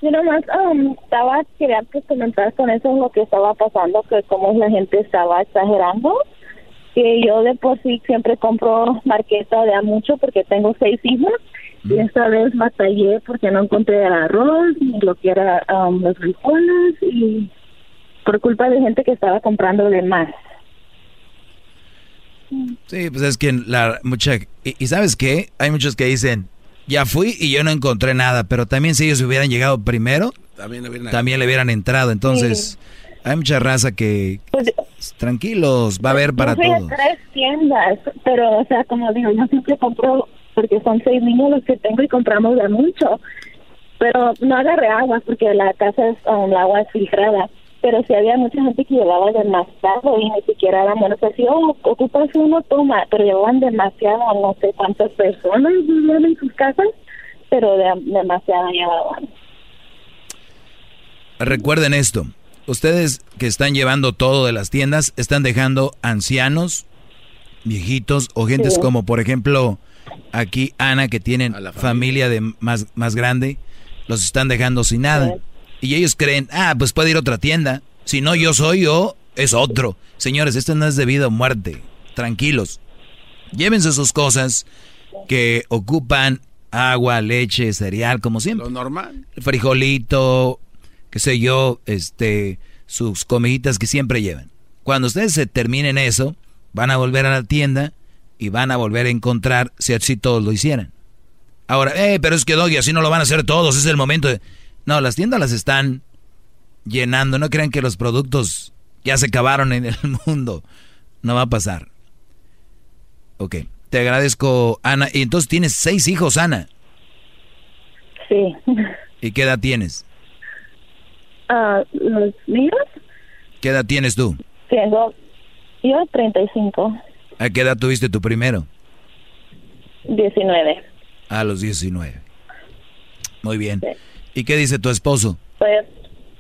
Yo nomás um, estaba, quería que comentar con eso lo que estaba pasando, que como la gente estaba exagerando. Que yo de por sí siempre compro marqueta de a mucho porque tengo seis hijos. Y esta vez batallé porque no encontré el arroz, ni lo que era um, los frijoles, y por culpa de gente que estaba comprando de más. Sí, pues es que la mucha y, y, sabes qué, hay muchos que dicen, ya fui y yo no encontré nada, pero también si ellos hubieran llegado primero, también le hubieran, también le hubieran entrado, entonces sí. hay mucha raza que pues, tranquilos, va a haber para yo fui todos. a tres tiendas, pero o sea, como digo, yo siempre compro porque son seis niños los que tengo y compramos de mucho. Pero no agarré agua porque la casa es um, el agua es filtrada pero si había mucha gente que llevaba demasiado y ni siquiera eran buenos así, oh, ocupas uno, toma, pero llevaban demasiado, no sé cuántas personas vivían en sus casas, pero de, demasiado llevaban. Recuerden esto, ustedes que están llevando todo de las tiendas, están dejando ancianos, viejitos o gentes sí. como por ejemplo aquí Ana que tienen familia. familia. de más, más grande, los están dejando sin nada. Sí. Y ellos creen, ah, pues puede ir a otra tienda. Si no yo soy yo, es otro. Señores, esto no es de vida o muerte. Tranquilos. Llévense sus cosas que ocupan agua, leche, cereal, como siempre. Lo normal. Frijolito, qué sé yo, este, sus comiditas que siempre llevan. Cuando ustedes se terminen eso, van a volver a la tienda y van a volver a encontrar si así todos lo hicieran. Ahora, eh, pero es que Doggy, así no lo van a hacer todos, es el momento de... No, las tiendas las están llenando. No crean que los productos ya se acabaron en el mundo. No va a pasar. Ok. Te agradezco, Ana. Y entonces tienes seis hijos, Ana. Sí. ¿Y qué edad tienes? Uh, ¿Los míos? ¿Qué edad tienes tú? Tengo yo 35. ¿A qué edad tuviste tu primero? 19. A los 19. Muy bien. Sí. ¿Y qué dice tu esposo? Pues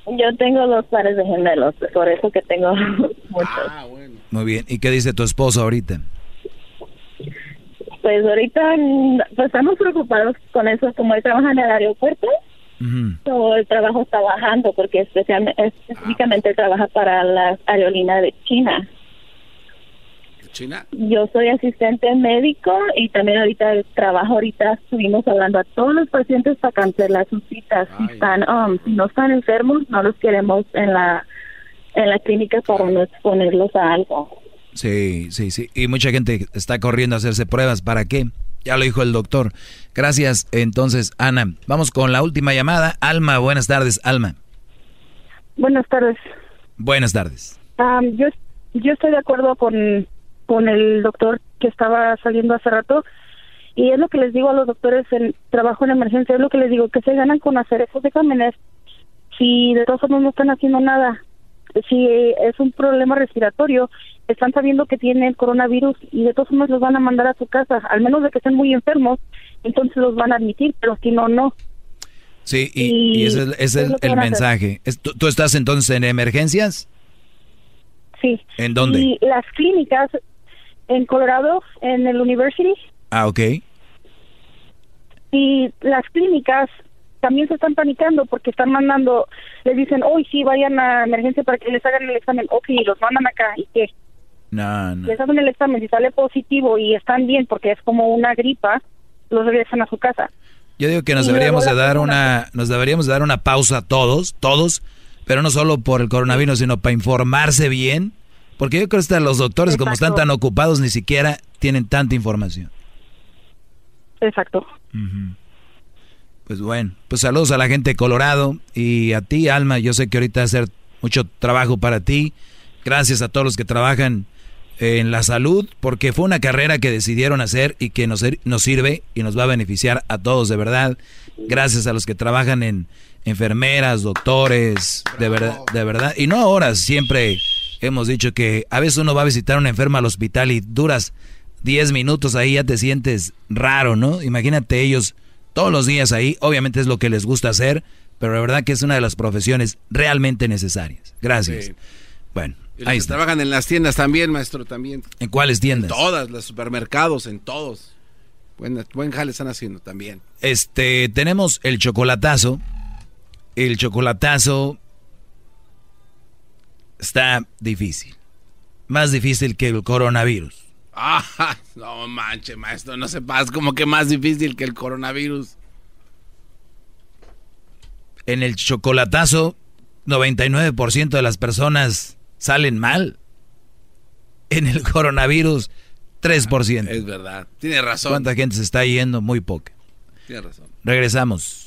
yo tengo dos pares de gemelos, por eso que tengo muchos. Ah, bueno. Muy bien. ¿Y qué dice tu esposo ahorita? Pues ahorita pues estamos preocupados con eso, como él trabaja en el aeropuerto. Uh -huh. Todo el trabajo está bajando porque especialmente, específicamente ah. trabaja para la aerolínea de China. China? Yo soy asistente médico y también ahorita trabajo, ahorita estuvimos hablando a todos los pacientes para cancelar sus citas. Si están, um, si no están enfermos, no los queremos en la en la clínica para no exponerlos a algo. Sí, sí, sí. Y mucha gente está corriendo a hacerse pruebas. ¿Para qué? Ya lo dijo el doctor. Gracias. Entonces, Ana, vamos con la última llamada. Alma, buenas tardes, Alma. Buenas tardes. Buenas tardes. Um, yo, yo estoy de acuerdo con con el doctor que estaba saliendo hace rato y es lo que les digo a los doctores en trabajo en emergencia, es lo que les digo, que se ganan con hacer esos exámenes si de todos modos no están haciendo nada, si es un problema respiratorio, están sabiendo que tienen coronavirus y de todos modos los van a mandar a su casa, al menos de que estén muy enfermos, entonces los van a admitir, pero si no, no. Sí, y, y, y ese es, es el, el mensaje. ¿Tú, ¿Tú estás entonces en emergencias? Sí. ¿En dónde? Y las clínicas en Colorado, en el University. Ah, ok. Y las clínicas también se están panicando porque están mandando, les dicen, hoy sí, vayan a emergencia para que les hagan el examen. Ok, los mandan acá. ¿Y qué? No, no. Les hacen el examen, si sale positivo y están bien porque es como una gripa, los regresan a su casa. Yo digo que nos deberíamos de dar una, nos deberíamos de dar una pausa todos, todos, pero no solo por el coronavirus, sino para informarse bien porque yo creo que los doctores, Exacto. como están tan ocupados, ni siquiera tienen tanta información. Exacto. Uh -huh. Pues bueno, pues saludos a la gente de Colorado y a ti, Alma. Yo sé que ahorita va a hacer mucho trabajo para ti. Gracias a todos los que trabajan en la salud, porque fue una carrera que decidieron hacer y que nos, nos sirve y nos va a beneficiar a todos de verdad. Gracias a los que trabajan en enfermeras, doctores, de verdad, de verdad. Y no ahora, siempre hemos dicho que a veces uno va a visitar a una enferma al hospital y duras 10 minutos ahí, ya te sientes raro, ¿no? Imagínate ellos todos los días ahí, obviamente es lo que les gusta hacer, pero la verdad que es una de las profesiones realmente necesarias. Gracias. Bueno, ahí trabajan en las tiendas también, maestro, también. ¿En cuáles tiendas? En todas, los supermercados, en todos. Buen, buen jale están haciendo también. Este, tenemos el chocolatazo. El chocolatazo está difícil. Más difícil que el coronavirus. Ah, no manche, maestro, no sepas como que más difícil que el coronavirus. En el chocolatazo, 99% de las personas salen mal. En el coronavirus, 3%. Es verdad, tiene razón. ¿Cuánta gente se está yendo? Muy poca. Tiene razón. Regresamos.